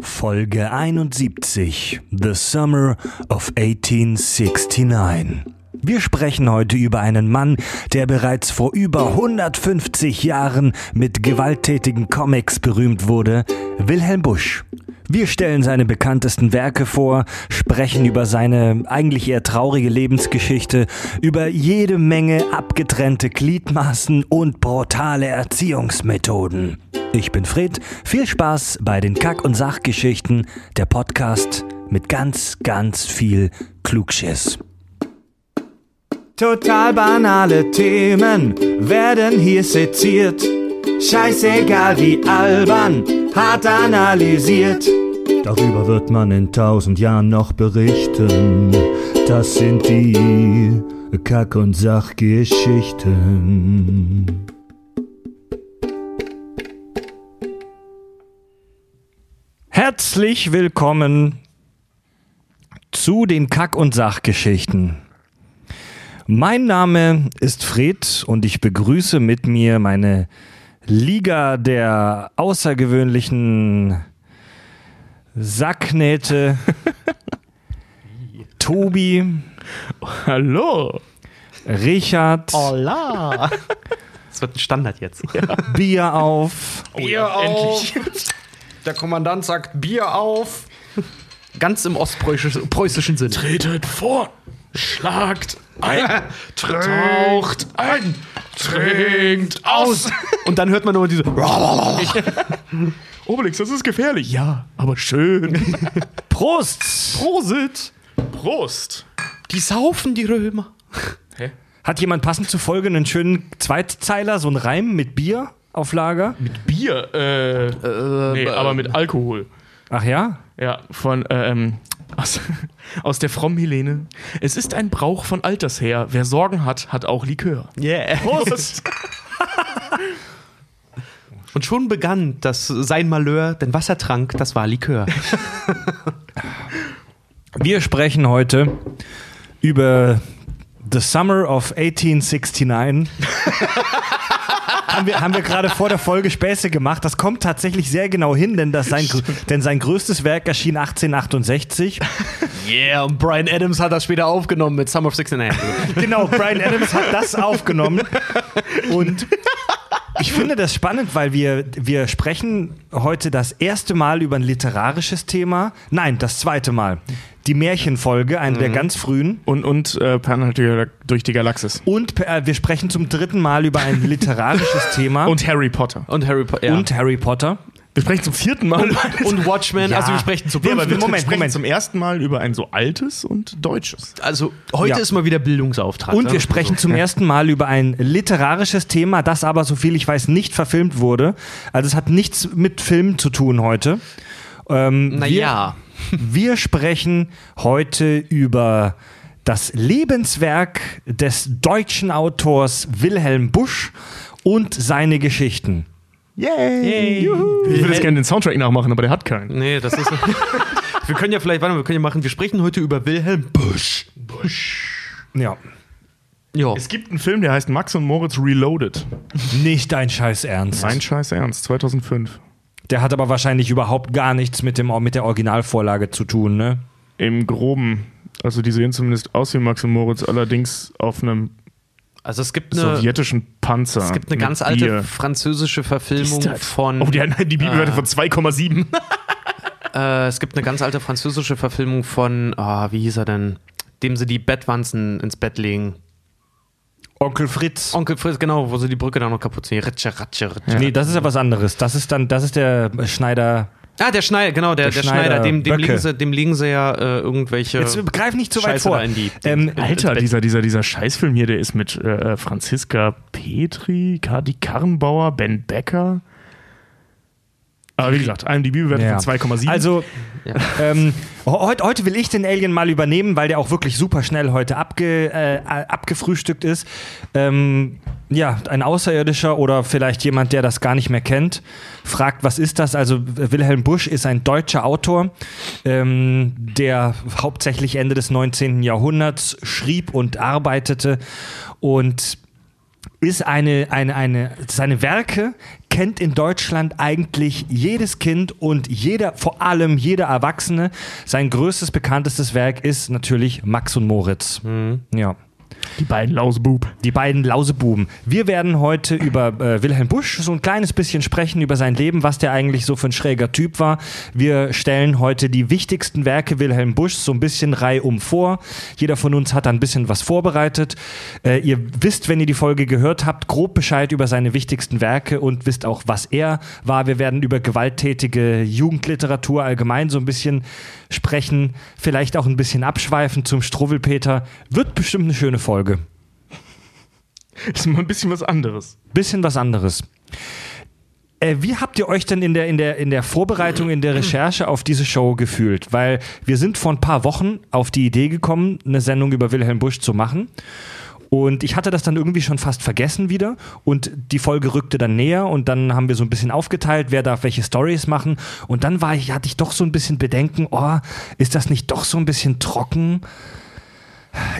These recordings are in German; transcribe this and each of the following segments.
Folge 71 The Summer of 1869 wir sprechen heute über einen Mann, der bereits vor über 150 Jahren mit gewalttätigen Comics berühmt wurde, Wilhelm Busch. Wir stellen seine bekanntesten Werke vor, sprechen über seine eigentlich eher traurige Lebensgeschichte, über jede Menge abgetrennte Gliedmaßen und brutale Erziehungsmethoden. Ich bin Fred, viel Spaß bei den Kack- und Sachgeschichten, der Podcast mit ganz, ganz viel Klugschiss. Total banale Themen werden hier seziert. Scheißegal wie albern, hart analysiert. Darüber wird man in tausend Jahren noch berichten. Das sind die Kack- und Sachgeschichten. Herzlich willkommen zu den Kack- und Sachgeschichten. Mein Name ist Fred und ich begrüße mit mir meine Liga der außergewöhnlichen Sacknähte. Tobi. Hallo. Richard. Hola. Das wird ein Standard jetzt. Ja. Bier auf. Oh, Bier ja, auf. Der Kommandant sagt Bier auf. Ganz im ostpreußischen Sinne. Tretet vor, schlagt ein, taucht ein, trinkt aus. Und dann hört man nur diese. Obelix, das ist gefährlich. Ja, aber schön. Prost! Prosit! Prost! Die saufen, die Römer. Hä? Hat jemand passend zur Folge einen schönen Zweitzeiler, so ein Reim mit Bier auf Lager? Mit Bier? Äh, äh nee, aber mit Alkohol. Ach ja? Ja, von, ähm, aus, aus der Fromm Helene. Es ist ein Brauch von Alters her. Wer Sorgen hat, hat auch Likör. Yeah. Prost. Und schon begann das sein Malheur, denn was er trank, das war Likör. Wir sprechen heute über The Summer of 1869 haben wir, haben wir gerade vor der Folge Späße gemacht. Das kommt tatsächlich sehr genau hin, denn, das sein, denn sein größtes Werk erschien 1868. Yeah, und Brian Adams hat das später aufgenommen mit Summer of 69. genau, Brian Adams hat das aufgenommen. Und ich finde das spannend, weil wir, wir sprechen heute das erste Mal über ein literarisches Thema. Nein, das zweite Mal die Märchenfolge, eine mhm. der ganz frühen. Und, und äh, Planet durch die Galaxis. Und äh, wir sprechen zum dritten Mal über ein literarisches Thema. Und Harry Potter. Und Harry, po ja. und Harry Potter. Wir sprechen zum vierten Mal. Und, und Watchmen, ja. also wir sprechen zum ja, wir Moment, sprechen Moment. zum ersten Mal über ein so altes und deutsches. Also heute ja. ist mal wieder Bildungsauftrag. Und wir sprechen zum ersten Mal über ein literarisches Thema, das aber, so viel ich weiß, nicht verfilmt wurde. Also es hat nichts mit Film zu tun heute. Ähm, naja. Wir sprechen heute über das Lebenswerk des deutschen Autors Wilhelm Busch und seine Geschichten. Yay! Juhu. Ich würde jetzt gerne den Soundtrack nachmachen, aber der hat keinen. Nee, das ist. wir können ja vielleicht, warte mal, wir können ja machen, wir sprechen heute über Wilhelm Busch. Busch. Ja. Jo. Es gibt einen Film, der heißt Max und Moritz Reloaded. Nicht dein Scheiß Ernst. Mein Scheiß Ernst, 2005. Der hat aber wahrscheinlich überhaupt gar nichts mit, dem, mit der Originalvorlage zu tun, ne? Im Groben. Also die sehen zumindest aus wie Max und Moritz, allerdings auf einem also es gibt eine, sowjetischen Panzer. Es gibt eine ganz alte Bier. französische Verfilmung von. Oh, die, die Bibelwerte äh, von 2,7. äh, es gibt eine ganz alte französische Verfilmung von, oh, wie hieß er denn? Dem sie die Bettwanzen ins Bett legen. Onkel Fritz. Onkel Fritz, genau, wo sie die Brücke da noch kaputt ziehen. Ritsche, ratsche, ritsche. Ja. Nee, das ist ja was anderes. Das ist dann, das ist der Schneider. Ah, der Schneider, genau, der, der, der Schneider, dem, dem, legen sie, dem legen sie ja äh, irgendwelche. Jetzt greif nicht zu weit Scheiße vor. In die, ähm, Alter, dieser, dieser, dieser Scheißfilm hier, der ist mit äh, Franziska Petri, Kadi Karrenbauer, Ben Becker. Aber wie gesagt, IMDb-Bewertung ja. von 2,7. Also, ja. ähm, heute, heute will ich den Alien mal übernehmen, weil der auch wirklich super schnell heute abge, äh, abgefrühstückt ist. Ähm, ja, ein Außerirdischer oder vielleicht jemand, der das gar nicht mehr kennt, fragt, was ist das? Also, Wilhelm Busch ist ein deutscher Autor, ähm, der hauptsächlich Ende des 19. Jahrhunderts schrieb und arbeitete und ist eine, eine, eine, seine Werke kennt in Deutschland eigentlich jedes Kind und jeder, vor allem jeder Erwachsene. Sein größtes, bekanntestes Werk ist natürlich Max und Moritz. Mhm. Ja. Die beiden Lausebub. Die beiden Lausebuben. Wir werden heute über äh, Wilhelm Busch so ein kleines bisschen sprechen, über sein Leben, was der eigentlich so für ein schräger Typ war. Wir stellen heute die wichtigsten Werke Wilhelm Buschs so ein bisschen reihum vor. Jeder von uns hat ein bisschen was vorbereitet. Äh, ihr wisst, wenn ihr die Folge gehört habt, grob Bescheid über seine wichtigsten Werke und wisst auch, was er war. Wir werden über gewalttätige Jugendliteratur allgemein so ein bisschen sprechen, vielleicht auch ein bisschen abschweifen zum Struwwelpeter. Wird bestimmt eine schöne Folge. Ist mal ein bisschen was anderes. Bisschen was anderes. Äh, wie habt ihr euch denn in der, in, der, in der Vorbereitung, in der Recherche auf diese Show gefühlt? Weil wir sind vor ein paar Wochen auf die Idee gekommen, eine Sendung über Wilhelm Busch zu machen. Und ich hatte das dann irgendwie schon fast vergessen wieder. Und die Folge rückte dann näher und dann haben wir so ein bisschen aufgeteilt, wer darf welche Stories machen. Und dann war ich, hatte ich doch so ein bisschen Bedenken, oh, ist das nicht doch so ein bisschen trocken?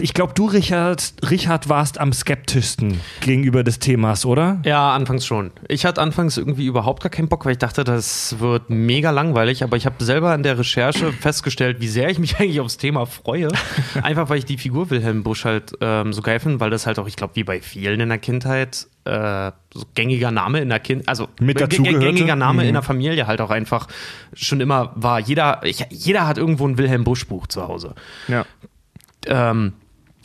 Ich glaube, du, Richard, Richard, warst am skeptischsten gegenüber des Themas, oder? Ja, anfangs schon. Ich hatte anfangs irgendwie überhaupt gar keinen Bock, weil ich dachte, das wird mega langweilig. Aber ich habe selber in der Recherche festgestellt, wie sehr ich mich eigentlich aufs Thema freue. Einfach, weil ich die Figur Wilhelm Busch halt ähm, so geil finde, weil das halt auch, ich glaube, wie bei vielen in der Kindheit äh, so gängiger Name in der Kind, also Mit gängiger Name mhm. in der Familie halt auch einfach schon immer war. Jeder, ich, jeder hat irgendwo ein Wilhelm Busch Buch zu Hause. Ja. Ähm,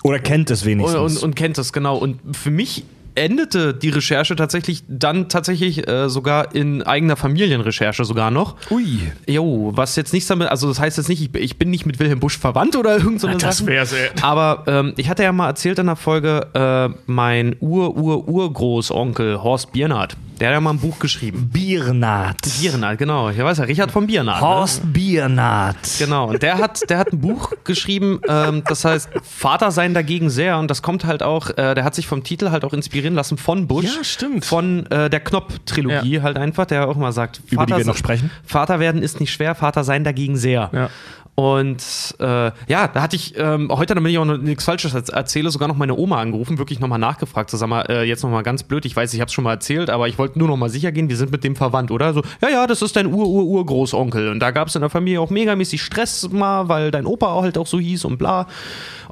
Oder kennt es wenigstens. Und, und, und kennt es, genau. Und für mich endete die Recherche tatsächlich dann tatsächlich äh, sogar in eigener Familienrecherche sogar noch. Ui. Jo, was jetzt nichts damit, also das heißt jetzt nicht, ich, ich bin nicht mit Wilhelm Busch verwandt oder irgend so eine Das wäre sehr. Aber ähm, ich hatte ja mal erzählt in der Folge, äh, mein Ur-Ur-Urgroßonkel Horst Biernat, der hat ja mal ein Buch geschrieben. Biernat. Biernat, genau. Ich weiß ja, Richard von Biernat. Ne? Horst ne? Biernat. Genau, und der hat, der hat ein Buch geschrieben, ähm, das heißt Vater sein dagegen sehr und das kommt halt auch, äh, der hat sich vom Titel halt auch inspirieren lassen von Bush. Ja, stimmt. Von äh, der Knopf-Trilogie ja. halt einfach, der auch mal sagt, Über Vater, die wir noch sprechen. Vater werden ist nicht schwer, Vater sein dagegen sehr. Ja. Und äh, ja, da hatte ich ähm, heute, damit ich auch noch nichts Falsches erzähle, sogar noch meine Oma angerufen, wirklich nochmal nachgefragt. Sag mal, äh, jetzt nochmal ganz blöd, ich weiß, ich habe es schon mal erzählt, aber ich wollte nur nochmal sicher gehen, wir sind mit dem verwandt, oder? So, ja, ja, das ist dein Ur-Ur-Urgroßonkel. Und da gab es in der Familie auch megamäßig Stress mal, weil dein Opa halt auch so hieß und bla.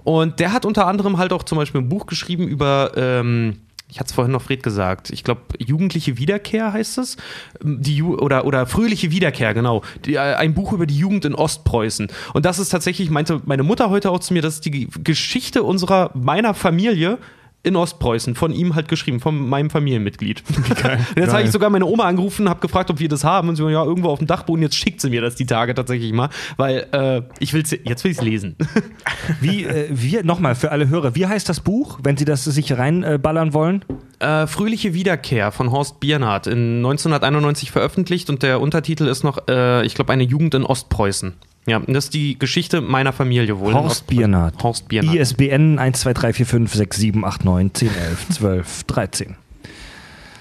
Und der hat unter anderem halt auch zum Beispiel ein Buch geschrieben über. Ähm, ich hatte es vorhin noch Fred gesagt, ich glaube, jugendliche Wiederkehr heißt es. Die Ju oder, oder fröhliche Wiederkehr, genau. Die, äh, ein Buch über die Jugend in Ostpreußen. Und das ist tatsächlich, meinte meine Mutter heute auch zu mir, das ist die Geschichte unserer, meiner Familie in Ostpreußen, von ihm halt geschrieben, von meinem Familienmitglied. Geil. jetzt habe ich sogar meine Oma angerufen, habe gefragt, ob wir das haben und sie ja, irgendwo auf dem Dachboden, jetzt schickt sie mir das die Tage tatsächlich mal, weil äh, ich will jetzt will ich es lesen. wie, äh, wie nochmal für alle Hörer, wie heißt das Buch, wenn sie das sich reinballern äh, wollen? Äh, Fröhliche Wiederkehr von Horst Biernat, in 1991 veröffentlicht und der Untertitel ist noch, äh, ich glaube, eine Jugend in Ostpreußen. Ja, das ist die Geschichte meiner Familie wohl. Horst Biernat. Horst Biernat. ISBN 123456789101113.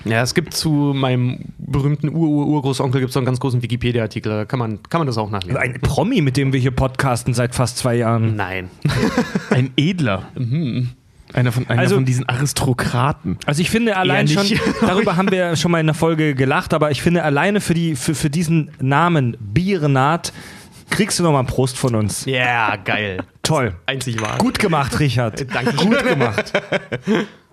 Ja, es gibt zu meinem berühmten Ur-Ur-Urgroßonkel gibt es so einen ganz großen Wikipedia-Artikel, da kann man, kann man das auch nachlesen. Ein Promi, mit dem wir hier podcasten seit fast zwei Jahren. Nein. Ein Edler. Mhm. Einer von, einer also, von diesen Aristokraten. Also ich finde allein schon, darüber haben wir schon mal in der Folge gelacht, aber ich finde alleine für, die, für, für diesen Namen Bierenat kriegst du nochmal einen Prost von uns. Ja, yeah, geil. Toll. Einzig wahr. Gut gemacht, Richard. Danke. Gut gemacht.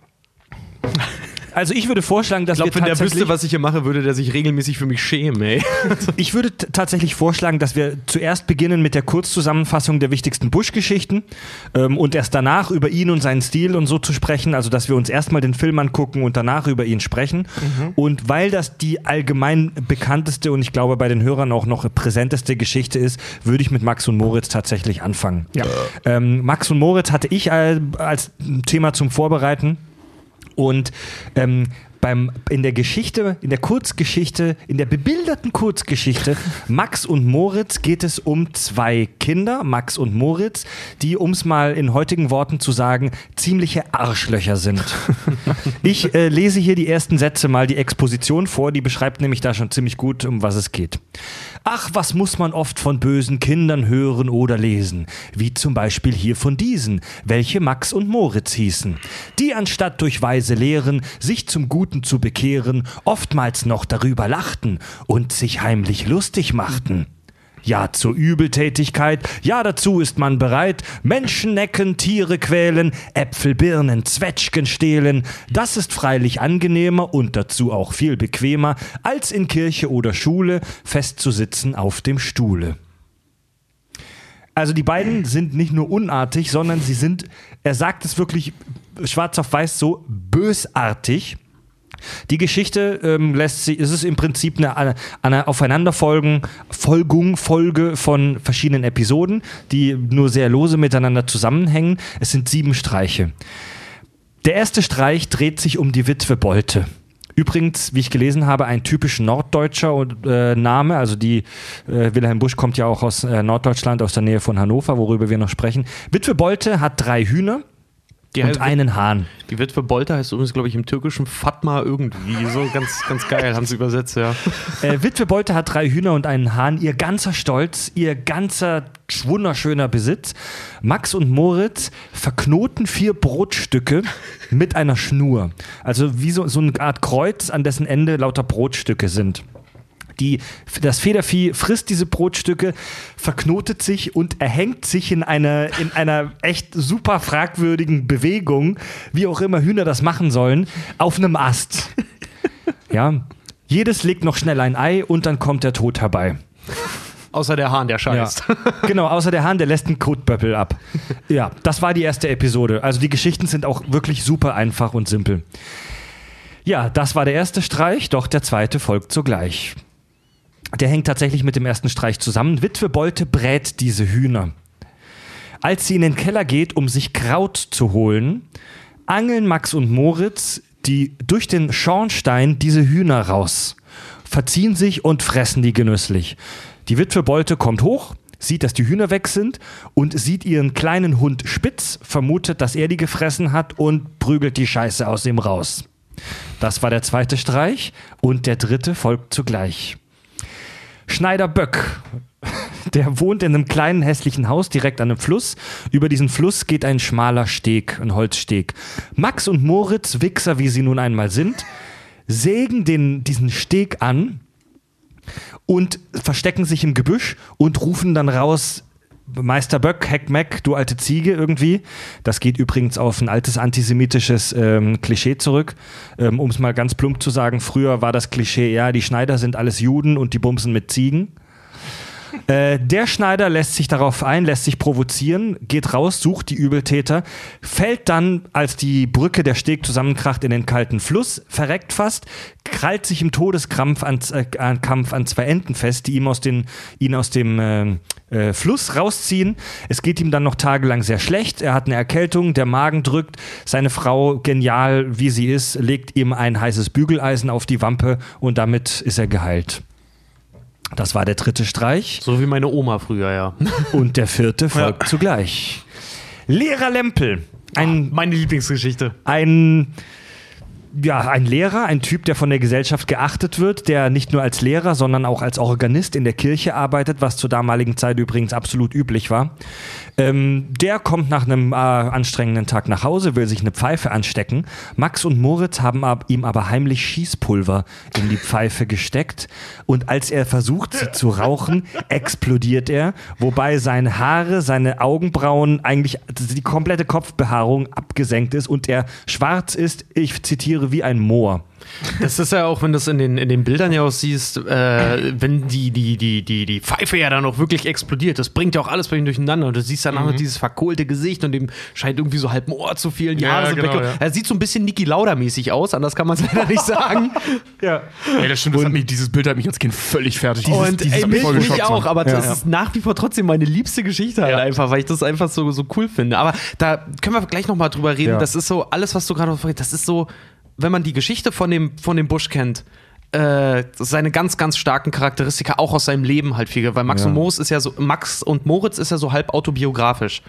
Also ich würde vorschlagen, dass ich glaub, wir wenn der wüsste, was ich hier mache, würde der sich regelmäßig für mich schämen, ey. ich würde tatsächlich vorschlagen, dass wir zuerst beginnen mit der Kurzzusammenfassung der wichtigsten Bush-Geschichten ähm, und erst danach über ihn und seinen Stil und so zu sprechen. Also dass wir uns erstmal den Film angucken und danach über ihn sprechen. Mhm. Und weil das die allgemein bekannteste und ich glaube bei den Hörern auch noch präsenteste Geschichte ist, würde ich mit Max und Moritz tatsächlich anfangen. Ja. Ähm, Max und Moritz hatte ich als Thema zum Vorbereiten. Und ähm, beim, in der Geschichte, in der Kurzgeschichte, in der bebilderten Kurzgeschichte Max und Moritz geht es um zwei Kinder, Max und Moritz, die, um es mal in heutigen Worten zu sagen, ziemliche Arschlöcher sind. Ich äh, lese hier die ersten Sätze mal die Exposition vor, die beschreibt nämlich da schon ziemlich gut, um was es geht. Ach, was muss man oft von bösen Kindern hören oder lesen, wie zum Beispiel hier von diesen, welche Max und Moritz hießen, die anstatt durch weise Lehren sich zum Guten zu bekehren, oftmals noch darüber lachten und sich heimlich lustig machten. Ja zur Übeltätigkeit, ja dazu ist man bereit, Menschen necken, Tiere quälen, Äpfel, Birnen, Zwetschgen stehlen. Das ist freilich angenehmer und dazu auch viel bequemer, als in Kirche oder Schule festzusitzen auf dem Stuhle. Also die beiden sind nicht nur unartig, sondern sie sind, er sagt es wirklich schwarz auf weiß so, bösartig. Die Geschichte ähm, lässt sich, es ist im Prinzip eine, eine Aufeinanderfolgen, Folgung, Folge von verschiedenen Episoden, die nur sehr lose miteinander zusammenhängen. Es sind sieben Streiche. Der erste Streich dreht sich um die Witwe Bolte. Übrigens, wie ich gelesen habe, ein typisch norddeutscher äh, Name. Also die äh, Wilhelm Busch kommt ja auch aus äh, Norddeutschland, aus der Nähe von Hannover, worüber wir noch sprechen. Witwe Bolte hat drei Hühner Die und heißt- einen Hahn. Die Witwe Bolter heißt übrigens, glaube ich, im Türkischen Fatma irgendwie. So ganz, ganz geil, haben sie übersetzt, ja. Äh, Witwe Bolte hat drei Hühner und einen Hahn. Ihr ganzer Stolz, ihr ganzer wunderschöner Besitz. Max und Moritz verknoten vier Brotstücke mit einer Schnur. Also wie so, so eine Art Kreuz, an dessen Ende lauter Brotstücke sind. Die, das Federvieh frisst diese Brotstücke, verknotet sich und erhängt sich in einer, in einer echt super fragwürdigen Bewegung, wie auch immer Hühner das machen sollen, auf einem Ast. Ja. Jedes legt noch schnell ein Ei und dann kommt der Tod herbei. Außer der Hahn, der scheißt. Genau, außer der Hahn, der lässt einen Kotböppel ab. Ja, das war die erste Episode. Also die Geschichten sind auch wirklich super einfach und simpel. Ja, das war der erste Streich, doch der zweite folgt sogleich. Der hängt tatsächlich mit dem ersten Streich zusammen. Witwe Bolte brät diese Hühner. Als sie in den Keller geht, um sich Kraut zu holen, angeln Max und Moritz die durch den Schornstein diese Hühner raus, verziehen sich und fressen die genüsslich. Die Witwe Bolte kommt hoch, sieht, dass die Hühner weg sind und sieht ihren kleinen Hund Spitz, vermutet, dass er die gefressen hat und prügelt die Scheiße aus ihm raus. Das war der zweite Streich und der dritte folgt zugleich. Schneider Böck, der wohnt in einem kleinen hässlichen Haus direkt an einem Fluss. Über diesen Fluss geht ein schmaler Steg, ein Holzsteg. Max und Moritz, Wichser wie sie nun einmal sind, sägen den, diesen Steg an und verstecken sich im Gebüsch und rufen dann raus, Meister Böck, Heck Mac, du alte Ziege irgendwie. Das geht übrigens auf ein altes antisemitisches ähm, Klischee zurück. Ähm, um es mal ganz plump zu sagen, früher war das Klischee, ja, die Schneider sind alles Juden und die bumsen mit Ziegen. Äh, der Schneider lässt sich darauf ein, lässt sich provozieren, geht raus, sucht die Übeltäter, fällt dann, als die Brücke der Steg zusammenkracht, in den kalten Fluss, verreckt fast, krallt sich im Todeskrampf an, äh, an, Kampf an zwei Enden fest, die ihm aus den, ihn aus dem äh, äh, Fluss rausziehen. Es geht ihm dann noch tagelang sehr schlecht. Er hat eine Erkältung, der Magen drückt. Seine Frau, genial wie sie ist, legt ihm ein heißes Bügeleisen auf die Wampe und damit ist er geheilt. Das war der dritte Streich. So wie meine Oma früher, ja. Und der vierte folgt zugleich. Lehrer Lempel. Ein, Meine Lieblingsgeschichte. ein, ja, ein Lehrer, ein Typ, der von der Gesellschaft geachtet wird, der nicht nur als Lehrer, sondern auch als Organist in der Kirche arbeitet, was zur damaligen Zeit übrigens absolut üblich war. Ähm, der kommt nach einem äh, anstrengenden Tag nach Hause, will sich eine Pfeife anstecken. Max und Moritz haben ab, ihm aber heimlich Schießpulver in die Pfeife gesteckt. Und als er versucht, sie zu rauchen, explodiert er, wobei seine Haare, seine Augenbrauen, eigentlich die komplette Kopfbehaarung abgesenkt ist und er schwarz ist, ich zitiere, wie ein Moor. Das ist ja auch, wenn du es in den, in den Bildern ja auch siehst, äh, wenn die, die, die, die, die Pfeife ja dann auch wirklich explodiert. Das bringt ja auch alles bei ihm durcheinander. Und du siehst dann auch noch dieses verkohlte Gesicht und dem scheint irgendwie so halb ein Ohr zu fehlen. Die Ja, sind genau, weg. ja. Er sieht so ein bisschen Niki Lauda-mäßig aus, anders kann man es leider nicht sagen. Ja. Ey, das stimmt, das hat mich, dieses Bild hat mich als Kind völlig fertig gemacht. und dieses ey, mich mich, auch, aber das Ja. ist nach wie vor trotzdem meine liebste Geschichte halt Ja. einfach, weil ich das einfach so, so cool finde. Aber da können wir gleich nochmal drüber reden. Ja. Das ist so, alles, was du gerade noch das ist so wenn man die Geschichte von dem, von dem Bush kennt, äh, seine ganz, ganz starken Charakteristika auch aus seinem Leben halt viel, weil Max Ja. und Moritz ist ja so, Max und Moritz ist ja so halb autobiografisch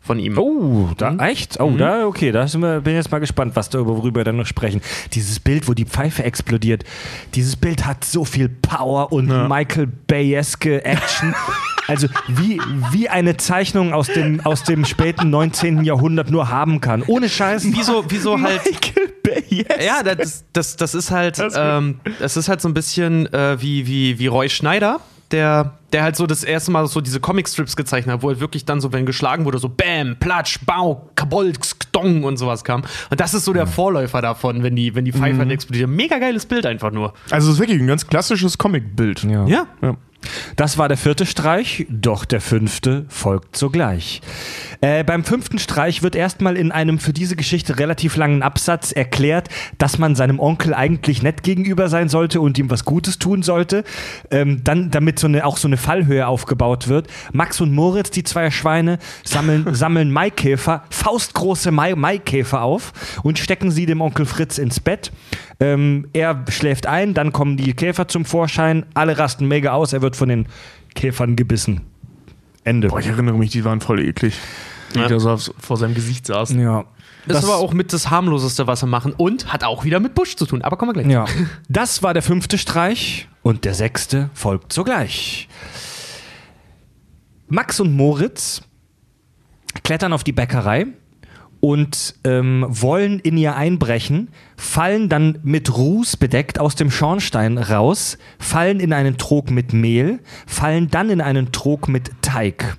von ihm. Oh, da echt? Oh, da okay, da sind wir, bin jetzt mal gespannt, was da worüber wir dann noch sprechen. Dieses Bild, wo die Pfeife explodiert, dieses Bild hat so viel Power und Michael Bayeske Action. Also wie, wie eine Zeichnung aus dem, aus dem späten 19. Jahrhundert nur haben kann. Ohne Scheiß. Wieso, wieso halt. Michael yes. Ja, das, das, das ist halt, Das ist ähm, das ist halt so ein bisschen äh, wie, wie, wie Roy Schneider, der, der halt so das erste Mal so diese Comicstrips gezeichnet hat, wo halt wirklich dann so, wenn geschlagen wurde, so Bam, Platsch, Bau, Kabolt, Dong und sowas kam. Und das ist so der Vorläufer davon, wenn die, wenn die Pfeife halt explodiert. Mega geiles Bild einfach nur. Also es ist wirklich ein ganz klassisches Comicbild. Ja. Ja. Ja. Das war der vierte Streich, doch der fünfte folgt sogleich. Äh, beim fünften Streich wird erstmal in einem für diese Geschichte relativ langen Absatz erklärt, dass man seinem Onkel eigentlich nett gegenüber sein sollte und ihm was Gutes tun sollte. Ähm, dann, damit so eine, auch so eine Fallhöhe aufgebaut wird. Max und Moritz, die zwei Schweine, sammeln, sammeln Maikäfer, faustgroße Mai Maikäfer auf und stecken sie dem Onkel Fritz ins Bett. Ähm, er schläft ein, dann kommen die Käfer zum Vorschein, alle rasten mega aus, er wird von den Käfern gebissen. Ende. Boah, ich erinnere mich, die waren voll eklig. Die Ja. da so vor seinem Gesicht saßen. Ja. Das, ist aber auch mit das harmloseste, was sie machen und hat auch wieder mit Bush zu tun. Aber kommen wir gleich. Ja. Das war der fünfte Streich und der sechste folgt sogleich. Max und Moritz klettern auf die Bäckerei und ähm, wollen in ihr einbrechen, fallen dann mit Ruß bedeckt aus dem Schornstein raus, fallen in einen Trog mit Mehl, fallen dann in einen Trog mit Teig.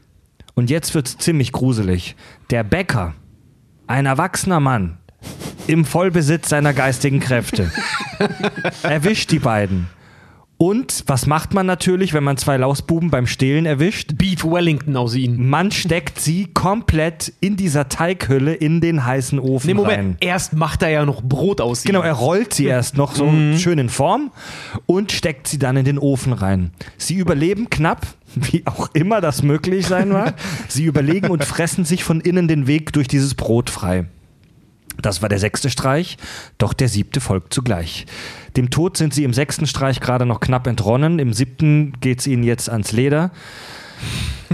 Und jetzt wird's ziemlich gruselig. Der Bäcker, ein erwachsener Mann, im Vollbesitz seiner geistigen Kräfte, erwischt die beiden. Und was macht man natürlich, wenn man zwei Lausbuben beim Stehlen erwischt? Beef Wellington aus ihnen. Man steckt sie komplett in dieser Teighülle in den heißen Ofen Nee, Moment, rein. erst macht er ja noch Brot aus Genau, ihnen. er rollt sie erst noch so schön in Form und steckt sie dann in den Ofen rein. Sie überleben knapp, wie auch immer das möglich sein mag. Sie überlegen und fressen sich von innen den Weg durch dieses Brot frei. Das war der sechste Streich, doch der siebte folgt zugleich. Dem Tod sind sie im sechsten Streich gerade noch knapp entronnen, im siebten geht's ihnen jetzt ans Leder.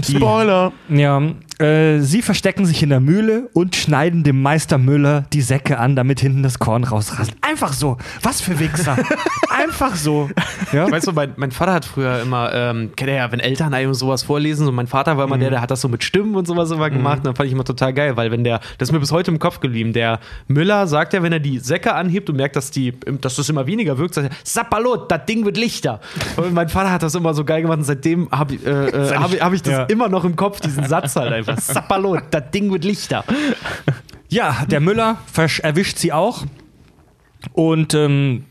Spoiler! Ja, äh, sie verstecken sich in der Mühle und schneiden dem Meister Müller die Säcke an, damit hinten das Korn rausrast. Einfach so. Was für Wichser. Einfach so. Ja? Weißt du, mein, mein Vater hat früher immer, ähm, kennt ihr ja, wenn Eltern einem sowas vorlesen, so mein Vater war immer der, der hat das so mit Stimmen und sowas immer gemacht, und dann fand ich immer total geil, weil wenn der, das ist mir bis heute im Kopf geblieben, der Müller sagt ja, wenn er die Säcke anhebt und merkt, dass die, dass das immer weniger wirkt, sagt er, Sapperlot, das Ding wird lichter. Und mein Vater hat das immer so geil gemacht und seitdem habe ich, äh, äh, hab hab ich das Ja. immer noch im Kopf, diesen Satz halt einfach. Sapperlot, das Ding wird lichter. ja, der Müller erwischt sie auch und ähm,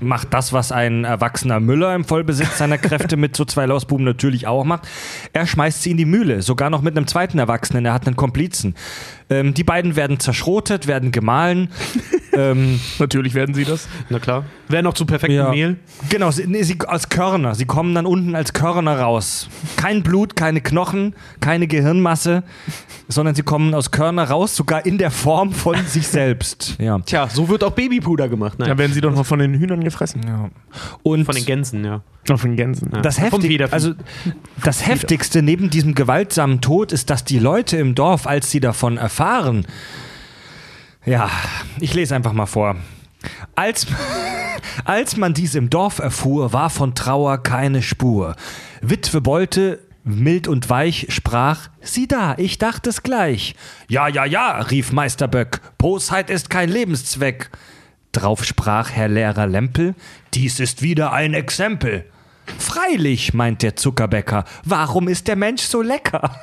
macht das, was ein erwachsener Müller im Vollbesitz seiner Kräfte mit so zwei Lausbuben natürlich auch macht. Er schmeißt sie in die Mühle, sogar noch mit einem zweiten Erwachsenen, er hat einen Komplizen. Ähm, die beiden werden zerschrotet, werden gemahlen. ähm, Natürlich werden sie das. Na klar. Wäre noch zu perfektem Ja. Mehl. Genau, sie, nee, sie, als Körner. Sie kommen dann unten als Körner raus. Kein Blut, keine Knochen, keine Gehirnmasse, sondern sie kommen aus Körner raus, sogar in der Form von sich selbst. Ja. Tja, so wird auch Babypuder gemacht. Nein. Dann werden sie doch noch von den Hühnern gefressen. Und Von den Gänsen, ja. Von den Gänsen. das, Vom Heftig, also, das Heftigste neben diesem gewaltsamen Tod ist, dass die Leute im Dorf, als sie davon erfahren, ja, ich lese einfach mal vor. Als, als man dies im Dorf erfuhr, war von Trauer keine Spur. Witwe Bolte, mild und weich, sprach, sieh da, ich dachte es gleich. Ja, ja, ja, rief Meister Böck, Bosheit ist kein Lebenszweck. Drauf sprach Herr Lehrer Lempel, dies ist wieder ein Exempel. Freilich, meint der Zuckerbäcker, warum ist der Mensch so lecker?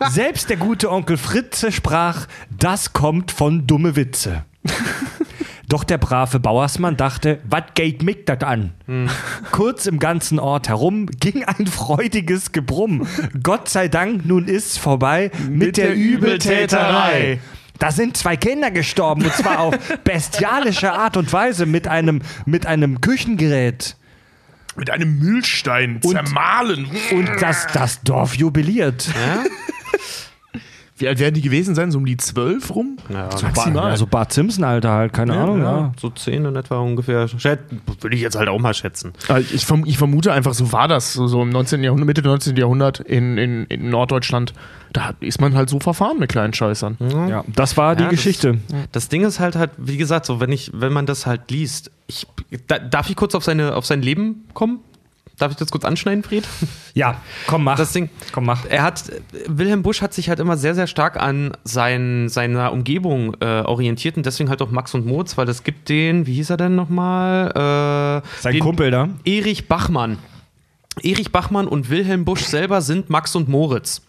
Selbst der gute Onkel Fritze sprach, das kommt von dumme Witze. Doch der brave Bauersmann dachte, wat geht mich dat an? Kurz im ganzen Ort herum ging ein freudiges Gebrumm. Gott sei Dank, nun ist's vorbei mit, der, der Übeltäterei. Da sind zwei Kinder gestorben, und zwar auf bestialische Art und Weise mit einem, mit einem Küchengerät. Mit einem Mühlstein zermahlen. Und das, das Dorf jubiliert. Ja, Wie alt werden die gewesen sein? So um die zwölf rum? Ja, so maximal. Also Bart Simpson, Alter, halt, keine Ahnung, ja. So zehn in etwa ungefähr. Würde ich jetzt halt auch mal schätzen. Äh, Ich, verm ich vermute einfach, so war das so, im 19. Jahrhundert, Mitte des 19. Jahrhundert in, in, in Norddeutschland. Da ist man halt so verfahren mit kleinen Scheißern. Ja, das war die Ja, das- Geschichte. Das Ding ist halt halt, wie gesagt, so wenn ich, wenn man das halt liest, ich, da, darf ich kurz auf seine, auf sein Leben kommen? Darf ich das kurz anschneiden, Fried? Ja, komm, mach. Das Ding, komm, mach. er hat, Wilhelm Busch hat sich halt immer sehr, sehr stark an sein, seiner Umgebung äh, orientiert und deswegen halt auch Max und Moritz, weil es gibt den, wie hieß er denn nochmal? Äh, Sein den Kumpel da. Erich Bachmann. Erich Bachmann und Wilhelm Busch selber sind Max und Moritz.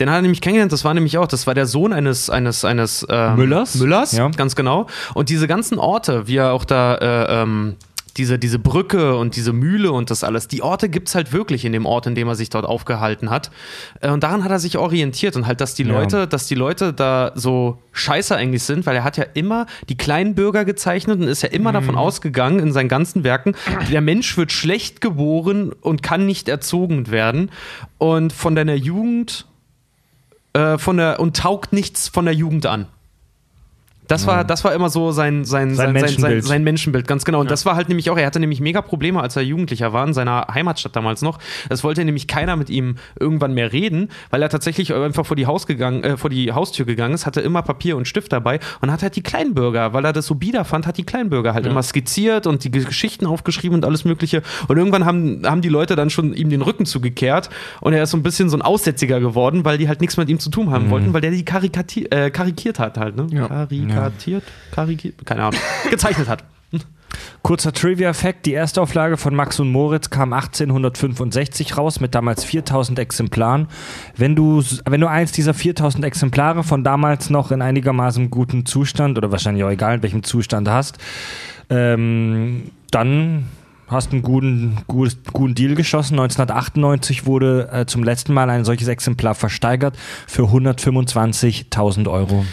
Den hat er nämlich kennengelernt, das war nämlich auch, das war der Sohn eines, eines, eines ähm, Müllers? Müllers, Ja. ganz genau. Und diese ganzen Orte, wie er auch da äh, ähm, diese, diese Brücke und diese Mühle und das alles, die Orte gibt es halt wirklich in dem Ort, in dem er sich dort aufgehalten hat. Äh, und daran hat er sich orientiert und halt, dass die Ja. Leute, dass die Leute da so scheiße eigentlich sind, weil er hat ja immer die kleinen Bürger gezeichnet und ist ja immer davon ausgegangen in seinen ganzen Werken, der Mensch wird schlecht geboren und kann nicht erzogen werden. Und von deiner Jugend äh, von der und taugt nichts von der Jugend an. Das war, das war immer so sein, sein, sein, sein, sein, Menschenbild. sein Menschenbild, ganz genau. Und das war halt nämlich auch, er hatte nämlich mega Probleme, als er Jugendlicher war, in seiner Heimatstadt damals noch. Es wollte nämlich keiner mit ihm irgendwann mehr reden, weil er tatsächlich einfach vor die, Haus gegangen, äh, vor die Haustür gegangen ist, hatte immer Papier und Stift dabei und hat halt die Kleinbürger, weil er das so bieder fand, hat die Kleinbürger halt immer skizziert und die Geschichten aufgeschrieben und alles Mögliche. Und irgendwann haben, haben die Leute dann schon ihm den Rücken zugekehrt und er ist so ein bisschen so ein Aussätziger geworden, weil die halt nichts mit ihm zu tun haben wollten, weil der die karikati äh, karikiert hat halt, ne? Ja. Karikatiert? Karikiert? Keine Ahnung. Gezeichnet hat. Kurzer Trivia-Fact: Die erste Auflage von Max und Moritz kam 1865 raus mit damals 4000 Exemplaren. Wenn du, wenn du eins dieser 4000 Exemplare von damals noch in einigermaßen gutem Zustand oder wahrscheinlich auch egal in welchem Zustand hast, ähm, dann hast du einen guten, guten, guten Deal geschossen. 1998 wurde äh, zum letzten Mal ein solches Exemplar versteigert für 125.000 Euro.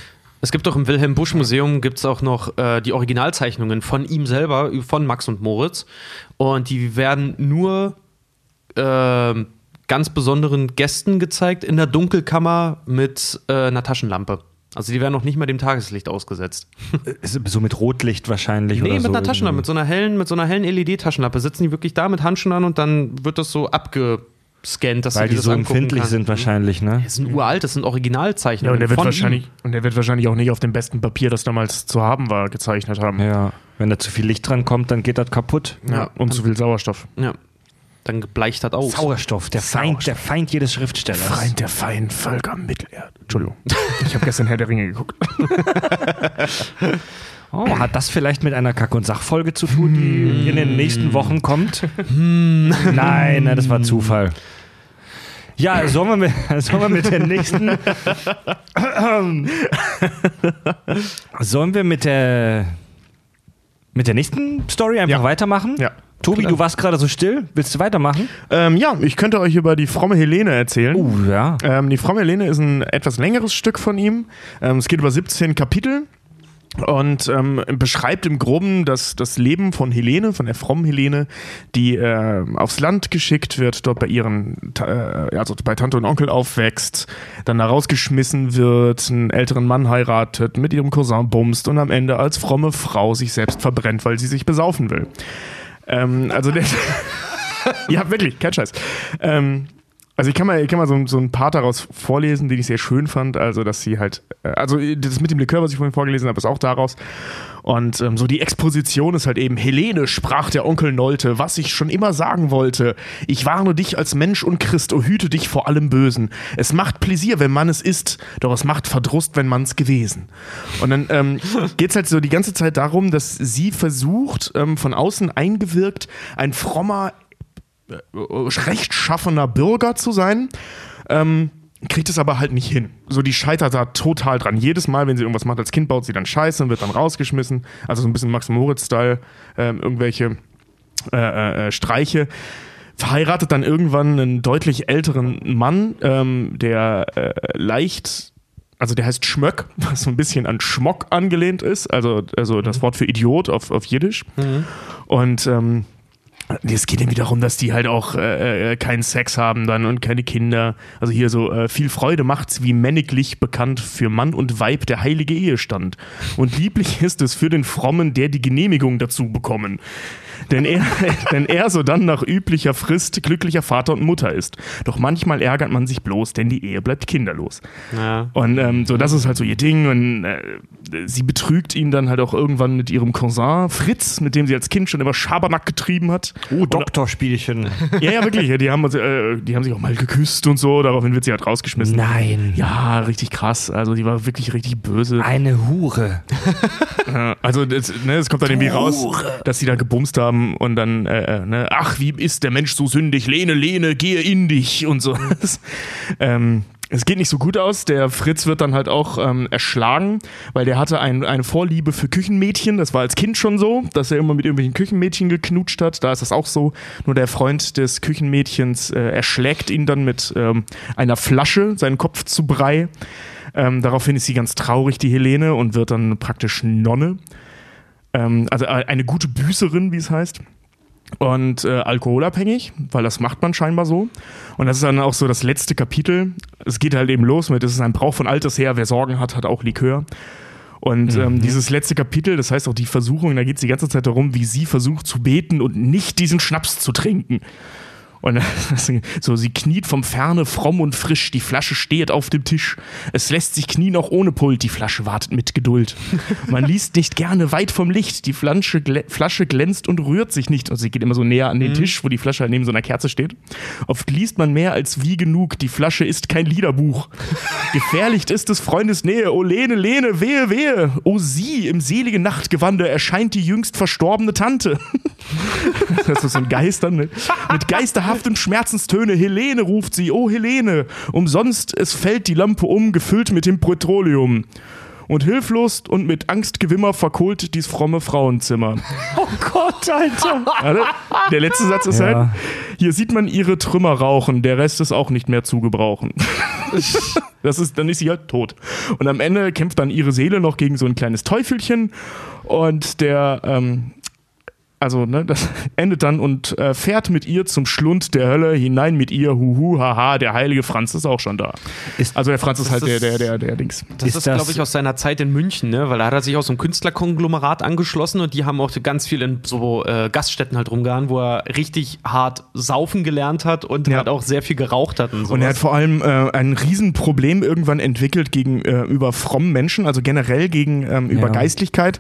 Es gibt doch im Wilhelm Busch Museum gibt's auch noch äh, die Originalzeichnungen von ihm selber, von Max und Moritz. Und die werden nur ähm, ganz besonderen Gästen gezeigt in der Dunkelkammer mit äh, einer Taschenlampe. Also die werden noch nicht mal dem Tageslicht ausgesetzt. Ist So mit Rotlicht wahrscheinlich Nee, oder mit so einer Taschenlampe, mit so einer hellen, mit so einer hellen LED-Taschenlampe sitzen die wirklich da mit Handschuhen an und dann wird das so abgescannt, dass Weil du die das so empfindlich sind wahrscheinlich, ne? Das sind uralt, das sind Originalzeichnungen. Ja, und der wird von wahrscheinlich, ihm. und der wird wahrscheinlich auch nicht auf dem besten Papier, das damals zu haben war, gezeichnet haben. Ja, wenn da zu viel Licht dran kommt, dann geht das kaputt. Ja, und zu viel Sauerstoff. Ja. Dann bleicht das aus. Sauerstoff, der Feind, der Feind jedes Schriftstellers. Feind der feinen Völker Mittelerde. Entschuldigung. Ich habe gestern Herr der Ringe geguckt. Oh, hat das vielleicht mit einer Kack- und Sachfolge zu tun, die in den nächsten Wochen kommt? nein, nein, das war Zufall. Ja, sollen wir mit, sollen wir mit der nächsten. sollen wir mit der. Mit der nächsten Story einfach Ja. weitermachen? Ja. Tobi, du warst gerade so still. Willst du weitermachen? Ähm, ja, ich könnte euch über die fromme Helene erzählen. Uh, ja. Ähm, die fromme Helene ist ein etwas längeres Stück von ihm. Ähm, es geht über 17 Kapitel und ähm, beschreibt im Groben das, das Leben von Helene, von der frommen Helene, die äh, aufs Land geschickt wird, dort bei ihren, äh, also bei Tante und Onkel aufwächst, dann da rausgeschmissen wird, einen älteren Mann heiratet, mit ihrem Cousin bumst und am Ende als fromme Frau sich selbst verbrennt, weil sie sich besaufen will. Ähm, also der, ja, wirklich, kein Scheiß. Ähm, also ich kann mal, ich kann mal so, so ein Part daraus vorlesen, den ich sehr schön fand. Also, dass sie halt, äh, also das mit dem Likör, was ich vorhin vorgelesen habe, ist auch daraus. Und ähm, so die Exposition ist halt eben, Helene, sprach der Onkel Nolte, was ich schon immer sagen wollte. Ich warne dich als Mensch und Christ, oh hüte dich vor allem Bösen. Es macht Pläsier, wenn man es ist, doch es macht Verdrust, wenn man es gewesen. Und dann ähm, geht es halt so die ganze Zeit darum, dass sie versucht, ähm, von außen eingewirkt, ein frommer, rechtschaffener Bürger zu sein, ähm, kriegt es aber halt nicht hin. So, die scheitert da total dran. Jedes Mal, wenn sie irgendwas macht als Kind, baut sie dann Scheiße und wird dann rausgeschmissen. Also so ein bisschen Max Moritz-Style, ähm, irgendwelche äh, äh, Streiche. Verheiratet dann irgendwann einen deutlich älteren Mann, ähm, der äh, leicht also der heißt Schmöck, was so ein bisschen an Schmock angelehnt ist, also, also das Wort für Idiot auf, auf Jiddisch. Und ähm, es geht irgendwie darum, dass die halt auch äh, äh, keinen Sex haben dann und keine Kinder. Also hier so äh, viel Freude macht's wie männiglich bekannt für Mann und Weib der heilige Ehestand. Und lieblich ist es für den Frommen, der die Genehmigung dazu bekommen denn er, denn er so dann nach üblicher Frist glücklicher Vater und Mutter ist. Doch manchmal ärgert man sich bloß, denn die Ehe bleibt kinderlos. Ja. Und ähm, so, das ist halt so ihr Ding. Und äh, sie betrügt ihn dann halt auch irgendwann mit ihrem Cousin Fritz, mit dem sie als Kind schon immer Schabernack getrieben hat. Oh, Doktorspielchen. Ja, ja, wirklich. Die haben, äh, die haben sich auch mal geküsst und so. Daraufhin wird sie halt rausgeschmissen. Nein. Ja, richtig krass. Also die war wirklich richtig böse. Eine Hure. Ja, also es ne, kommt dann irgendwie raus, dass sie da gebumst haben und dann, äh, äh, ne, ach, wie ist der Mensch so sündig? Lehne, lehne, gehe in dich und so. ähm, es geht nicht so gut aus. Der Fritz wird dann halt auch ähm, erschlagen, weil der hatte ein, eine Vorliebe für Küchenmädchen. Das war als Kind schon so, dass er immer mit irgendwelchen Küchenmädchen geknutscht hat. Da ist das auch so. Nur der Freund des Küchenmädchens äh, erschlägt ihn dann mit ähm, einer Flasche, seinen Kopf zu Brei. Ähm, daraufhin ist sie ganz traurig, die Helene, und wird dann praktisch Nonne. Ähm, also äh, eine gute Büßerin, wie es heißt. Und äh, alkoholabhängig, weil das macht man scheinbar so. Und das ist dann auch so das letzte Kapitel. Es geht halt eben los mit, es ist ein Brauch von alters her, wer Sorgen hat, hat auch Likör. Und ähm, Mhm. dieses letzte Kapitel, das heißt auch die Versuchung, da geht es die ganze Zeit darum, wie sie versucht zu beten und nicht diesen Schnaps zu trinken. Und so, sie kniet vom Ferne fromm und frisch, die Flasche steht auf dem Tisch. Es lässt sich knien auch ohne Pult, die Flasche wartet mit Geduld. Man liest nicht gerne weit vom Licht, die Flasche, glä Flasche glänzt und rührt sich nicht. Und sie geht immer so näher an den Tisch, wo die Flasche halt neben so einer Kerze steht. Oft liest man mehr als wie genug, die Flasche ist kein Liederbuch. Gefährlich ist des Freundes Nähe, oh Lene, Lene, wehe, wehe. Oh sie, im seligen Nachtgewande erscheint die jüngst verstorbene Tante. Das ist so ein Geistern, ne? Mit geisterhaftem Schmerzenstöne. Helene ruft sie, oh Helene. Umsonst es fällt die Lampe um, gefüllt mit dem Petroleum. Und hilflos und mit Angstgewimmer verkohlt dies fromme Frauenzimmer. Oh Gott, Alter. Warte, Der letzte Satz ist Ja. halt, hier sieht man ihre Trümmer rauchen, der Rest ist auch nicht mehr zu gebrauchen. Das ist, dann ist sie halt tot. Und am Ende kämpft dann ihre Seele noch gegen so ein kleines Teufelchen und der, ähm, also, ne, das endet dann und äh, fährt mit ihr zum Schlund der Hölle hinein mit ihr, huhu, haha, der heilige Franz ist auch schon da. Ist- also der Franz ist halt der, ist- der, der, der Dings. Das Ist ist, glaube ich, aus seiner Zeit in München, ne? weil da hat er sich auch so ein Künstlerkonglomerat angeschlossen und die haben auch ganz viel in so äh, Gaststätten halt rumgehauen, wo er richtig hart saufen gelernt hat und Ja. halt auch sehr viel geraucht hat und so. Und er hat vor allem äh, ein Riesenproblem irgendwann entwickelt gegenüber äh, frommen Menschen, also generell gegen ähm, über Ja. Geistlichkeit.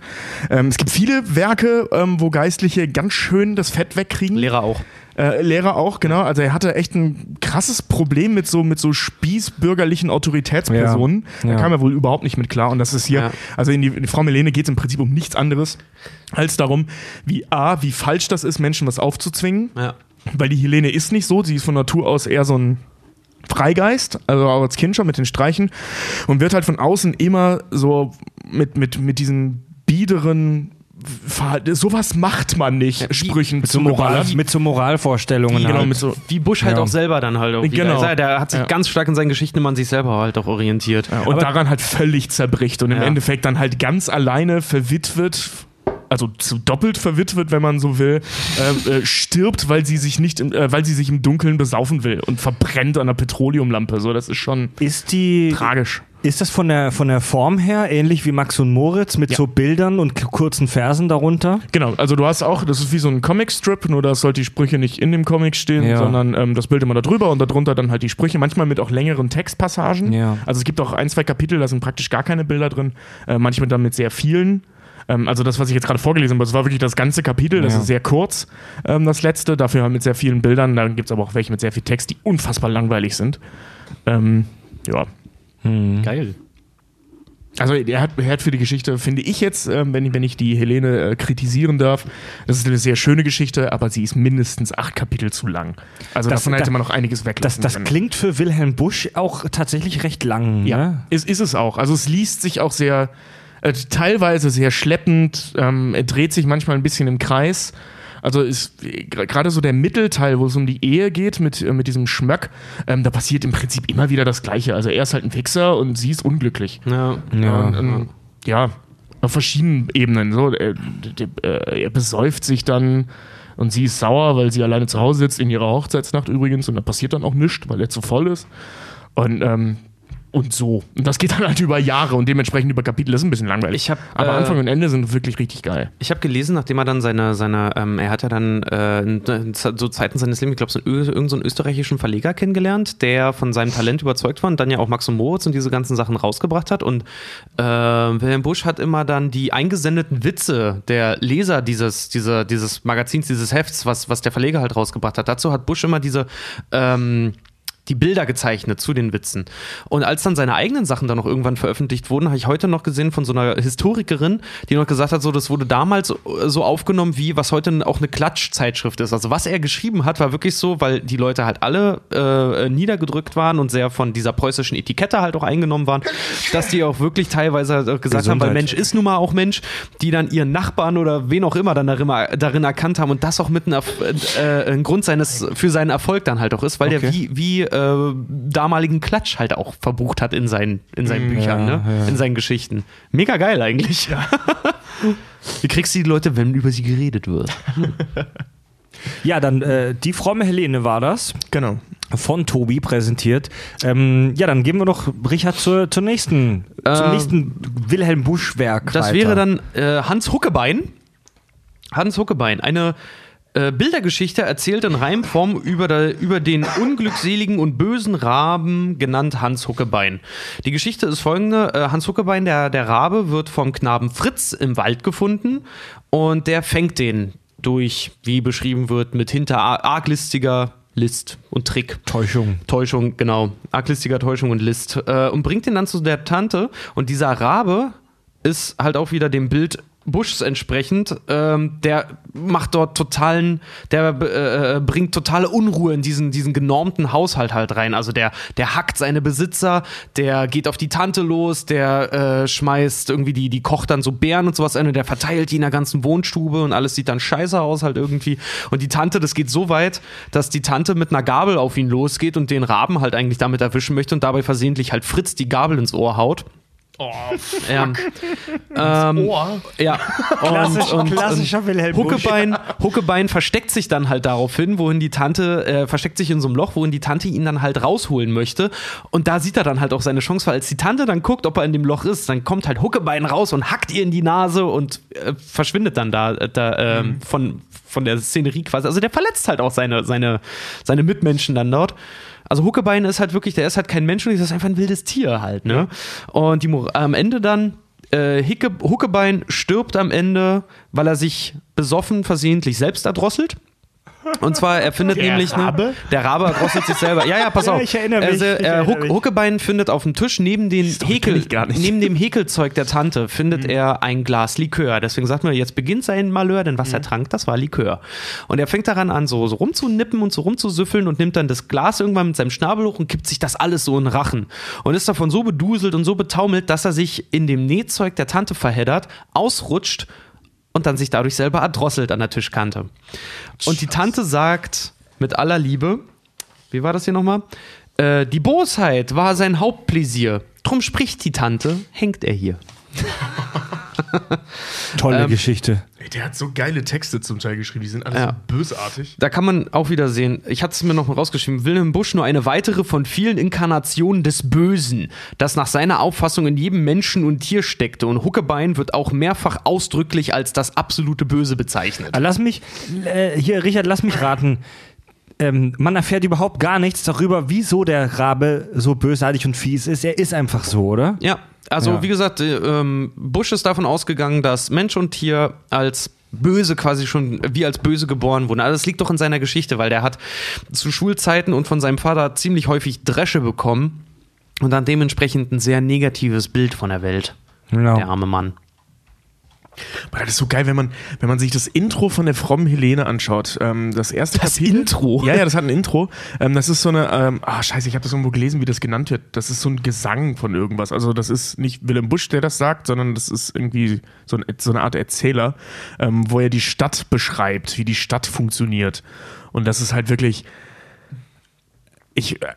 Ähm, es gibt viele Werke, ähm, wo Geistliche ganz schön das Fett wegkriegen. Lehrer auch. Äh, Lehrer auch, genau. Also er hatte echt ein krasses Problem mit so, mit so spießbürgerlichen Autoritätspersonen. Ja. Da Ja. kam er wohl überhaupt nicht mit klar. Und das ist hier, Ja. also in die, in die Frau Melene geht es im Prinzip um nichts anderes als darum, wie A, wie falsch das ist, Menschen was aufzuzwingen. Weil die Helene ist nicht so, sie ist von Natur aus eher so ein Freigeist, also auch als Kind schon mit den Streichen und wird halt von außen immer so mit, mit, mit diesen biederen sowas macht man nicht, wie- Sprüchen Mit so, zu Moral, mit so Moralvorstellungen. Genau, halt. mit so, Wie Bush halt Ja. auch selber dann halt auch. Genau. Wieder. Der hat sich Ja. ganz stark in seinen Geschichten immer an sich selber halt auch orientiert. und daran halt völlig zerbricht und im Ja. Endeffekt dann halt ganz alleine verwitwet, also zu doppelt verwitwet, wenn man so will, äh, äh, stirbt, weil sie sich nicht, im, äh, weil sie sich im Dunkeln besaufen will und verbrennt an einer Petroleumlampe. So, das ist schon Ist die tragisch. Ist das von der von der Form her ähnlich wie Max und Moritz mit Ja. so Bildern und kurzen Versen darunter? Genau, also du hast auch, das ist wie so ein Comicstrip, nur dass halt die Sprüche nicht in dem Comic stehen, Ja. sondern ähm, das Bild immer da drüber und darunter dann halt die Sprüche, manchmal mit auch längeren Textpassagen. Ja. Also es gibt auch ein, zwei Kapitel, da sind praktisch gar keine Bilder drin, äh, manchmal dann mit sehr vielen. Ähm, also das, was ich jetzt gerade vorgelesen habe, das war wirklich das ganze Kapitel, das Ja. ist sehr kurz, ähm, das letzte, dafür halt mit sehr vielen Bildern. Dann gibt es aber auch welche mit sehr viel Text, die unfassbar langweilig sind. Ähm, ja, Geil. also er hat, er hat für die Geschichte, finde ich jetzt, ähm, wenn, ich, wenn ich die Helene äh, kritisieren darf, das ist eine sehr schöne Geschichte, aber sie ist mindestens acht Kapitel zu lang. Also Das- davon hätte da- man noch einiges Das, weglassen das können. klingt für Wilhelm Busch auch tatsächlich recht lang. ja, Ne? ist, ist es auch. Also es liest sich auch sehr, äh, teilweise sehr schleppend, ähm, er dreht sich manchmal ein bisschen im Kreis. Also ist äh, gerade so der Mittelteil, wo es um die Ehe geht mit, äh, mit diesem Schmöck, ähm, da passiert im Prinzip immer wieder das Gleiche. Also er ist halt ein Fixer und sie ist unglücklich. Ja. Ja. Und, ähm, ja, auf verschiedenen Ebenen. So, er, der- äh, er besäuft sich dann Und sie ist sauer, weil sie alleine zu Hause sitzt, in ihrer Hochzeitsnacht übrigens, und da passiert dann auch nichts, weil er zu voll ist. Und ähm, und so. Und das geht dann halt über Jahre und dementsprechend über Kapitel. Das ist ein bisschen langweilig. Hab, Aber äh, Anfang und Ende sind wirklich richtig geil. Ich habe gelesen, nachdem er dann seine, seine ähm, er hat ja dann äh, so Zeiten seines Lebens, ich glaube, so irgendeinen so österreichischen Verleger kennengelernt, der von seinem Talent überzeugt war und dann ja auch Max und Moritz und diese ganzen Sachen rausgebracht hat. Und äh, Wilhelm Busch hat immer dann die eingesendeten Witze der Leser dieses, dieser, dieses Magazins, dieses Hefts, was, was der Verleger halt rausgebracht hat. Dazu hat Busch immer diese ähm, die Bilder gezeichnet zu den Witzen. Und als dann seine eigenen Sachen dann noch irgendwann veröffentlicht wurden, habe ich heute noch gesehen von so einer Historikerin, die noch gesagt hat, so das wurde damals so- so aufgenommen, wie was heute auch eine Klatschzeitschrift ist. Also was er geschrieben hat, war wirklich so, weil die Leute halt alle äh, niedergedrückt waren und sehr von dieser preußischen Etikette halt auch eingenommen waren, dass die auch wirklich teilweise auch gesagt haben, weil Gesundheit. Mensch ist nun mal auch Mensch, die dann ihren Nachbarn oder wen auch immer dann darin, darin erkannt haben und das auch mit einem äh, ein Grund seines für seinen Erfolg dann halt auch ist, weil der Okay. wie, wie äh, damaligen Klatsch halt auch verbucht hat in seinen, in seinen Büchern, ja, ne? ja. in seinen Geschichten. Mega geil eigentlich. Wie kriegst du die Leute, wenn über sie geredet wird? Ja, dann äh, die fromme Helene war das. Genau. von Tobi präsentiert. Ähm, ja, dann geben wir doch Richard zur, zur nächsten, zum Äh, nächsten Wilhelm Busch-Werk. Das weiter. wäre dann äh, Hans Huckebein. Hans Huckebein, eine äh, Bildergeschichte erzählt in Reimform über, der, über den unglückseligen und bösen Raben, genannt Hans Huckebein. Die Geschichte ist folgende: äh, Hans Huckebein, der, der Rabe, wird vom Knaben Fritz im Wald gefunden und der fängt den durch, wie beschrieben wird, mit hinter arglistiger List und Trick. Täuschung. Täuschung, genau. Arglistiger Täuschung und List. Äh, und bringt ihn dann zu der Tante. Und dieser Rabe ist halt auch wieder dem Bild Buschs entsprechend. Ähm, der macht dort totalen, der äh, bringt totale Unruhe in diesen, diesen genormten Haushalt halt rein. Also der, der hackt seine Besitzer, der geht auf die Tante los, der äh, schmeißt irgendwie die, die kocht dann so Beeren und sowas ein und der verteilt die in der ganzen Wohnstube und alles sieht dann scheiße aus halt irgendwie. Und die Tante, das geht so weit, dass die Tante mit einer Gabel auf ihn losgeht und den Raben halt eigentlich damit erwischen möchte und dabei versehentlich halt Fritz die Gabel ins Ohr haut. Oh, Ja. Ähm, Ohr. ja. Klassisch- klassischer Wilhelm Busch. Huckebein, Huckebein versteckt sich dann halt daraufhin, wohin die Tante, äh, versteckt sich in so einem Loch, wohin die Tante ihn dann halt rausholen möchte. Und da sieht er dann halt auch seine Chance, weil als die Tante dann guckt, ob er in dem Loch ist, dann kommt halt Huckebein raus und hackt ihr in die Nase und äh, verschwindet dann da, äh, da ähm, von, von der Szenerie quasi. Also der verletzt halt auch seine, seine, seine Mitmenschen dann dort. Also Huckebein ist halt wirklich, der ist halt kein Mensch und das ist einfach ein wildes Tier halt, ne? Und die, am Ende dann äh, Hicke, Huckebein stirbt am Ende, weil er sich besoffen versehentlich selbst erdrosselt. Und zwar, er findet Der nämlich ne- Rabe? der Rabe erdrosselt sich selber. Ja, ja, pass Ja, auf. ich erinnere mich, Also, äh, Huck. Huckebein findet auf dem Tisch neben den Story Häkel, neben dem Häkelzeug der Tante findet Mhm. er ein Glas Likör. Deswegen sagt man, jetzt beginnt sein Malheur, denn was Mhm. er trank, das war Likör. Und er fängt daran an, so, so rumzunippen und so rumzusüffeln und nimmt dann das Glas irgendwann mit seinem Schnabel hoch und kippt sich das alles so in den Rachen. Und ist davon so beduselt und so betaumelt, dass er sich in dem Nähzeug der Tante verheddert, ausrutscht und dann sich dadurch selber erdrosselt an der Tischkante. Und die Tante sagt mit aller Liebe, wie war das hier nochmal? Äh, die Bosheit war sein Hauptpläsier. Drum spricht die Tante, hängt er hier. Tolle Ähm, Geschichte. Ey, der hat so geile Texte zum Teil geschrieben, die sind alle Ja. so bösartig. Da kann man auch wieder sehen, ich hatte es mir noch mal rausgeschrieben, Wilhelm Busch nur eine weitere von vielen Inkarnationen des Bösen, das nach seiner Auffassung in jedem Menschen und Tier steckte. Und Huckebein wird auch mehrfach ausdrücklich als das absolute Böse bezeichnet. Lass mich, äh, hier, Richard, lass mich raten. Ähm, man erfährt überhaupt gar nichts darüber, wieso der Rabe so bösartig und fies ist. Er ist einfach so, oder? Ja, also Ja. wie gesagt, äh, ähm, Bush ist davon ausgegangen, dass Mensch und Tier als böse quasi schon wie als böse geboren wurden. Also das liegt doch in seiner Geschichte, weil der hat zu Schulzeiten und von seinem Vater ziemlich häufig Dresche bekommen und dann dementsprechend ein sehr negatives Bild von der Welt. Genau. Der arme Mann. Boah, das ist so geil, wenn man, wenn man sich das Intro von der frommen Helene anschaut. Ähm, das erste Das Kapitel. Intro? Ja, ja, das hat ein Intro. Ähm, das ist so eine, ähm, ah, scheiße, ich habe das irgendwo gelesen, wie das genannt wird. Das ist so ein Gesang von irgendwas. Also das ist nicht Willem Busch, der das sagt, sondern das ist irgendwie so, ein, so eine Art Erzähler, ähm, wo er die Stadt beschreibt, wie die Stadt funktioniert. Und das ist halt wirklich, ich, äh,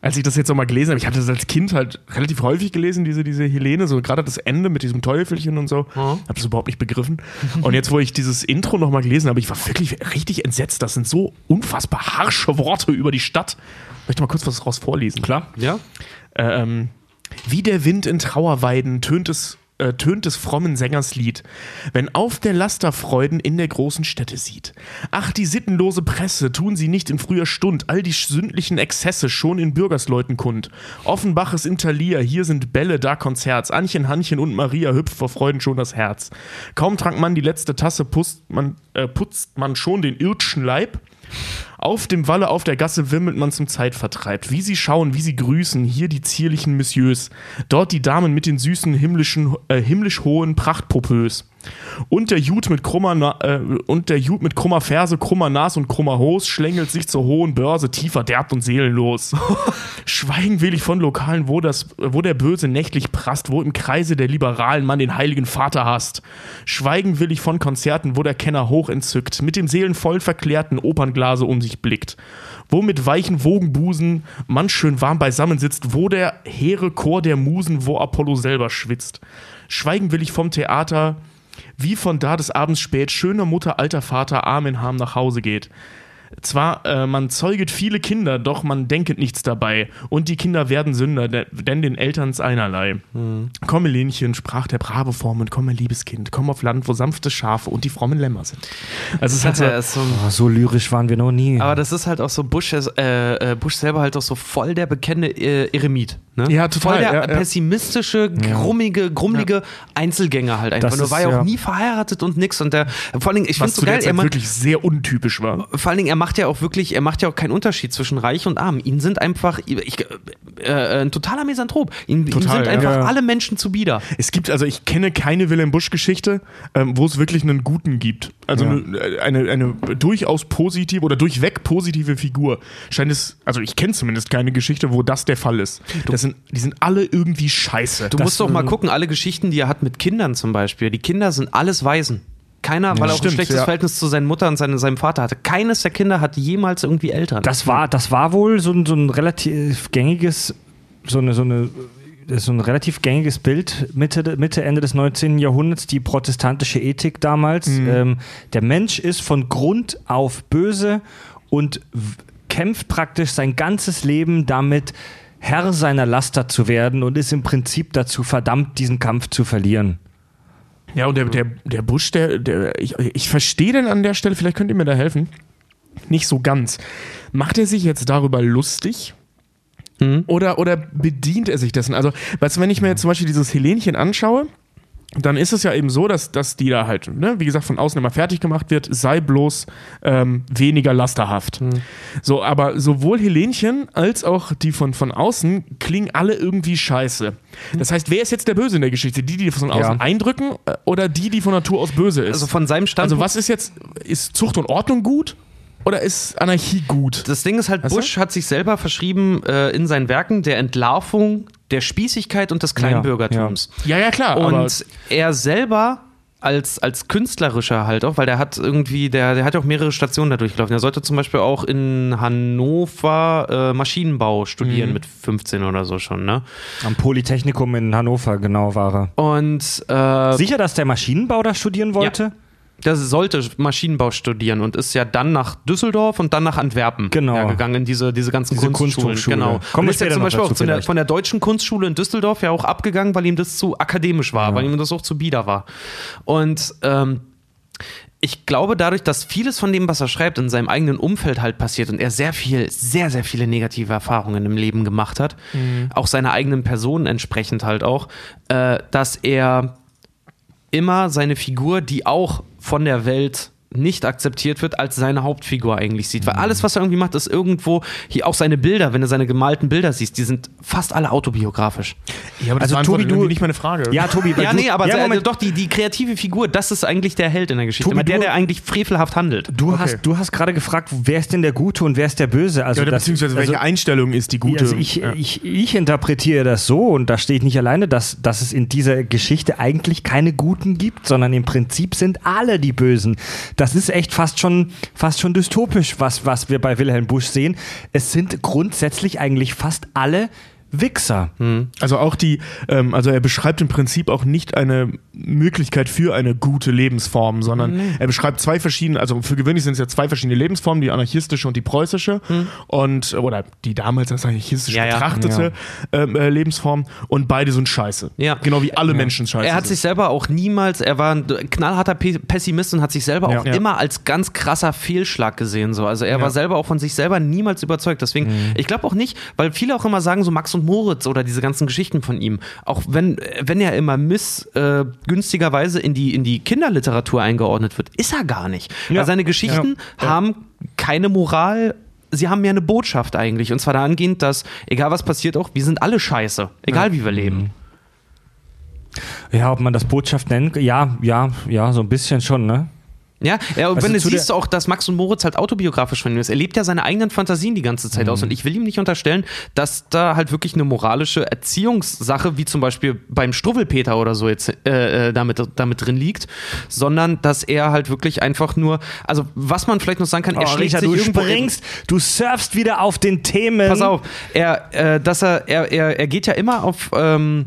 als ich das jetzt nochmal gelesen habe, ich hatte das als Kind halt relativ häufig gelesen, diese, diese Helene, so gerade das Ende mit diesem Teufelchen und so. Mhm. Habe das überhaupt nicht begriffen. Und jetzt, wo ich dieses Intro nochmal gelesen habe, ich war wirklich richtig entsetzt. Das sind so unfassbar harsche Worte über die Stadt. Ich möchte mal kurz was raus vorlesen. Klar. Ja. Ähm, wie der Wind in Trauerweiden tönt es, äh, tönt des frommen Sängers Lied, wenn auf der Lasterfreuden in der großen Städte sieht. Ach, die sittenlose Presse tun sie nicht in früher Stund, all die sündlichen Exzesse schon in Bürgersleuten kund. Offenbaches in Thalia, hier sind Bälle, da Konzerts, Anchen, Hannchen und Maria hüpft vor Freuden schon das Herz. Kaum trank man die letzte Tasse, putzt man, äh, putzt man schon den irdschen Leib. Auf dem Walle, auf der Gasse wimmelt man zum Zeitvertreib. Wie sie schauen, wie sie grüßen, hier die zierlichen Messieurs, dort die Damen mit den süßen, himmlischen, äh, himmlisch hohen Prachtpopös. Und der Jud mit krummer, äh, und der Jud mit krummer Ferse, krummer Nas und krummer Hos schlängelt sich zur hohen Börse, tiefer derbt und seelenlos. Schweigen will ich von Lokalen, wo, das, wo der Böse nächtlich prasst, wo im Kreise der Liberalen man den heiligen Vater hasst. Schweigen will ich von Konzerten, wo der Kenner hoch entzückt, mit dem seelenvoll verklärten Opernglase um sich blickt. Wo mit weichen Wogenbusen man schön warm beisammen sitzt, wo der hehre Chor der Musen, wo Apollo selber schwitzt. Schweigen will ich vom Theater, wie von da des Abends spät schöner Mutter, alter Vater, arm in Harm nach Hause geht. Zwar, äh, man zeuget viele Kinder, doch man denket nichts dabei. Und die Kinder werden Sünder, de- denn den Elterns einerlei. Komm, Lenchen, sprach der brave Formen, komm, mein liebes Kind, komm auf Land, wo sanfte Schafe und die frommen Lämmer sind. Also es hat so, Ja, so Oh, so lyrisch waren wir noch nie. Aber das ist halt auch so Bush, äh, äh, Bush selber halt auch so voll der bekennende äh, Eremit. Ne? Ja, total, Voll der ja, ja. pessimistische, grummige, grummelige Einzelgänger halt einfach. Das Nur war ja ja. auch nie verheiratet und nix. Und der, vor allen Dingen, ich finde was so geil, er macht, wirklich sehr untypisch war. vor allen Dingen, er macht ja auch wirklich, er macht ja auch keinen Unterschied zwischen Reich und Arm. Ihn sind einfach, ich, äh, äh, ein totaler Misanthrop. Ihm, ihm Total, sind ja. einfach Ja. alle Menschen zubieder. Es gibt, also ich kenne keine Willem Busch-Geschichte, ähm, wo es wirklich einen Guten gibt. Also Ja. eine, eine, eine durchaus positive oder durchweg positive Figur. Scheint es, also ich kenne zumindest keine Geschichte, wo das der Fall ist. Das sind, die sind alle irgendwie scheiße. Du musst doch mal gucken, alle Geschichten, die er hat mit Kindern zum Beispiel. Die Kinder sind alles Waisen. Keiner, weil er auch stimmt, ein schlechtes ja. Verhältnis zu seinen Mutter und seine, seinem Vater hatte. Keines der Kinder hat jemals irgendwie Eltern. Das war, das war wohl so ein, so ein relativ gängiges, so eine, so eine so ein relativ gängiges Bild Mitte, Mitte, Ende des 19. Jahrhunderts, die protestantische Ethik damals. Ähm, der Mensch ist von Grund auf böse und kämpft praktisch sein ganzes Leben damit, Herr seiner Laster zu werden und ist im Prinzip dazu verdammt, diesen Kampf zu verlieren. Ja, und der, der, der Busch, der, der ich, ich verstehe den an der Stelle, vielleicht könnt ihr mir da helfen. Nicht so ganz. Macht er sich jetzt darüber lustig? Oder, oder bedient er sich dessen? Also, weißt du, wenn ich mir jetzt zum Beispiel dieses Helenchen anschaue, dann ist es ja eben so, dass, dass die da halt, ne, wie gesagt, von außen immer fertig gemacht wird, sei bloß ähm, weniger lasterhaft. So, aber sowohl Helenchen als auch die von, von außen klingen alle irgendwie scheiße. Das heißt, wer ist jetzt der Böse in der Geschichte? Die, die von außen Ja. eindrücken äh, oder die, die von Natur aus böse ist? also von seinem Also Standpunkt. was ist jetzt, ist Zucht und Ordnung gut oder ist Anarchie gut? das Ding ist halt, Weißt du? Bush hat sich selber verschrieben äh, in seinen Werken der Entlarvung, der Spießigkeit und des Kleinbürgertums. Ja, ja, klar. aber Und er selber als, als künstlerischer halt auch, weil der hat irgendwie, der, der hat ja auch mehrere Stationen da durchgelaufen. Er sollte zum Beispiel auch in Hannover äh, Maschinenbau studieren Mhm. mit 15 oder so schon, ne? Am Polytechnikum in Hannover, genau, war er. Und äh, Sicher, dass der Maschinenbau da studieren wollte? Der sollte Maschinenbau studieren und ist ja dann nach Düsseldorf und dann nach Antwerpen Genau. ja, gegangen in diese, diese ganzen Diese Kunstschulen. Kunsthochschule. Genau. Kommen und ist ja zum Beispiel auch der, von der deutschen Kunstschule in Düsseldorf ja auch abgegangen, weil ihm das zu akademisch war, weil ihm das auch zu bieder war. Und ähm, ich glaube, dadurch, dass vieles von dem, was er schreibt, in seinem eigenen Umfeld halt passiert und er sehr viel, sehr, sehr viele negative Erfahrungen im Leben gemacht hat, auch seiner eigenen Person entsprechend halt auch, äh, dass er immer seine Figur, die auch von der Welt nicht akzeptiert wird, als seine Hauptfigur eigentlich sieht. Weil alles, was er irgendwie macht, ist irgendwo, hier auch seine Bilder, wenn du seine gemalten Bilder siehst, die sind fast alle autobiografisch. ja, aber das Also, Tobi, du- nicht meine Frage. Ja, Tobi, Ja, du, nee, aber ja, se- Moment. doch, die, die kreative Figur, das ist eigentlich der Held in der Geschichte. Tobi, Immer der, du- der eigentlich frevelhaft handelt. Du Okay. hast, du hast gerade gefragt, wer ist denn der Gute und wer ist der Böse? Also Ja, oder das- beziehungsweise welche also, Einstellung ist die gute? Also ich, ja. ich, ich interpretiere das so, und da stehe ich nicht alleine, dass, dass es in dieser Geschichte eigentlich keine Guten gibt, sondern im Prinzip sind alle die Bösen. Das das ist echt fast schon, fast schon dystopisch, was, was wir bei Wilhelm Busch sehen. Es sind grundsätzlich eigentlich fast alle Wichser. Also auch die, ähm, also er beschreibt im Prinzip auch nicht eine Möglichkeit für eine gute Lebensform, sondern er beschreibt zwei verschiedene, also für gewöhnlich sind es ja zwei verschiedene Lebensformen, die anarchistische und die preußische und oder die damals als anarchistisch Ja, ja. betrachtete Ähm, äh, Lebensform und beide sind scheiße. Ja. Genau wie alle Menschen scheiße. Er hat sich sind. selber auch niemals, er war ein knallharter Pe- Pessimist und hat sich selber Ja. auch Ja. immer als ganz krasser Fehlschlag gesehen. So. Also er war selber auch von sich selber niemals überzeugt. Deswegen, Mhm. ich glaube auch nicht, weil viele auch immer sagen, so Max und Moritz oder diese ganzen Geschichten von ihm, auch wenn, wenn er immer missgünstigerweise äh, günstigerweise in, die, in die Kinderliteratur eingeordnet wird, ist er gar nicht. Weil seine Geschichten haben keine Moral. Sie haben mehr eine Botschaft eigentlich. Und zwar dahingehend, dass, egal was passiert, auch, wir sind alle scheiße. Egal wie wir leben. Ja, ob man das Botschaft nennt, ja, ja, ja, so ein bisschen schon, ne? Ja, ja und Also wenn du siehst auch, dass Max und Moritz halt autobiografisch von ihm ist. Er lebt ja seine eigenen Fantasien die ganze Zeit Mhm. aus. Und ich will ihm nicht unterstellen, dass da halt wirklich eine moralische Erziehungssache, wie zum Beispiel beim Struwwelpeter oder so jetzt äh, äh, damit, damit drin liegt, sondern dass er halt wirklich einfach nur, also was man vielleicht noch sagen kann, er Oh, schlägt Richard, sich du irgendwo in- springst, du surfst wieder auf den Themen. Pass auf, er, äh, dass er, er, er, er geht ja immer auf, ähm,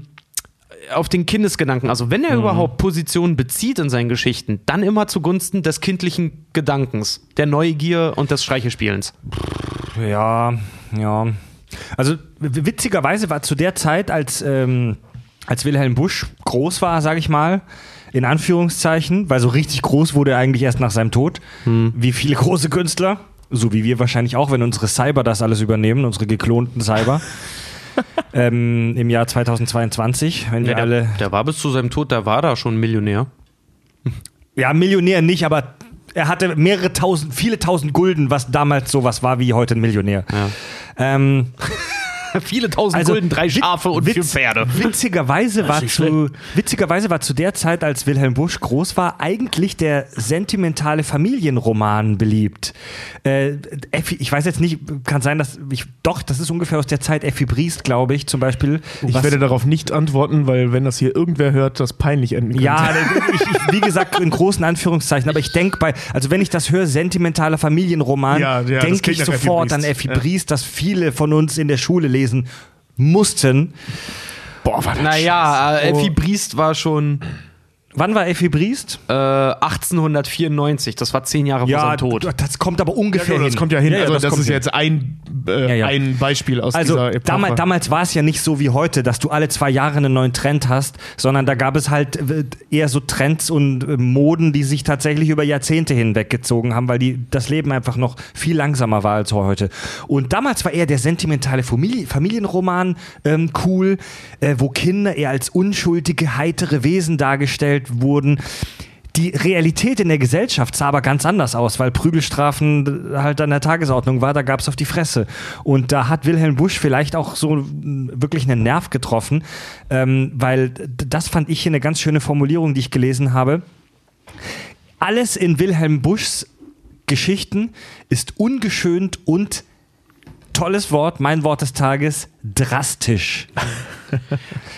auf den Kindesgedanken. Also wenn er Mhm. überhaupt Positionen bezieht in seinen Geschichten, dann immer zugunsten des kindlichen Gedankens, der Neugier und des Streichespielens. Ja, ja. Also witzigerweise war zu der Zeit, als, ähm, als Wilhelm Busch groß war, sage ich mal, in Anführungszeichen, weil so richtig groß wurde er eigentlich erst nach seinem Tod, wie viele große Künstler, so wie wir wahrscheinlich auch, wenn unsere Cyber das alles übernehmen, unsere geklonten Cyber. ähm, Im Jahr 2022, wenn wir der, alle. der war bis zu seinem Tod, der war da schon Millionär. Ja, Millionär nicht, aber er hatte mehrere tausend, viele tausend Gulden, was damals sowas war wie heute ein Millionär. Ähm, Viele tausend Also, Gulden, drei Schafe und witz- vier Pferde. Witzigerweise war, zu, witzigerweise war zu der Zeit, als Wilhelm Busch groß war, eigentlich der sentimentale Familienroman beliebt. Äh, Effi, ich weiß jetzt nicht, kann sein, dass ich, doch, das ist ungefähr aus der Zeit Effi Briest, glaube ich, zum Beispiel. Ich was- werde darauf nicht antworten, weil wenn das hier irgendwer hört, das peinlich enden könnte. Ja, ich, ich, wie gesagt, in großen Anführungszeichen, aber ich denke bei, also wenn ich das höre, sentimentaler Familienroman, Ja, ja, denke ich Effi sofort Briest. an Effi Ja. Briest, das viele von uns in der Schule lesen mussten. Boah, war das Naja, äh, Oh. Effi Briest war schon Wann war Effi Briest? äh, 1894, das war zehn Jahre vor seinem Tod. das kommt aber Ja, ungefähr genau, hin. das kommt ja hin. also das, kommt ist hin. jetzt ein, äh, Ja, ja. ein Beispiel aus Also dieser Epoche. damals, damals war es ja nicht so wie heute, dass du alle zwei Jahre einen neuen Trend hast, sondern da gab es halt äh, eher so Trends und äh, Moden, die sich tatsächlich über Jahrzehnte hinweggezogen haben, weil die, das Leben einfach noch viel langsamer war als heute. Und damals war eher der sentimentale Familie, Familienroman ähm, cool, äh, wo Kinder eher als unschuldige, heitere Wesen dargestellt wurden. Die Realität in der Gesellschaft sah aber ganz anders aus, weil Prügelstrafen halt an der Tagesordnung war, da gab es auf die Fresse. Und da hat Wilhelm Busch vielleicht auch so wirklich einen Nerv getroffen, ähm, weil das fand ich hier eine ganz schöne Formulierung, die ich gelesen habe. Alles in Wilhelm Buschs Geschichten ist ungeschönt und tolles Wort, mein Wort des Tages, drastisch.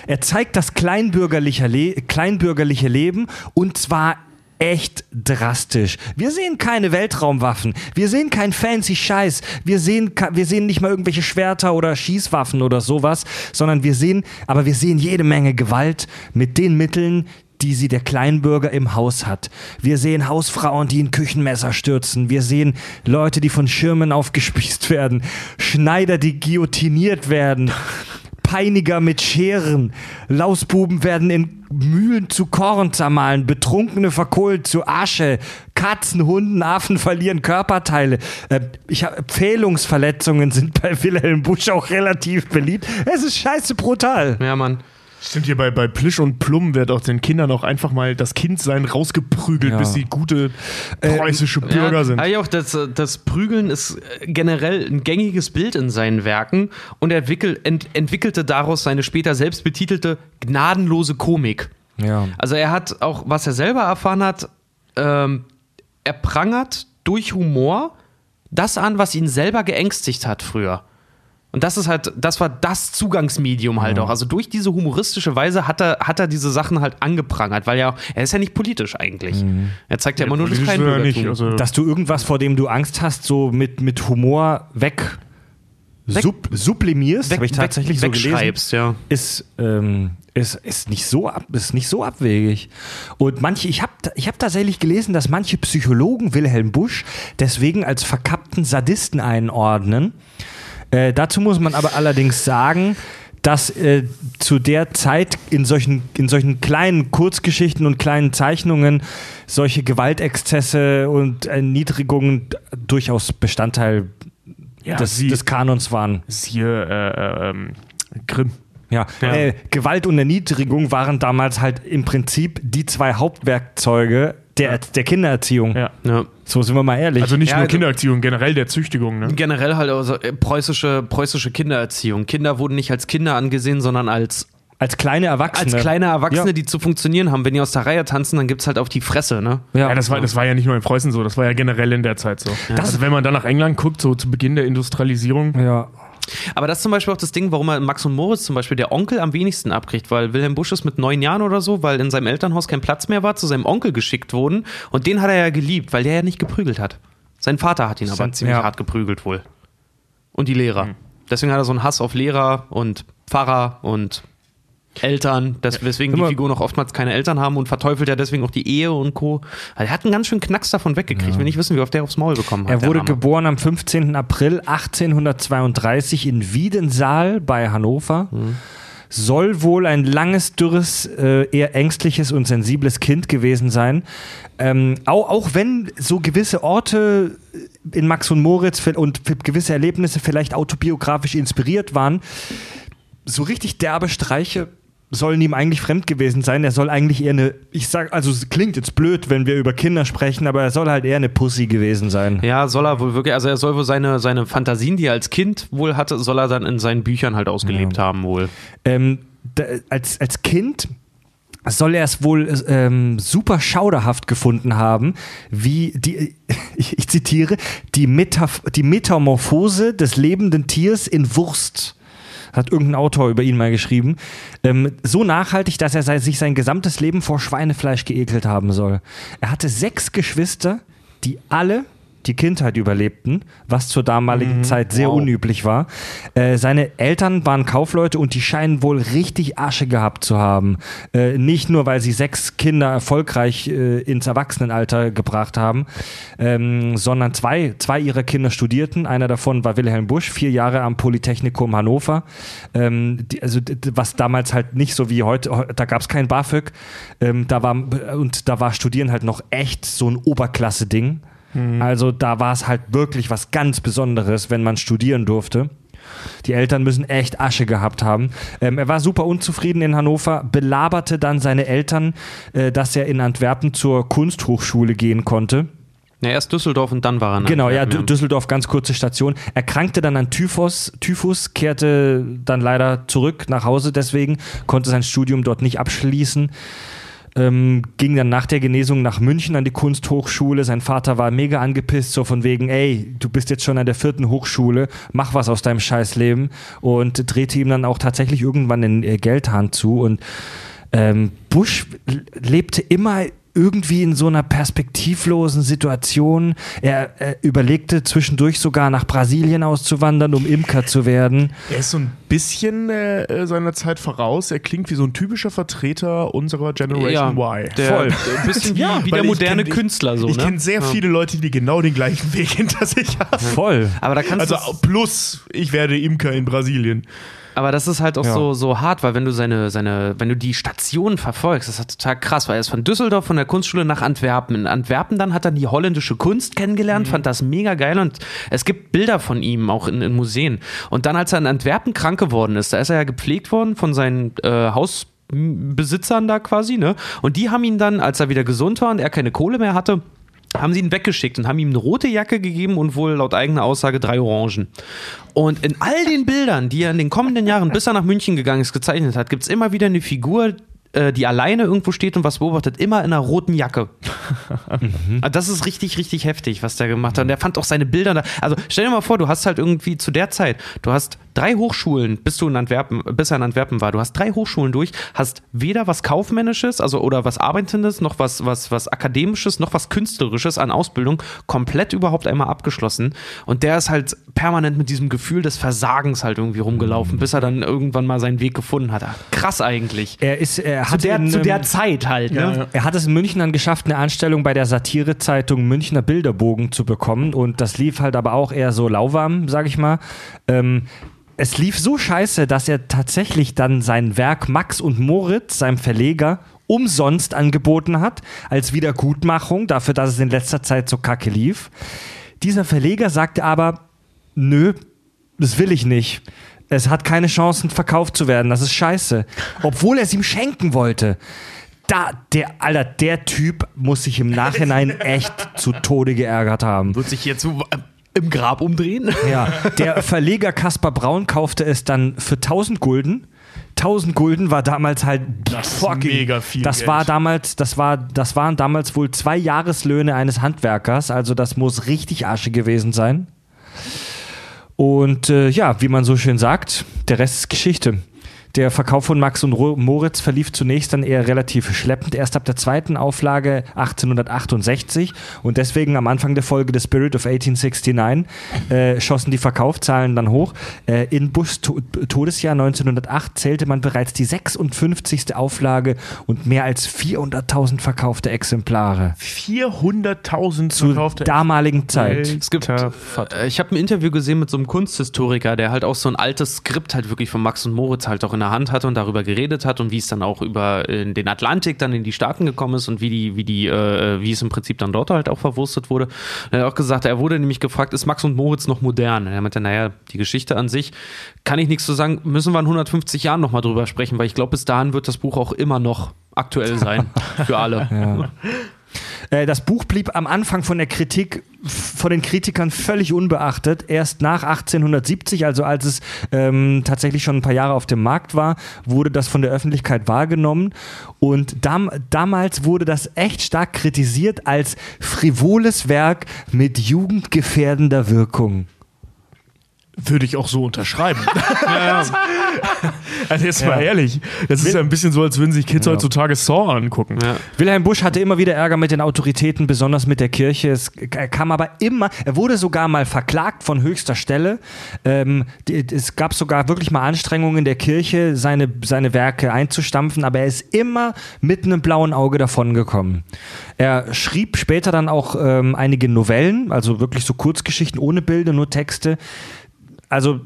Er zeigt das kleinbürgerliche, Le kleinbürgerliche Leben und zwar echt drastisch. Wir sehen keine Weltraumwaffen, wir sehen kein fancy Scheiß, wir sehen, wir sehen nicht mal irgendwelche Schwerter oder Schießwaffen oder sowas, sondern wir sehen, aber wir sehen jede Menge Gewalt mit den Mitteln, die sie der Kleinbürger im Haus hat. Wir sehen Hausfrauen, die in Küchenmesser stürzen. Wir sehen Leute, die von Schirmen aufgespießt werden. Schneider, die guillotiniert werden. Peiniger mit Scheren. Lausbuben werden in Mühlen zu Korn zermahlen. Betrunkene verkohlt zu Asche. Katzen, Hunden, Affen verlieren Körperteile. Äh, ich hab, Pfählungsverletzungen sind bei Wilhelm Busch auch relativ beliebt. Es ist scheiße brutal. Ja, Mann. Stimmt hier bei, bei Plisch und Plum wird auch den Kindern auch einfach mal das Kindsein rausgeprügelt, Ja. bis sie gute preußische Bürger ja, sind. Ja, auch das, das Prügeln ist äh, generell ein gängiges Bild in seinen Werken und er entwickel, ent, entwickelte daraus seine später selbst betitelte gnadenlose Komik. Ja. Also er hat auch, was er selber erfahren hat, ähm, er prangert durch Humor das an, was ihn selber geängstigt hat früher. Und das ist halt, das war das Zugangsmedium halt auch. Also durch diese humoristische Weise hat er, hat er diese Sachen halt angeprangert, weil ja, er ist ja nicht politisch eigentlich. Er zeigt ja immer nur das er Kleinbürgertum. nicht. Also, Dass du irgendwas, vor dem du Angst hast, so mit, mit Humor weg, Weg- sub, sublimierst, Weg- habe ich tatsächlich weg- so gelesen, wegschreibst, ja. ist, ähm, ist, ist, nicht so ab, ist nicht so abwegig. Und manche, ich habe ich hab tatsächlich gelesen, dass manche Psychologen Wilhelm Busch deswegen als verkappten Sadisten einordnen. Äh, dazu muss man aber allerdings sagen, dass äh, zu der Zeit in solchen, in solchen kleinen Kurzgeschichten und kleinen Zeichnungen solche Gewaltexzesse und Erniedrigungen durchaus Bestandteil ja, des, sie, des Kanons waren. siehe äh, ähm, Grimm. Ja, Ja. Äh, Gewalt und Erniedrigung waren damals halt im Prinzip die zwei Hauptwerkzeuge der, der Kindererziehung. Ja. Ja. So sind wir mal ehrlich. Also nicht Ja, nur also- Kindererziehung, generell der Züchtigung. Ne? Generell halt also preußische, preußische Kindererziehung. Kinder wurden nicht als Kinder angesehen, sondern als, als kleine Erwachsene. als kleine Erwachsene, Ja. die zu funktionieren haben. Wenn die aus der Reihe tanzen, dann gibt's halt auf die Fresse, ne? Ja, Ja, das war, das war ja nicht nur in Preußen so, das war ja generell in der Zeit so. also wenn man dann nach England guckt, so zu Beginn der Industrialisierung, ja. Aber das ist zum Beispiel auch das Ding, warum er Max und Moritz zum Beispiel der Onkel am wenigsten abkriegt, weil Wilhelm Busch ist mit neun Jahren oder so, weil in seinem Elternhaus kein Platz mehr war, zu seinem Onkel geschickt wurden und den hat er ja geliebt, weil der ja nicht geprügelt hat. Sein Vater hat ihn aber ziemlich ja. hart geprügelt wohl. Und die Lehrer. Deswegen hat er so einen Hass auf Lehrer und Pfarrer und Eltern, das, weswegen die Figuren auch oftmals keine Eltern haben und verteufelt ja deswegen auch die Ehe und Co. Also er hat einen ganz schönen Knacks davon weggekriegt. Will nicht wissen, wie oft der aufs Maul bekommen hat. Er wurde geboren am 15. April 1832 in Wiedensaal bei Hannover. Soll wohl ein langes, dürres, äh, eher ängstliches und sensibles Kind gewesen sein. Ähm, auch, auch wenn so gewisse Orte in Max und Moritz und gewisse Erlebnisse vielleicht autobiografisch inspiriert waren, so richtig derbe Streiche sollen ihm eigentlich fremd gewesen sein. Er soll eigentlich eher eine, ich sag, also es klingt jetzt blöd, wenn wir über Kinder sprechen, aber er soll halt eher eine Pussy gewesen sein. Ja, soll er wohl wirklich, also er soll wohl seine, seine Fantasien, die er als Kind wohl hatte, soll er dann in seinen Büchern halt ausgelebt haben wohl. Ähm, da, als, als Kind soll er es wohl ähm, super schauderhaft gefunden haben, wie die, ich, ich zitiere, die, Metaph die Metamorphose des lebenden Tiers in Wurst. Hat irgendein Autor über ihn mal geschrieben. Ähm, so nachhaltig, dass er sich sein gesamtes Leben vor Schweinefleisch geekelt haben soll. Er hatte sechs Geschwister, die alle die Kindheit überlebten, was zur damaligen Zeit sehr Wow. unüblich war. Äh, seine Eltern waren Kaufleute und die scheinen wohl richtig Asche gehabt zu haben. Äh, nicht nur, weil sie sechs Kinder erfolgreich äh, ins Erwachsenenalter gebracht haben, ähm, sondern zwei, zwei ihrer Kinder studierten. Einer davon war Wilhelm Busch, vier Jahre am Polytechnikum Hannover. Ähm, die, also was damals halt nicht so wie heute, heu- da gab es kein BAföG. Ähm, da war, und da war Studieren halt noch echt so ein Oberklasse-Ding. Also da war es halt wirklich was ganz Besonderes, wenn man studieren durfte. Die Eltern müssen echt Asche gehabt haben. Ähm, er war super unzufrieden in Hannover, belaberte dann seine Eltern, äh, dass er in Antwerpen zur Kunsthochschule gehen konnte. Ja, erst Düsseldorf und dann war er Genau, ja, Antwerpen, Düsseldorf, ganz kurze Station. Erkrankte dann an Typhus, Typhus, kehrte dann leider zurück nach Hause, deswegen konnte sein Studium dort nicht abschließen. Ähm, ging dann nach der Genesung nach München an die Kunsthochschule. Sein Vater war mega angepisst, so von wegen, ey, du bist jetzt schon an der vierten Hochschule, mach was aus deinem Scheißleben. Und drehte ihm dann auch tatsächlich irgendwann den äh, Geldhahn zu. Und ähm, Bush lebte immer irgendwie in so einer perspektivlosen Situation. Er äh, überlegte zwischendurch sogar nach Brasilien auszuwandern, um Imker zu werden. er ist so ein bisschen äh, äh, seiner Zeit voraus. Er klingt wie so ein typischer Vertreter unserer Generation ja, Y. Der, Voll. Ein bisschen wie, Ja, wie der moderne kenn- Künstler so, ich ne? kenne sehr Ja. viele Leute, die genau den gleichen Weg hinter sich haben. Voll. Aber da kannst Also plus, ich werde Imker in Brasilien. Aber das ist halt auch Ja. so, so hart, weil wenn du seine, seine, wenn du die Stationen verfolgst, das ist total krass, weil er ist von Düsseldorf, von der Kunstschule nach Antwerpen. In Antwerpen dann hat er die holländische Kunst kennengelernt, Mhm. fand das mega geil und es gibt Bilder von ihm auch in, in Museen. Und dann, als er in Antwerpen krank geworden ist, da ist er ja gepflegt worden von seinen äh, Hausbesitzern da quasi, ne? Und die haben ihn dann, als er wieder gesund war und er keine Kohle mehr hatte, haben sie ihn weggeschickt und haben ihm eine rote Jacke gegeben und wohl laut eigener Aussage drei Orangen. Und in all den Bildern, die er in den kommenden Jahren, bis er nach München gegangen ist, gezeichnet hat, gibt es immer wieder eine Figur, äh, die alleine irgendwo steht und was beobachtet, immer in einer roten Jacke. Ah, Das ist richtig, richtig heftig, was der gemacht hat. Und der fand auch seine Bilder da. Also stell dir mal vor, du hast halt irgendwie zu der Zeit, du hast drei Hochschulen, bis du in Antwerpen, bis er in Antwerpen war. Du hast drei Hochschulen durch, hast weder was Kaufmännisches, also oder was Arbeitendes, noch was, was, was Akademisches, noch was Künstlerisches an Ausbildung komplett überhaupt einmal abgeschlossen. Und der ist halt permanent mit diesem Gefühl des Versagens halt irgendwie rumgelaufen, bis er dann irgendwann mal seinen Weg gefunden hat. Krass eigentlich. Er ist, er Zu hat der, in, zu der Zeit halt, ne? Er hat es in München dann geschafft, eine Anstellung bei der Satirezeitung Münchner Bilderbogen zu bekommen. Und das lief halt aber auch eher so lauwarm, sag ich mal. Ähm, es lief so scheiße, dass er tatsächlich dann sein Werk Max und Moritz, seinem Verleger, umsonst angeboten hat, als Wiedergutmachung dafür, dass es in letzter Zeit so kacke lief. Dieser Verleger sagte aber, nö, das will ich nicht. Es hat keine Chancen, verkauft zu werden. Das ist scheiße. Obwohl er es ihm schenken wollte. Da, der, Alter, der Typ muss sich im Nachhinein echt zu Tode geärgert haben. Wird sich jetzt so, äh, im Grab umdrehen? Ja, der Verleger Kaspar Braun kaufte es dann für 1000 Gulden. 1000 Gulden war damals halt Das ist mega viel Das Geld. war damals, das war, das waren damals wohl zwei Jahreslöhne eines Handwerkers. Also das muss richtig Asche gewesen sein. Und äh, ja, wie man so schön sagt, der Rest ist Geschichte. Der Verkauf von Max und Moritz verlief zunächst dann eher relativ schleppend. Erst ab der zweiten Auflage 1868 und deswegen am Anfang der Folge The Spirit of 1869 äh, schossen die Verkaufszahlen dann hoch. Äh, in Bushs to Todesjahr 1908 zählte man bereits die 56. Auflage und mehr als 400.000 verkaufte Exemplare 400.000 zur verkaufte damaligen Zeit. Es gibt, äh, ich habe ein Interview gesehen mit so einem Kunsthistoriker, der halt auch so ein altes Skript halt wirklich von Max und Moritz halt auch in der Hand hatte und darüber geredet hat und wie es dann auch über äh, den Atlantik dann in die Staaten gekommen ist und wie die, wie die, äh, wie es im Prinzip dann dort halt auch verwurstet wurde. Und er hat auch gesagt, er wurde nämlich gefragt, ist Max und Moritz noch modern? Und er meinte, naja, die Geschichte an sich kann ich nichts zu sagen, müssen wir in 150 Jahren nochmal drüber sprechen, weil ich glaube, bis dahin wird das Buch auch immer noch aktuell sein für alle. Äh, das Buch blieb am Anfang von der Kritik, von den Kritikern völlig unbeachtet. Erst nach 1870, also als es ähm, tatsächlich schon ein paar Jahre auf dem Markt war, wurde das von der Öffentlichkeit wahrgenommen. Und dam damals wurde das echt stark kritisiert als frivoles Werk mit jugendgefährdender Wirkung. Würde ich auch so unterschreiben. also jetzt mal ehrlich, das ist ja ein bisschen so, als würden sich Kids heutzutage Saw angucken. Ja. Wilhelm Busch hatte immer wieder Ärger mit den Autoritäten, besonders mit der Kirche. Es kam aber immer, er wurde sogar mal verklagt von höchster Stelle. Ähm, es gab sogar wirklich mal Anstrengungen der Kirche, seine, seine Werke einzustampfen, aber er ist immer mit einem blauen Auge davongekommen. Er schrieb später dann auch ähm, einige Novellen, also wirklich so Kurzgeschichten ohne Bilder, nur Texte. Also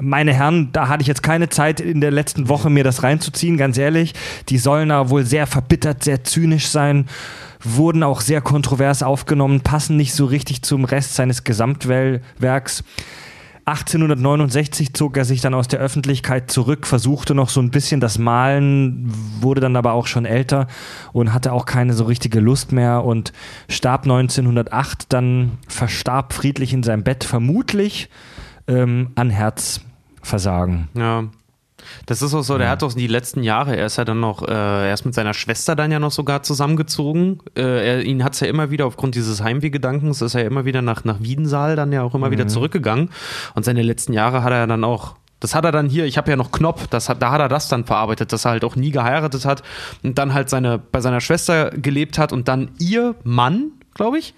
meine Herren, da hatte ich jetzt keine Zeit in der letzten Woche mir das reinzuziehen, ganz ehrlich. Die sollen da wohl sehr verbittert, sehr zynisch sein, wurden auch sehr kontrovers aufgenommen, passen nicht so richtig zum Rest seines Gesamtwerks. 1869 zog er sich dann aus der Öffentlichkeit zurück, versuchte noch so ein bisschen das Malen, wurde dann aber auch schon älter und hatte auch keine so richtige Lust mehr und starb 1908, dann verstarb friedlich in seinem Bett, vermutlich ähm, an Herzversagen. Ja. Das ist auch so, der hat doch die letzten Jahre, er ist ja dann noch, äh, er ist mit seiner Schwester dann ja noch sogar zusammengezogen. Äh, er, ihn hat es ja immer wieder, aufgrund dieses Heimwehgedankens, ist er ja immer wieder nach, nach Wiedensaal dann ja auch immer wieder zurückgegangen. Und seine letzten Jahre hat er dann auch das hat er dann hier, ich habe ja noch Knopf, das hat, da hat er das dann verarbeitet, dass er halt auch nie geheiratet hat und dann halt seine, bei seiner Schwester gelebt hat und dann ihr Mann, glaube ich,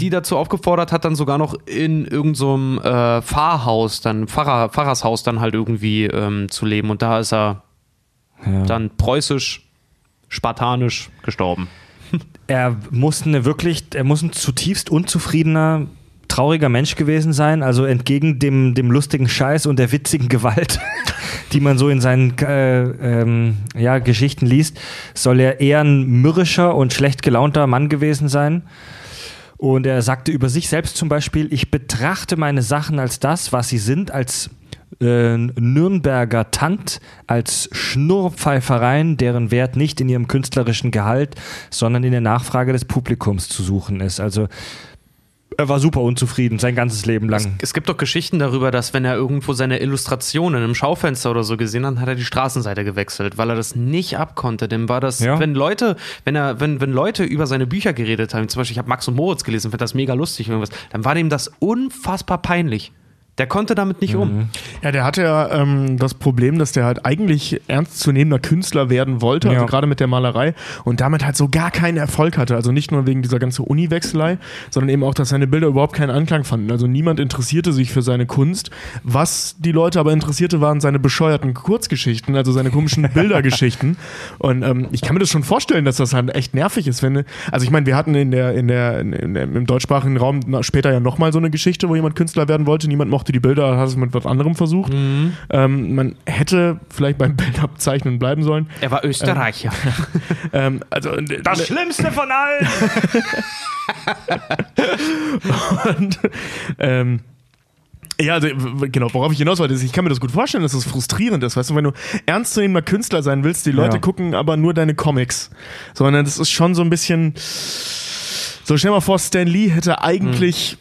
die dazu aufgefordert hat, dann sogar noch in irgendeinem so äh, Pfarrhaus, dann Pfarrer, Pfarrershaus dann halt irgendwie ähm, zu leben. Und da ist er Ja. dann preußisch, spartanisch gestorben. Er muss eine wirklich, er muss ein zutiefst unzufriedener, trauriger Mensch gewesen sein. Also entgegen dem, dem lustigen Scheiß und der witzigen Gewalt, die man so in seinen äh, ähm, ja, Geschichten liest, soll er eher ein mürrischer und schlecht gelaunter Mann gewesen sein. Und er sagte über sich selbst zum Beispiel, ich betrachte meine Sachen als das, was sie sind, als äh, Nürnberger Tant, als Schnurrpfeifereien, deren Wert nicht in ihrem künstlerischen Gehalt, sondern in der Nachfrage des Publikums zu suchen ist. Also er war super unzufrieden, sein ganzes Leben lang. Es gibt doch Geschichten darüber, dass wenn er irgendwo seine Illustrationen im Schaufenster oder so gesehen hat, hat er die Straßenseite gewechselt, weil er das nicht abkonnte. Dem war das, Ja. wenn Leute, wenn er, wenn, wenn Leute über seine Bücher geredet haben, zum Beispiel, ich habe Max und Moritz gelesen, fand das mega lustig, irgendwas, dann war dem das unfassbar peinlich. Der konnte damit nicht um. Ja, der hatte ja ähm, das Problem, dass der halt eigentlich ernstzunehmender Künstler werden wollte, also Ja. gerade mit der Malerei und damit halt so gar keinen Erfolg hatte. Also nicht nur wegen dieser ganzen Uni-Wechselei, sondern eben auch, dass seine Bilder überhaupt keinen Anklang fanden. Also niemand interessierte sich für seine Kunst. Was die Leute aber interessierte, waren seine bescheuerten Kurzgeschichten, also seine komischen Bildergeschichten. Und ähm, ich kann mir das schon vorstellen, dass das halt echt nervig ist, wenn. Also ich meine, wir hatten in der, in der, in, in, im deutschsprachigen Raum später ja nochmal so eine Geschichte, wo jemand Künstler werden wollte, niemand mochte die Bilder, hat es mit was anderem versucht. Ähm, man hätte vielleicht beim Bildabzeichnen bleiben sollen. Er war Österreicher. Ähm, also Das Schlimmste von allen! und, ähm, ja, also, genau, worauf ich hinaus wollte, ist, ich kann mir das gut vorstellen, dass das frustrierend ist. Weißt du, wenn du ernstzunehmender Künstler sein willst, die Leute Ja. gucken aber nur deine Comics. Sondern das ist schon so ein bisschen. So, stell dir mal vor, Stan Lee hätte eigentlich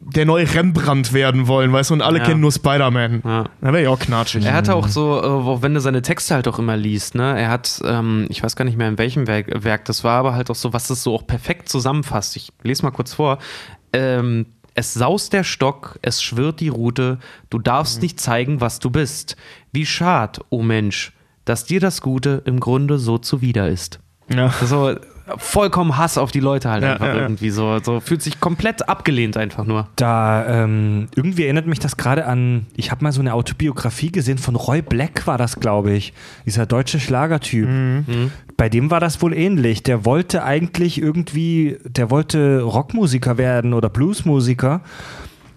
der neue Rembrandt werden wollen, weißt du, und alle Ja. kennen nur Spider-Man. Ja. Da wäre ich auch knatschig. Er hatte auch so, äh, wenn du seine Texte halt auch immer liest, ne, er hat, ähm, ich weiß gar nicht mehr in welchem Werk, Werk das war, aber halt auch so, was das so auch perfekt zusammenfasst. Ich lese mal kurz vor. Ähm, es saust der Stock, es schwirrt die Rute, du darfst nicht zeigen, was du bist. Wie schad, o Mensch, dass dir das Gute im Grunde so zuwider ist. Ja. So vollkommen Hass auf die Leute halt Ja, einfach ja, ja. irgendwie so, so fühlt sich komplett abgelehnt einfach nur. Da, ähm, irgendwie erinnert mich das gerade an, ich habe mal so eine Autobiografie gesehen von Roy Black war das, glaube ich. Dieser deutsche Schlagertyp. Bei dem war das wohl ähnlich. Der wollte eigentlich irgendwie, der wollte Rockmusiker werden oder Bluesmusiker.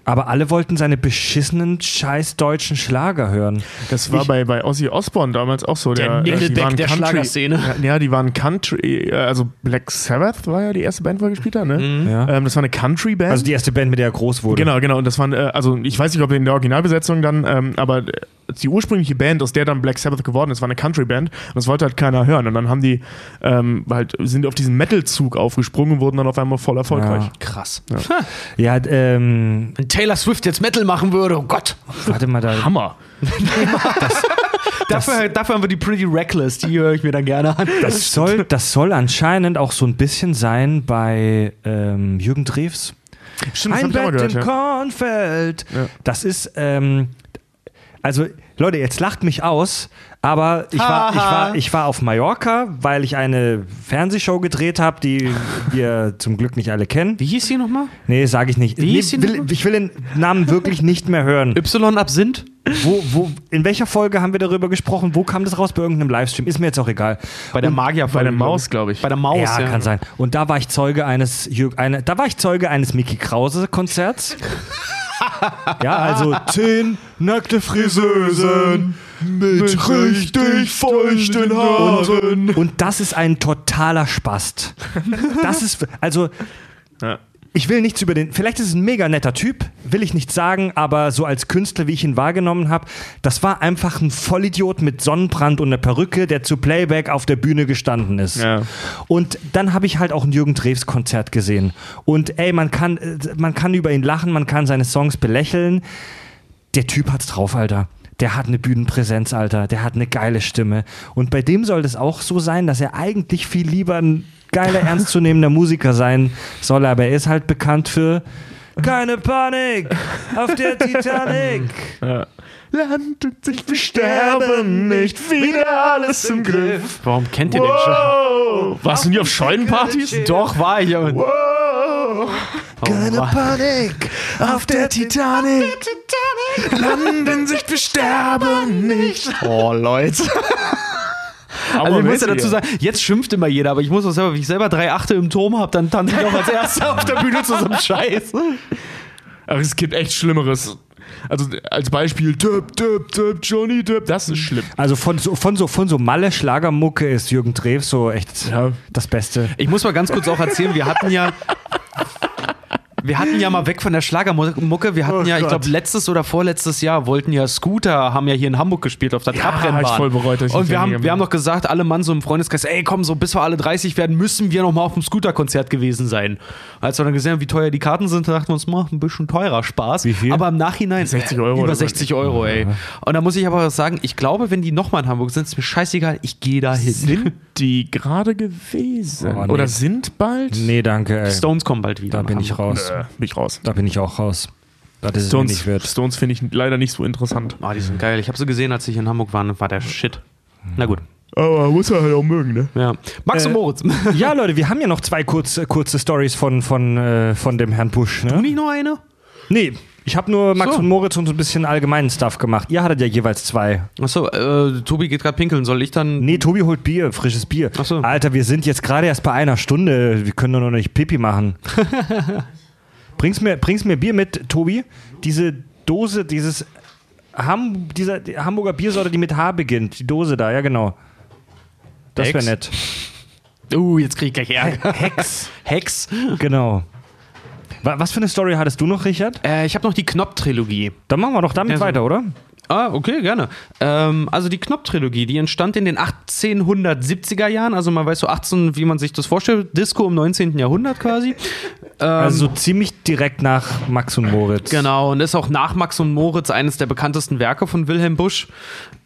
Aber alle wollten seine beschissenen, scheiß deutschen Schlager hören. Das war Ich- bei, bei Ozzy Osbourne damals auch so. Der die Nickelback waren der Country- Schlagerszene. Ja, ja, die waren Country, äh, also Black Sabbath war ja die erste Band, wo er gespielt hat, ne? Ja. Ähm, das war eine Country-Band. Also die erste Band, mit der er groß wurde. Genau, genau. Und das waren, äh, also ich weiß nicht, ob in der Originalbesetzung dann, ähm, aber die ursprüngliche Band, aus der dann Black Sabbath geworden ist, war eine Country-Band und das wollte halt keiner hören. Und dann haben die ähm, halt, sind auf diesen Metal-Zug aufgesprungen und wurden dann auf einmal voll erfolgreich. Ja. Krass. Ja, ähm, Wenn Taylor Swift jetzt Metal machen würde, oh Gott. warte mal da. Hammer. Dafür, dafür haben wir die Pretty Reckless, die höre ich mir dann gerne an. Das soll, das soll anscheinend auch so ein bisschen sein bei ähm, Jürgen Drews. Stimmt, das Ein Bett gehört, im ja. Kornfeld. Ja. Das ist, ähm, also Leute, jetzt lacht mich aus, aber ich war, ich war, ich war auf Mallorca, weil ich eine Fernsehshow gedreht habe, die wir zum Glück nicht alle kennen. Wie hieß die nochmal? Nee, sage ich nicht. Wie nee, hieß die will, nochmal? ich will den Namen wirklich nicht mehr hören. Y Absinth? Wo, wo, in welcher Folge haben wir darüber gesprochen? Wo kam das raus? Bei irgendeinem Livestream? Ist mir jetzt auch egal. Bei der Magier Bei der Maus, glaube ich. Bei der Maus, ja, ja. kann sein. Und da war ich Zeuge eines eine, da war ich Zeuge eines Mickey Krause Konzerts. ja, also zehn nackte Friseusen mit richtig feuchten Haaren. Und das ist ein totaler Spast. Das ist also Ja. Ich will nichts über den. Vielleicht ist es ein mega netter Typ, will ich nicht sagen, aber so als Künstler, wie ich ihn wahrgenommen habe, das war einfach ein Vollidiot mit Sonnenbrand und einer Perücke, der zu Playback auf der Bühne gestanden ist. Ja. Und dann habe ich halt auch ein Jürgen Drews Konzert gesehen. Und ey, man kann, äh, man kann über ihn lachen, man kann seine Songs belächeln. Der Typ hat's drauf, Alter. Der hat eine Bühnenpräsenz, Alter. Der hat eine geile Stimme. Und bei dem soll das auch so sein, dass er eigentlich viel lieber ein geiler, ernstzunehmender Musiker sein soll. Aber er ist halt bekannt für keine Panik auf der Titanic. Land und sich besterben, nicht wieder alles im Griff. Warum kennt ihr den schon? Warst du nie auf Scheunenpartys? Doch, war ich. aber- Wow. War- Panik Auf der Titanic. Landen sich besterben nicht. Oh, Leute. Also ich muss ja dazu sagen, jetzt schimpft immer jeder, aber ich muss auch selber, wenn ich selber drei Achte im Turm habe, dann tanze ich auch als Erster auf der Bühne zu so einem Scheiß. Aber es gibt echt Schlimmeres. Also als Beispiel, Tipp, Tipp, Tipp, Johnny Tipp, das ist schlimm. Also von so, von so, von so Malle Schlagermucke ist Jürgen Drews so echt Ja. das Beste. Ich muss mal ganz kurz auch erzählen, wir hatten ja. Wir hatten ja mal weg von der Schlagermucke. Wir hatten Oh ja, ich glaube, letztes oder vorletztes Jahr wollten ja Scooter, haben ja hier in Hamburg gespielt auf der Ja, Trabrennbahn. hab ich voll bereut, dass ich Und wir haben, wir haben noch gesagt, alle Mann so im Freundeskreis, ey komm, so bis wir alle 30 werden, müssen wir noch mal auf dem Scooter-Konzert gewesen sein. Als wir dann gesehen haben, wie teuer die Karten sind, dachten wir uns, mach ein bisschen teurer Spaß. Wie viel? Aber im Nachhinein 60 Euro über oder so. 60 Euro, ey. Und da muss ich aber sagen, ich glaube, wenn die nochmal in Hamburg sind, ist mir scheißegal, ich gehe da hin. Sind die gerade gewesen? Oh, nee. Oder sind bald? Nee, danke, ey. Stones kommen bald wieder. Da bin ich Hamburg. raus. Äh, bin ich raus. Da bin ich auch raus. dass es Stones. Stones finde ich leider nicht so interessant. Ah, die sind geil. Ich habe sie gesehen, als ich in Hamburg war. War der Shit. Na gut. Aber muss er halt auch mögen, ne? Ja. Max Äh, und Moritz. Ja, Leute, wir haben ja noch zwei kurze, kurze Stories von, von, äh, von dem Herrn Busch. Ne? nicht noch eine? Nee, ich habe nur Max So. und Moritz und so ein bisschen allgemeinen Stuff gemacht. Ihr hattet ja jeweils zwei. Achso, äh, Tobi geht gerade pinkeln. Soll ich dann. Nee, Tobi holt Bier, frisches Bier. Ach so. Alter, wir sind jetzt gerade erst bei einer Stunde. Wir können doch noch nicht Pipi machen. bring's, mir, bring's mir Bier mit, Tobi. Diese Dose, dieses Ham, dieser die Hamburger Biersorte, die mit H beginnt. Die Dose da, ja genau. Das wäre nett. Uh, jetzt krieg ich gleich Ärger. Hex. Hex. Genau. Wa- Was für eine Story hattest du noch, Richard? Äh, ich habe noch die Knopf-Trilogie. Dann machen wir doch damit Ja, so. weiter, oder? Ah, okay, gerne. Ähm, also die Knopf-Trilogie, die entstand in den 1870er Jahren, also man weiß so 18, wie man sich das vorstellt, Disco im 19. Jahrhundert quasi. Also so ziemlich direkt nach Max und Moritz. Genau, und ist auch nach Max und Moritz eines der bekanntesten Werke von Wilhelm Busch.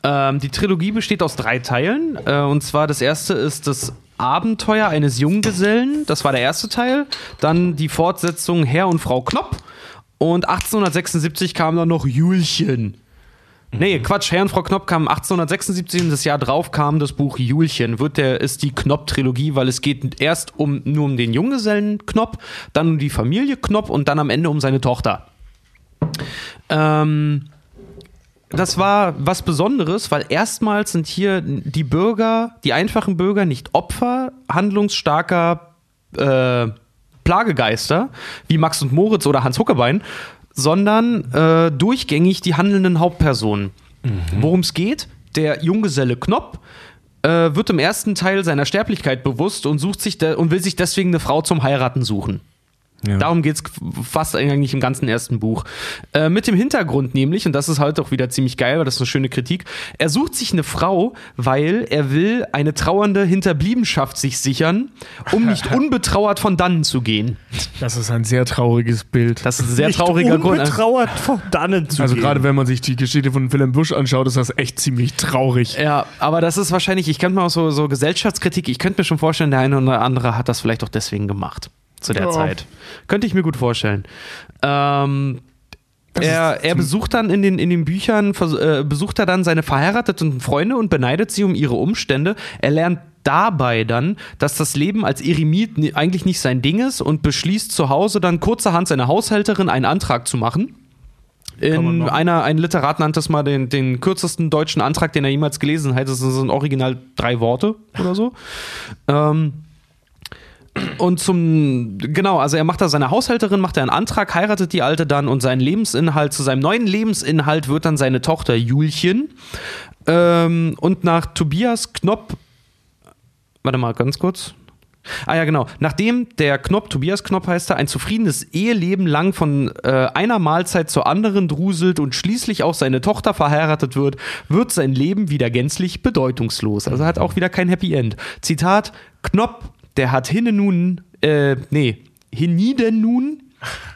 Ähm, die Trilogie besteht aus drei Teilen. Äh, und zwar das erste ist das Abenteuer eines Junggesellen. Das war der erste Teil. Dann die Fortsetzung Herr und Frau Knopp. Und 1876 kam dann noch Julchen. Nee, Quatsch, Herr und Frau Knopp kam 1876 und das Jahr drauf kam das Buch Julchen. Wird der, ist die Knopp-Trilogie, weil es geht erst um, nur um den Junggesellen Knopp, dann um die Familie Knopp und dann am Ende um seine Tochter. Ähm, das war was Besonderes, weil erstmals sind hier die Bürger, die einfachen Bürger, nicht Opfer handlungsstarker äh, Plagegeister wie Max und Moritz oder Hans Huckebein, sondern äh, durchgängig die handelnden Hauptpersonen. Worum es geht, der Junggeselle Knopp äh, wird im ersten Teil seiner Sterblichkeit bewusst und sucht sich und will sich deswegen eine Frau zum Heiraten suchen. Ja. Darum geht es fast eigentlich im ganzen ersten Buch. Äh, mit dem Hintergrund nämlich, und das ist halt auch wieder ziemlich geil, weil das ist eine schöne Kritik, er sucht sich eine Frau, weil er will eine trauernde Hinterbliebenschaft sich sichern, um nicht unbetrauert von dannen zu gehen. Das ist ein sehr trauriges Bild. Das ist ein sehr Nicht trauriger Grund. unbetrauert von dannen zu also gehen. gerade wenn man sich die Geschichte von Willem Busch anschaut, ist das echt ziemlich traurig. Ja, aber das ist wahrscheinlich, ich könnte mal so, so Gesellschaftskritik, ich könnte mir schon vorstellen, der eine oder andere hat das vielleicht auch deswegen gemacht. Zu der Ja. Zeit. Könnte ich mir gut vorstellen. Ähm, er, er besucht dann in den, in den Büchern, äh, besucht er dann seine verheirateten Freunde und beneidet sie um ihre Umstände. Er lernt dabei dann, dass das Leben als Eremit eigentlich nicht sein Ding ist und beschließt zu Hause dann kurzerhand seiner Haushälterin einen Antrag zu machen. In einer, ein Literat nannte es mal den, den kürzesten deutschen Antrag, den er jemals gelesen hat. Das sind original drei Worte oder so. Ähm, und zum, genau, also er macht da seine Haushälterin, macht er einen Antrag, heiratet die Alte dann und sein Lebensinhalt, zu seinem neuen Lebensinhalt wird dann seine Tochter Julchen. Ähm, und nach Tobias Knopp, warte mal ganz kurz. Ah ja, genau. Nachdem der Knopp, Tobias Knopp heißt er, ein zufriedenes Eheleben lang von äh, einer Mahlzeit zur anderen druselt und schließlich auch seine Tochter verheiratet wird, wird sein Leben wieder gänzlich bedeutungslos. Also hat auch wieder kein Happy End. Zitat: Knopp, der hat hinnen nun, äh, nee, hienieden nun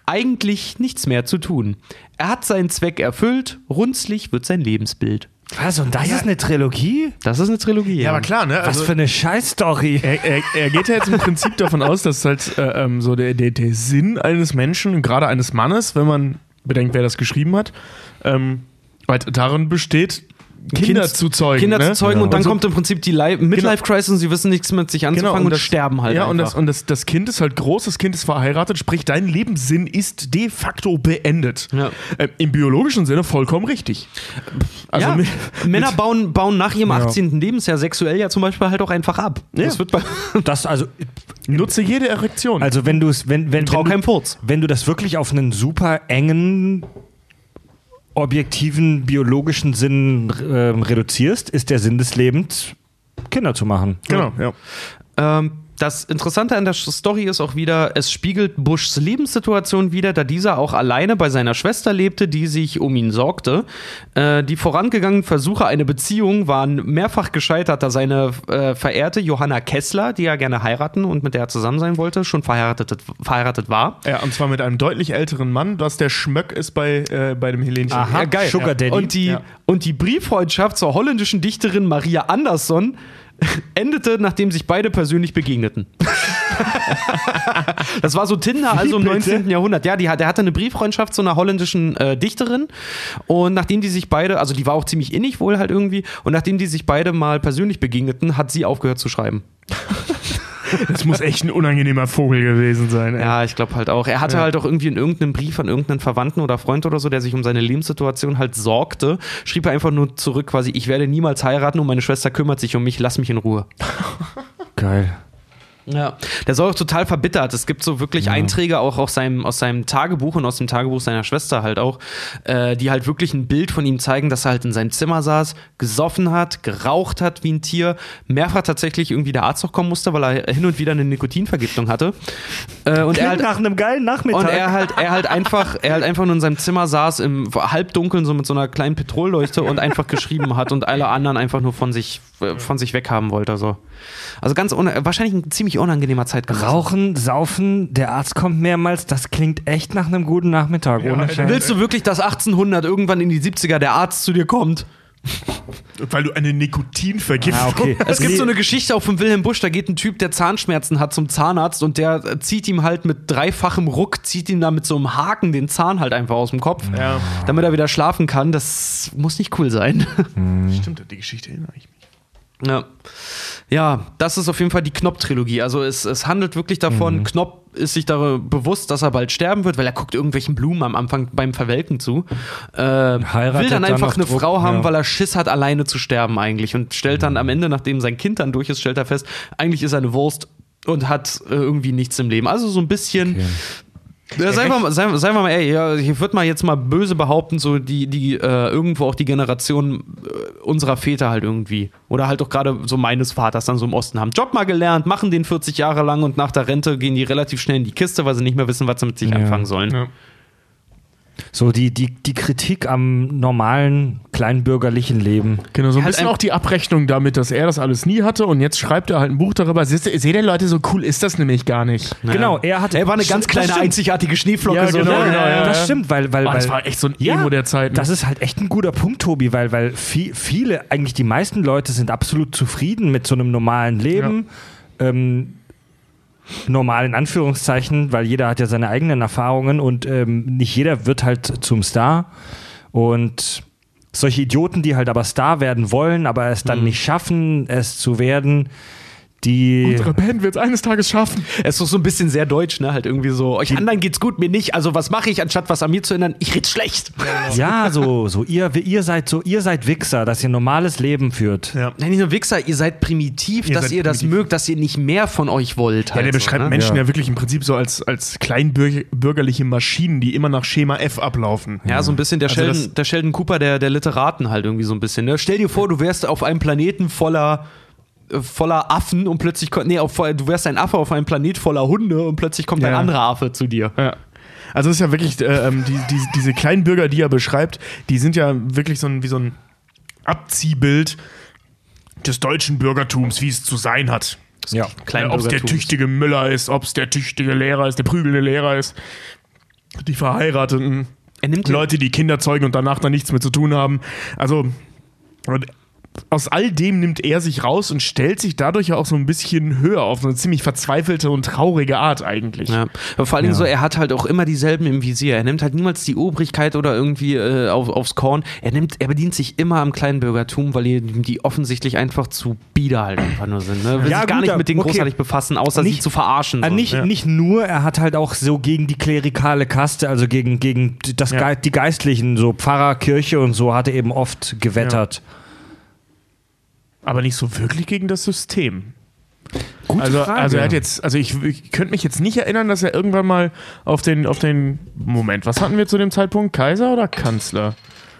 eigentlich nichts mehr zu tun. Er hat seinen Zweck erfüllt, runzlig wird sein Lebensbild. Was? Und das ist eine Trilogie? Das ist eine Trilogie. Ja, aber klar, ne? Was Also, für eine Scheißstory. er, er, er geht ja jetzt im Prinzip davon aus, dass halt äh, ähm, so der, der, der Sinn eines Menschen, gerade eines Mannes, wenn man bedenkt, wer das geschrieben hat, ähm, halt darin besteht, Kinder Kind- zu zeugen. Kinder ne? zu zeugen und dann so- kommt im Prinzip die Li- Midlife-Crisis und sie wissen nichts mit sich anzufangen und, das, sterben halt Ja, und, einfach. das, und das, das Kind ist halt groß, das Kind ist verheiratet, sprich, dein Lebenssinn ist de facto beendet. Ja. Äh, Im biologischen Sinne vollkommen richtig. Also ja, mit, Männer bauen, bauen nach ihrem Ja. 18. Lebensjahr sexuell ja zum Beispiel halt auch einfach ab. Das wird bei Das also, nutze jede Erektion. also wenn du es, wenn, wenn, Trau du, Furz. wenn du das wirklich auf einen super engen, objektiven, biologischen Sinn ähm, reduzierst, ist der Sinn des Lebens, Kinder zu machen. genau, ja. Ähm, das Interessante an der Story ist auch wieder, es spiegelt Bushs Lebenssituation wieder, da dieser auch alleine bei seiner Schwester lebte, die sich um ihn sorgte. Äh, die vorangegangenen Versuche, eine Beziehung waren mehrfach gescheitert, da seine äh, verehrte Johanna Kessler, die er gerne heiraten und mit der er zusammen sein wollte, schon verheiratet, verheiratet war. Ja, und zwar mit einem deutlich älteren Mann, was der Schmöck ist bei, äh, bei dem Helenchen. Aha. Sugar Daddy. Und die, Ja. und die Brieffreundschaft zur holländischen Dichterin Maria Andersson endete, nachdem sich beide persönlich begegneten. Das war so Tinder, also im 19. Jahrhundert. Ja, die, der hatte eine Brieffreundschaft zu einer holländischen äh, Dichterin. Und nachdem die sich beide, also die war auch ziemlich innig wohl halt irgendwie, und nachdem die sich beide mal persönlich begegneten, hat sie aufgehört zu schreiben. Das muss echt ein unangenehmer Vogel gewesen sein. Ey. Ja, ich glaube halt auch. Er hatte Ja. halt auch irgendwie in irgendeinem Brief an irgendeinen Verwandten oder Freund oder so, der sich um seine Lebenssituation halt sorgte, schrieb er einfach nur zurück quasi, ich werde niemals heiraten und meine Schwester kümmert sich um mich, lass mich in Ruhe. Geil. Ja, der soll auch total verbittert. Es gibt so wirklich Einträge auch aus seinem, aus seinem Tagebuch und aus dem Tagebuch seiner Schwester halt auch, äh, die halt wirklich ein Bild von ihm zeigen, dass er halt in seinem Zimmer saß, gesoffen hat, geraucht hat wie ein Tier, mehrfach tatsächlich irgendwie der Arzt noch kommen musste, weil er hin und wieder eine Nikotinvergiftung hatte. Äh, und er halt, nach einem geilen Nachmittag. und er halt, er halt einfach, er halt einfach nur in seinem Zimmer saß im Halbdunkeln so mit so einer kleinen Petrolleuchte und einfach geschrieben hat und alle anderen einfach nur von sich, äh, von sich weghaben wollte. So. Also ganz wahrscheinlich ein ziemlich unangenehmer Zeitgenosse. Rauchen, saufen, der Arzt kommt mehrmals, das klingt echt nach einem guten Nachmittag. Scheiß. Willst du wirklich, dass 1800 irgendwann in die 70er der Arzt zu dir kommt? Weil du eine Nikotinvergiftung Ah, okay. Es gibt so eine Geschichte auch von Wilhelm Busch, da geht ein Typ, der Zahnschmerzen hat, zum Zahnarzt und der zieht ihm halt mit dreifachem Ruck, zieht ihm da mit so einem Haken den Zahn halt einfach aus dem Kopf, Ja. damit er wieder schlafen kann. Das muss nicht cool sein. Stimmt, die Geschichte erinnere ich mich. Ja. Ja, das ist auf jeden Fall die Knopp-Trilogie. Also es, es handelt wirklich davon, Knopp ist sich darüber bewusst, dass er bald sterben wird, weil er guckt irgendwelchen Blumen am Anfang beim Verwelken zu. Äh, Heiratet will dann dann einfach auf eine Druck, Frau haben, ja. weil er Schiss hat, alleine zu sterben eigentlich. Und stellt dann am Ende, nachdem sein Kind dann durch ist, stellt er fest, eigentlich ist er eine Wurst und hat äh, irgendwie nichts im Leben. Also so ein bisschen. Ja, seien, wir, mal- seien, seien wir mal, ey, ja, ich würde mal jetzt mal böse behaupten, so die, die äh, irgendwo auch die Generation äh, unserer Väter halt irgendwie. Oder halt auch gerade so meines Vaters dann so im Osten haben. Job mal gelernt, machen den 40 Jahre lang und nach der Rente gehen die relativ schnell in die Kiste, weil sie nicht mehr wissen, was sie mit sich Ja. anfangen sollen. So die, die, die Kritik am normalen, kleinbürgerlichen Leben. Genau, so ein bisschen auch die Abrechnung damit, dass er das alles nie hatte und jetzt schreibt er halt ein Buch darüber. Seht ihr, seht ihr Leute, so cool ist das nämlich gar nicht. Genau, er hatte. Er war eine ganz kleine, einzigartige Schneeflocke. Ja, so, genau, ne? genau, ja. Das stimmt, weil, weil, Oh, das weil war echt so ein Ja, Emo der Zeit. ne? Das ist halt echt ein guter Punkt, Tobi, weil, weil vi- viele, eigentlich die meisten Leute sind absolut zufrieden mit so einem normalen Leben. Ähm, normal in Anführungszeichen, weil jeder hat ja seine eigenen Erfahrungen und ähm, nicht jeder wird halt zum Star. Und solche Idioten, die halt aber Star werden wollen, aber es dann nicht schaffen, es zu werden, die. Unsere Band wird es eines Tages schaffen. Es ist doch so ein bisschen sehr deutsch, ne? Halt irgendwie so, euch anderen geht's gut, mir nicht. Also was mache ich, anstatt was an mir zu ändern? Ich rede schlecht. Ja, so, so ihr, ihr seid so, ihr seid Wichser, dass ihr ein normales Leben führt. Ja. Nein, nicht nur Wichser, ihr seid primitiv, Ihr dass seid ihr das primitiv. mögt, dass ihr nicht mehr von euch wollt. Ja, Halt der so, beschreibt ne? Menschen Ja. ja. wirklich im Prinzip so als, als kleinbürgerliche Maschinen, die immer nach Schema F ablaufen. Ja, so ein bisschen der, Also Sheldon, das- der Sheldon Cooper der, der Literaten halt irgendwie so ein bisschen. Ne? Stell dir vor, du wärst auf einem Planeten voller voller Affen und plötzlich kommt, nee, auf, du wärst ein Affe auf einem Planet voller Hunde und plötzlich kommt ein Ja. anderer Affe zu dir. Ja. Also es ist ja wirklich, äh, ähm, die, die, diese Kleinbürger, die er beschreibt, die sind ja wirklich so ein, wie so ein Abziehbild des deutschen Bürgertums, wie es zu sein hat. Ja. Ob es der tüchtige Müller ist, ob es der tüchtige Lehrer ist, der prügelnde Lehrer ist, die Verheirateten, Er nimmt Leute, die Kinder zeugen und danach dann nichts mehr zu tun haben. Also aus all dem nimmt er sich raus und stellt sich dadurch ja auch so ein bisschen höher auf so eine ziemlich verzweifelte und traurige Art eigentlich. Ja. Aber vor allen Dingen so, er hat halt auch immer dieselben im Visier. Er nimmt halt niemals die Obrigkeit oder irgendwie äh, auf, aufs Korn. Er nimmt, er bedient sich immer am Kleinbürgertum, weil die, die offensichtlich einfach zu bieder halt einfach nur sind. Ne? Will Ja, sich gar gut, nicht mit denen okay. großartig befassen, außer sie Nicht- zu verarschen. Äh, so. nicht, Ja. nicht nur, er hat halt auch so gegen die klerikale Kaste, also gegen, gegen das Ja. Die Geistlichen, so Pfarrer, Kirche und so, hat er eben oft gewettert. Aber nicht so wirklich gegen das System. Gute Also, Frage. also er hat jetzt, also ich, ich könnte mich jetzt nicht erinnern, dass er irgendwann mal auf den, auf den Moment, was hatten wir zu dem Zeitpunkt? Kaiser oder Kanzler?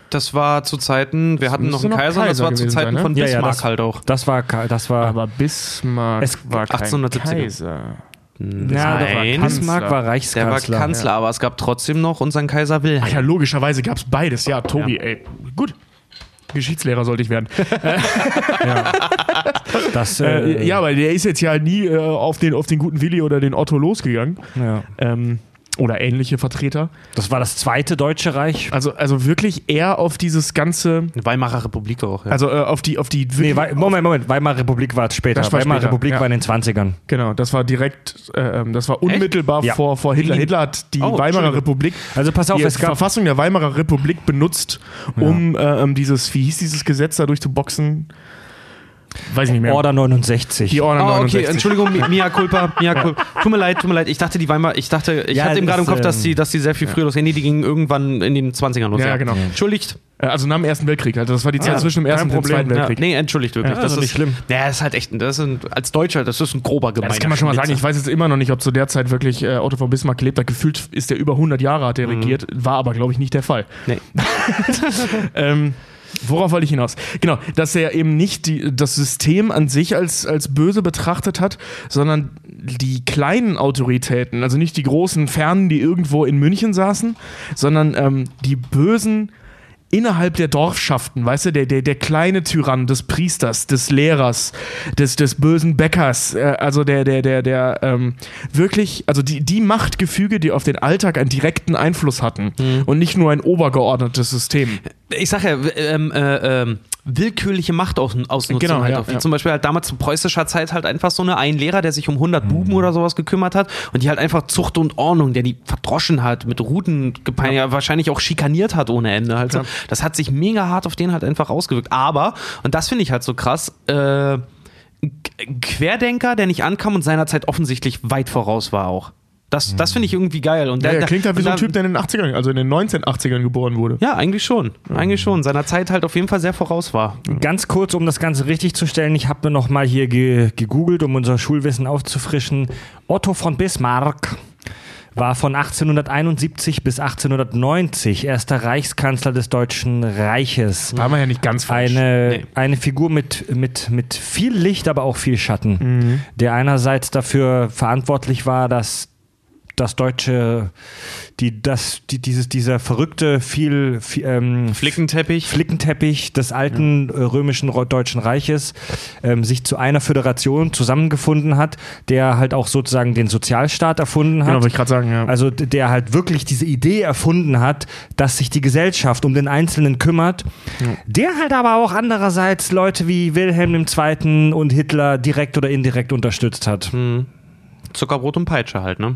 Das war zu Zeiten, wir hatten noch einen noch Kaiser, und das Kaiser war zu Zeiten sein, ne? von Ja, ja, Bismarck das- halt auch. das war, das war, Aber Bismarck Es- war kein 1870er. Kaiser. ja, Nein, Kanzler. Bismarck war Der war Reichskanzler. Kanzler, aber es gab trotzdem noch unseren Kaiser Wilhelm. Ach ja, logischerweise gab es beides. Ja, Tobi, ey. Gut. Geschichtslehrer sollte ich werden. Das, Äh, äh, ja, aber der ist jetzt ja nie äh, auf, den, auf den guten Willi oder den Otto losgegangen. ja. Ähm, oder ähnliche Vertreter. Das war das zweite Deutsche Reich. Also, also wirklich eher auf dieses ganze, Weimarer Republik auch. Ja. also äh, auf die, auf die Nee, Wei- Moment, Moment. Weimarer Republik war später. Das war Weimarer später, Republik ja. war in den 20ern. Genau, das war direkt, äh, ähm, das war unmittelbar Ja. vor, vor Hitler. Hitler hat die Oh, Weimarer. Republik, Also pass auf, die es gab- Verfassung der Weimarer Republik benutzt, um äh, ähm, dieses, wie hieß dieses Gesetz da durchzuboxen? Weiß ich nicht mehr. Order 69. Die Order Oh, okay, 69. Entschuldigung, Mi- Mia Culpa, Mia Culpa. Tut mir leid, tut mir leid. Ich dachte, die Weimar, ich dachte, ich Ja, hatte eben gerade im Kopf, dass ähm, die, dass die sehr viel früher losgehen. Nee, die gingen irgendwann in den 20ern los. Ja, genau. Entschuldigt. Äh, Also nach dem Ersten Weltkrieg. Also das war die Zeit Ah, zwischen dem Ersten und dem Zweiten Problem. Ja, Weltkrieg. nee, entschuldigt wirklich. Ja, das also ist nicht schlimm. Ja, das ist halt echt, das ist ein, als Deutscher, das ist ein grober gemeiner. Das kann man schon mal sagen. Ich weiß jetzt immer noch nicht, ob zu der Zeit wirklich äh, Otto von Bismarck gelebt hat. Gefühlt ist er über 100 Jahre hat er Mhm. regiert. War aber, glaube ich, nicht der Fall. Nee. Ähm, worauf wollte ich hinaus? Genau, dass er eben nicht die, das System an sich als, als böse betrachtet hat, sondern die kleinen Autoritäten, also nicht die großen Fernen, die irgendwo in München saßen, sondern ähm, die bösen innerhalb der Dorfschaften, weißt du, der, der, der kleine Tyrann des Priesters, des Lehrers, des, des bösen Bäckers, äh, also der, der, der, der ähm, wirklich, also die, die Machtgefüge, die auf den Alltag einen direkten Einfluss hatten und nicht nur ein obergeordnetes System. Ich sag ja, ähm, äh, ähm, willkürliche Machtausnutzung Genau, halt ja, ja. zum Beispiel halt damals zu preußischer Zeit halt einfach so eine ein Lehrer, der sich um 100 Buben oder sowas gekümmert hat und die halt einfach Zucht und Ordnung, der die verdroschen hat, mit Ruten gepeinigt, ja. wahrscheinlich auch schikaniert hat ohne Ende. Halt so. Das hat sich mega hart auf den halt einfach ausgewirkt. Aber, und das finde ich halt so krass, äh, Querdenker, der nicht ankam und seinerzeit offensichtlich weit voraus war auch. Das, das finde ich irgendwie geil. Und Ja, der, der klingt halt wie so ein Typ, der in den 80ern, also in den 1980ern geboren wurde. ja, eigentlich schon. Eigentlich schon. Seiner Zeit halt auf jeden Fall sehr voraus war. Ganz kurz, um das Ganze richtig zu stellen, ich habe mir noch mal hier ge gegoogelt, um unser Schulwissen aufzufrischen. Otto von Bismarck war von 1871 bis 1890 erster Reichskanzler des Deutschen Reiches. War man ja nicht ganz falsch. Eine, Nee. eine Figur mit, mit, mit viel Licht, aber auch viel Schatten, der einerseits dafür verantwortlich war, dass das deutsche, die, das, die, dieses, dieser verrückte, viel, viel ähm, Flickenteppich. Flickenteppich des alten äh, römischen Deutschen Reiches ähm, sich zu einer Föderation zusammengefunden hat, der halt auch sozusagen den Sozialstaat erfunden hat. Genau, ich gerade sagen, ja. Also der halt wirklich diese Idee erfunden hat, dass sich die Gesellschaft um den Einzelnen kümmert. Der halt aber auch andererseits Leute wie Wilhelm II. und Hitler direkt oder indirekt unterstützt hat. Zuckerbrot und Peitsche halt, ne?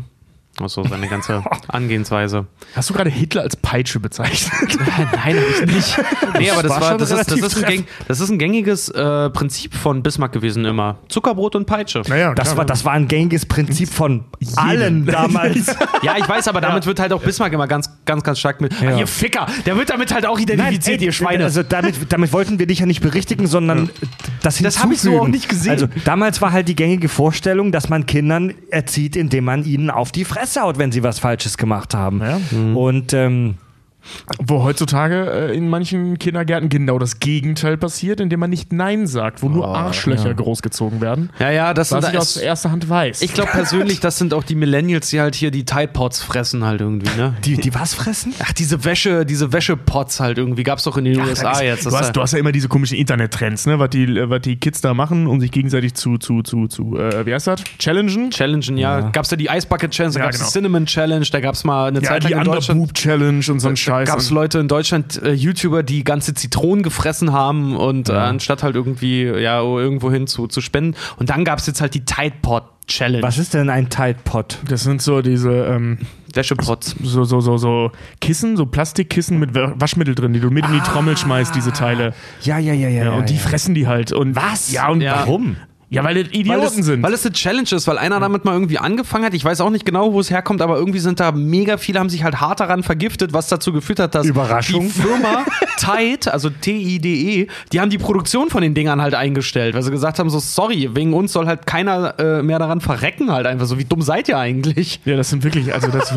Also seine ganze Angehensweise. Hast du gerade Hitler als Peitsche bezeichnet? Nein, hab ich nicht. Nee, aber das, war war, schon das, ist, das, relativ ist ein gäng, das ist ein gängiges äh, Prinzip von Bismarck gewesen immer. Zuckerbrot und Peitsche. naja, Das war, das war ein gängiges Prinzip von allen damals. Ja, ich weiß, aber damit wird halt auch Bismarck immer ganz, ganz, ganz stark mit. Ja. Ah, ihr Ficker! Der wird damit halt auch identifiziert, ey, ihr Schweine. Also damit, damit wollten wir dich ja nicht berichtigen, sondern das Das hab ich so hinzufügen. auch nicht gesehen. Also damals war halt die gängige Vorstellung, dass man Kindern erzieht, indem man ihnen auf die Fresse haut, wenn sie was Falsches gemacht haben. Ja. Und ähm, Wo heutzutage äh, in manchen Kindergärten genau das Gegenteil passiert, indem man nicht Nein sagt, wo nur Arschlöcher großgezogen werden. ja, ja, das Was sind ich aus das, erster Hand weiß. Ich glaube persönlich, das sind auch die Millennials, die halt hier die Tide Pods fressen halt irgendwie, ne? die, die was fressen? Ach, diese Wäsche, diese Wäschepots halt irgendwie gab's doch in den USA das ist, jetzt. du, hast, ist du hast ja immer diese komischen Internettrends, ne? was, die, was die Kids da machen, um sich gegenseitig zu, zu, zu, zu äh, wie heißt das? Challengen? Challengen, ja. Ja. Gab's da die Ice Bucket Challenge, da Ja, gab's genau. die Cinnamon Challenge, da gab's mal eine Ja, Zeit lang die in. Underboob Challenge und so ein Scheiß. Gab es Leute in Deutschland, äh, YouTuber, die ganze Zitronen gefressen haben und äh, anstatt halt irgendwie ja irgendwo hin zu, zu spenden. Und dann gab es jetzt halt die Tide Pod Challenge. Was ist denn ein Tide Pod? Das sind so diese ähm, Wäschepots. so, so, so, so Kissen, so Plastikkissen mit Wa- Waschmittel drin, die du mit in die Trommel schmeißt, diese Teile. Ja, ja, ja, ja. Ja, und die ja. fressen die halt. Und Was? Ja, und Ja. Warum? Ja, weil das Idioten Weil es, sind. weil es eine Challenge ist, weil einer damit mal irgendwie angefangen hat. Ich weiß auch nicht genau, wo es herkommt, aber irgendwie sind da mega viele, haben sich halt hart daran vergiftet, was dazu geführt hat, dass Überraschung. die Firma Tide, also T-I-D-E, E, die haben die Produktion von den Dingern halt eingestellt, weil sie gesagt haben, so sorry, wegen uns soll halt keiner äh, mehr daran verrecken halt einfach so. Wie dumm seid ihr eigentlich? Ja, das sind wirklich, also das,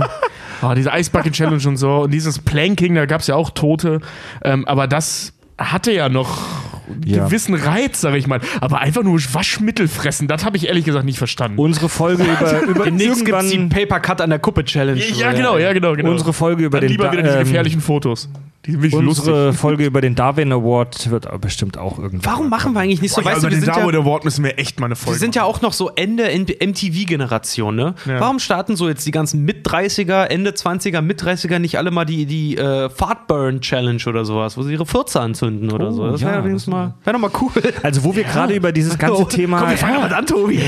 oh, diese Ice Bucket Challenge und so und dieses Planking, da gab es ja auch Tote, ähm, aber das hatte ja noch Ja. gewissen Reiz, sag ich mal. Aber einfach nur Waschmittel fressen, das habe ich ehrlich gesagt nicht verstanden. Unsere Folge über, über Demnächst gibt's die Paper Cut an der Kuppe Challenge. ja, genau, ja, genau, genau. unsere Folge über Dann den lieber wieder diese ähm, gefährlichen Fotos. Sind Unsere lustig. Folge über den Darwin Award wird aber bestimmt auch irgendwann. Warum machen wir eigentlich nicht so? Boah, ja, weißt du, über wir den sind ja, Award müssen wir echt mal eine wir Folge sind ja machen. auch noch so Ende MTV-Generation, ne? Ja. Warum starten so jetzt die ganzen Mit-30er, Ende 20er, Mit-30er nicht alle mal die, die äh, Fartburn-Challenge oder sowas, wo sie ihre Fürze anzünden oder Oh, so? Das ja, wäre übrigens mal, wär doch mal cool. Also wo wir gerade über dieses ganze Thema, Komm, wir fangen damit an, Tobi.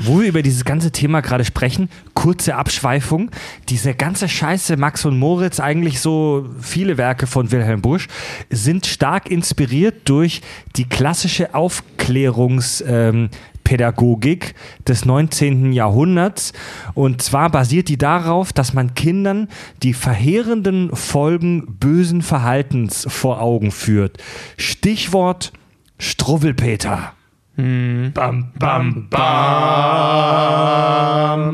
wo wir über dieses ganze Thema gerade sprechen, kurze Abschweifung. Diese ganze Scheiße Max und Moritz, eigentlich so viele Werke von Wilhelm Busch, sind stark inspiriert durch die klassische Aufklärungspädagogik Pädagogik des 19. Jahrhunderts. Und zwar basiert die darauf, dass man Kindern die verheerenden Folgen bösen Verhaltens vor Augen führt. Stichwort Struwwelpeter. Bam, bam, bam.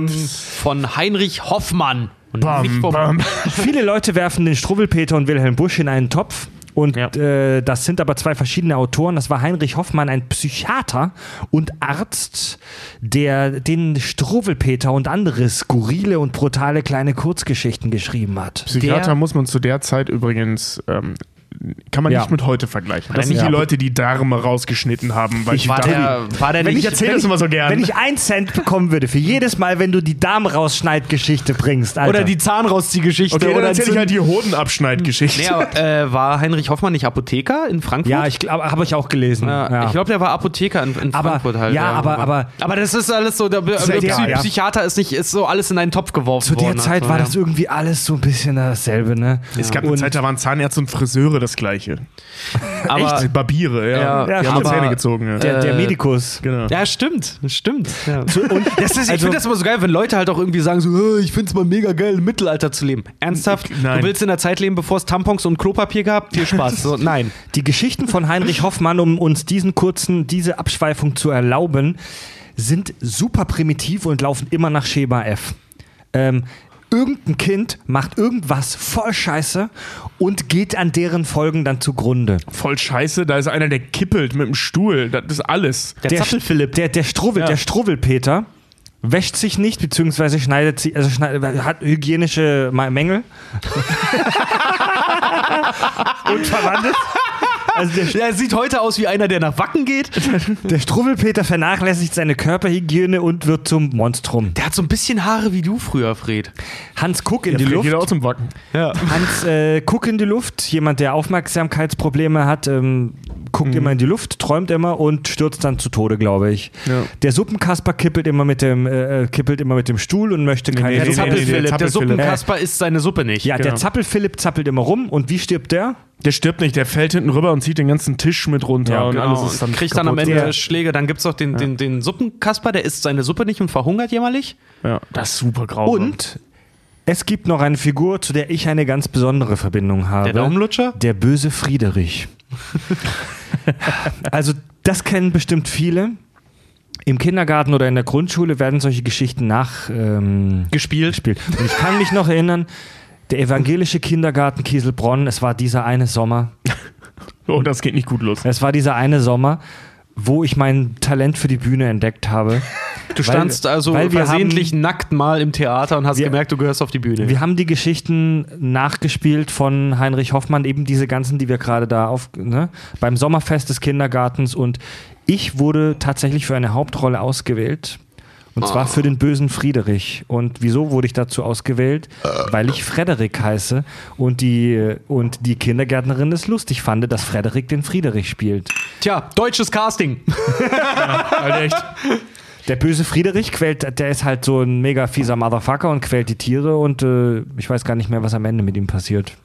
Von Heinrich Hoffmann. Und Bam, bam. Viele Leute werfen den Struwwelpeter und Wilhelm Busch in einen Topf. Und Ja. äh, das sind aber zwei verschiedene Autoren. Das war Heinrich Hoffmann, ein Psychiater und Arzt, der den Struwwelpeter und andere skurrile und brutale kleine Kurzgeschichten geschrieben hat. Psychiater Der- muss man zu der Zeit übrigens, ähm, kann man Ja. nicht mit heute vergleichen. Das Nein, sind ja. die Leute, die Darme rausgeschnitten haben. Weil Ich war der, war der Wenn nicht, ich erzähl das immer so gern. Wenn ich einen Cent bekommen würde für jedes Mal, wenn du die Darm-Rausschneid-Geschichte bringst, Alter. oder die Zahnrausziehgeschichte Okay, dann oder erzähle ich halt die Hodenabschneidgeschichte. Nee, aber, äh, war Heinrich Hoffmann nicht Apotheker in Frankfurt? Ja, ich glaube, habe ich auch gelesen. Ja, Ja. Ich glaube, der war Apotheker in, in Aber- Frankfurt halt. ja, aber- aber- aber das ist alles so, der, der Psy. Psychiater ist nicht, ist so alles in einen Topf geworfen Zu der worden. Zeit also, war ja. das irgendwie alles so ein bisschen dasselbe, ne? Es gab eine Zeit, da waren Zahnärzte und Friseure das gleiche. aber, Echt? Barbiere, ja. Ja, die haben aber- Zähne gezogen. Ja. Der, der Medikus. genau. Ja, stimmt, stimmt. Ja. Und das ist, ich also- finde das immer so geil, wenn Leute halt auch irgendwie sagen so, "Äh, ich finde es mal mega geil, im Mittelalter zu leben. Ernsthaft? Nein. Du willst in der Zeit leben, bevor es Tampons und Klopapier gab? Viel Spaß. So, nein. Die Geschichten von Heinrich Hoffmann, um uns diesen kurzen, diese Abschweifung zu erlauben, sind super primitiv und laufen immer nach Schema F. Ähm, irgendein Kind macht irgendwas voll scheiße und geht an deren Folgen dann zugrunde. Voll scheiße, da ist einer, der kippelt mit dem Stuhl. Das ist alles. Der Zappelphilipp. Der, der Struwwel, Ja. der Struwwelpeter wäscht sich nicht, beziehungsweise schneidet sie, also schneidet, hat hygienische Mängel. und verwandelt. Also der, Der sieht heute aus wie einer, der nach Wacken geht. der Struwwelpeter vernachlässigt seine Körperhygiene und wird zum Monstrum. Der hat so ein bisschen Haare wie du früher, Fred. Hans Kuck in Der die geht auch Luft. zum Wacken. Ja. Hans äh, Kuck in die Luft, jemand, der Aufmerksamkeitsprobleme hat, ähm, guckt immer in die Luft, träumt immer und stürzt dann zu Tode, glaube ich. Ja. Der Suppenkasper kippelt immer mit dem, äh, äh, kippelt immer mit dem Stuhl und möchte keine nee, Der nee, nee, Zappelphilipp, der der. Suppenkasper isst seine Suppe nicht. Ja, der Genau. Zappelphilipp zappelt immer rum und wie stirbt der? Der stirbt nicht, der fällt hinten rüber und zieht den ganzen Tisch mit runter. Ja, und Genau, alles und ist dann kriegt dann am kaputt. Ende Der- Schläge. Dann gibt es auch den, den, den Suppenkasper, der isst seine Suppe nicht und verhungert jämmerlich. Ja, das ist super grausam. Und es gibt noch eine Figur, zu der ich eine ganz besondere Verbindung habe. Der Daumenlutscher? Der böse Friederich. also, das kennen bestimmt viele. Im Kindergarten oder in der Grundschule werden solche Geschichten nach ähm. Und ich kann mich noch erinnern, der evangelische Kindergarten Kieselbronn, es war dieser eine Sommer, Oh, das geht nicht gut los. es war dieser eine Sommer, wo ich mein Talent für die Bühne entdeckt habe. Du standst also weil versehentlich haben- nackt mal im Theater und hast Wir- gemerkt, du gehörst auf die Bühne. Wir haben die Geschichten nachgespielt von Heinrich Hoffmann, eben diese ganzen, die wir gerade da auf, ne, beim Sommerfest des Kindergartens und ich wurde tatsächlich für eine Hauptrolle ausgewählt. Und zwar für den bösen Friedrich. Und wieso wurde ich dazu ausgewählt? Weil ich Frederik heiße und die, und die Kindergärtnerin es lustig fand, dass Frederik den Friedrich spielt. Tja, deutsches Casting. Halt echt. Der böse Friedrich quält, der ist halt so ein mega fieser Motherfucker und quält die Tiere und äh, ich weiß gar nicht mehr, was am Ende mit ihm passiert.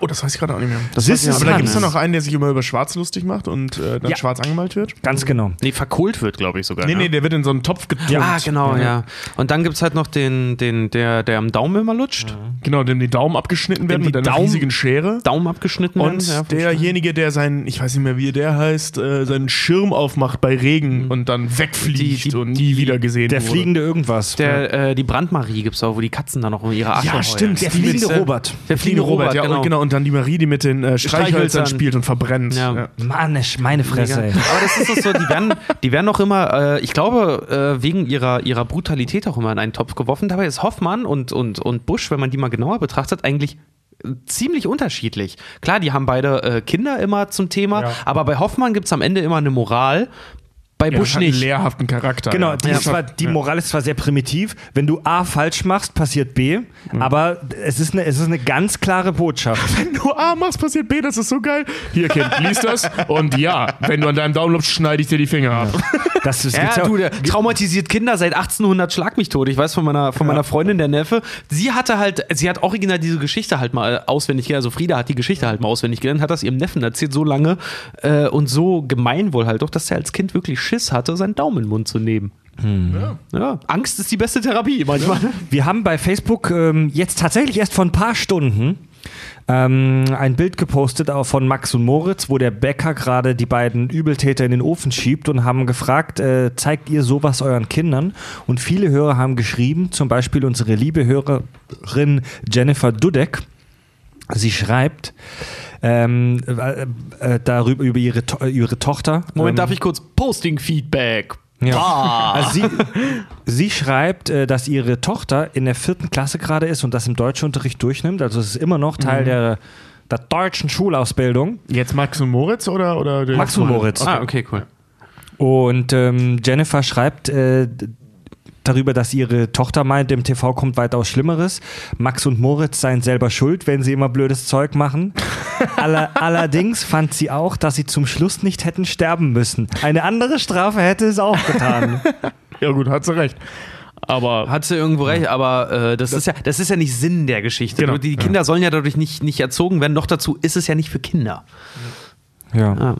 Oh, das weiß ich gerade auch nicht mehr. Das ist auch Aber da gibt es doch noch einen, der sich immer über Schwarz lustig macht und äh, dann Ja. schwarz angemalt wird. Ganz genau. Nee, verkohlt wird, glaube ich sogar. Nee, ne? nee, der wird in so einen Topf getunkt. Ah, genau, ja. Und dann gibt es halt noch den, den der, der am Daumen immer lutscht. Genau, dem die Daumen abgeschnitten werden Dem mit die einer Daumen- riesigen Schere. Daumen abgeschnitten Und werden. ja, vom derjenige, der seinen, ich weiß nicht mehr, wie der heißt, äh, seinen Schirm aufmacht bei Regen und dann wegfliegt Die- die- und nie wieder gesehen Der wurde. fliegende irgendwas. Der, äh, die Brandmarie gibt es auch, wo die Katzen dann noch um ihre Asche Ja, stimmt. der mit, fliegende Robert. Der fliegende Robert, ja, genau. und genau. Und dann die Marie, die mit den äh, Streichhölzern spielt und verbrennt. Ja. Mann, ich- meine Fresse, ey. Aber das ist doch so, die werden, die werden auch immer, äh, ich glaube, äh, wegen ihrer, ihrer Brutalität auch immer in einen Topf geworfen. Dabei ist Hoffmann und, und, und Bush, wenn man die mal genauer betrachtet, eigentlich ziemlich unterschiedlich. Klar, die haben beide äh, Kinder immer zum Thema, aber bei Hoffmann gibt es am Ende immer eine Moral. Bei Ja, Bush hat einen nicht. lehrhaften Charakter. Genau, ja. die, ist zwar, die Moral ist zwar sehr primitiv. Wenn du A falsch machst, passiert B. Aber es ist, eine, es ist eine ganz klare Botschaft. Wenn du A machst, passiert B, das ist so geil. Hier, Kind, lies das. Und ja, wenn du an deinem Daumen lupfst, schneide ich dir die Finger ab. Das, das Ja, ja, du, der traumatisiert Kinder seit 1800 schlag mich tot. Ich weiß von meiner, von meiner Freundin, der Neffe, sie hatte halt, sie hat original diese Geschichte halt mal auswendig gelernt. Also Frieda hat die Geschichte halt mal auswendig gelernt, hat das ihrem Neffen erzählt so lange äh, und so gemeinwohl halt doch, dass er als Kind wirklich Schiss hatte, seinen Daumen in den Mund zu nehmen. Ja. Angst ist die beste Therapie manchmal. Wir haben bei Facebook ähm, jetzt tatsächlich erst vor ein paar Stunden ähm, ein Bild gepostet auch von Max und Moritz, wo der Bäcker gerade die beiden Übeltäter in den Ofen schiebt und haben gefragt, äh, zeigt ihr sowas euren Kindern? Und viele Hörer haben geschrieben, zum Beispiel unsere liebe Hörerin Jennifer Dudek. Sie schreibt ähm, äh, äh, darüber über ihre, to ihre Tochter. Moment, ähm, darf ich kurz Posting-Feedback? ja. Ah. Also sie, sie schreibt, äh, dass ihre Tochter in der vierten Klasse gerade ist und das im Deutschunterricht durchnimmt. Also es ist immer noch Teil der, der deutschen Schulausbildung. Jetzt Max und Moritz oder? oder der- Max und Moritz. Ah, okay, cool. Und ähm, Jennifer schreibt äh, darüber, dass ihre Tochter meint, im TV kommt weitaus Schlimmeres. Max und Moritz seien selber schuld, wenn sie immer blödes Zeug machen. Aller, allerdings fand sie auch, dass sie zum Schluss nicht hätten sterben müssen. Eine andere Strafe hätte es auch getan. Ja, gut, hat sie recht. Aber Hat sie irgendwo recht, aber äh, das, ist ja, das ist ja nicht Sinn der Geschichte. Genau. Die Kinder sollen ja dadurch nicht, nicht erzogen werden. Noch dazu ist es ja nicht für Kinder. Ja. Ja.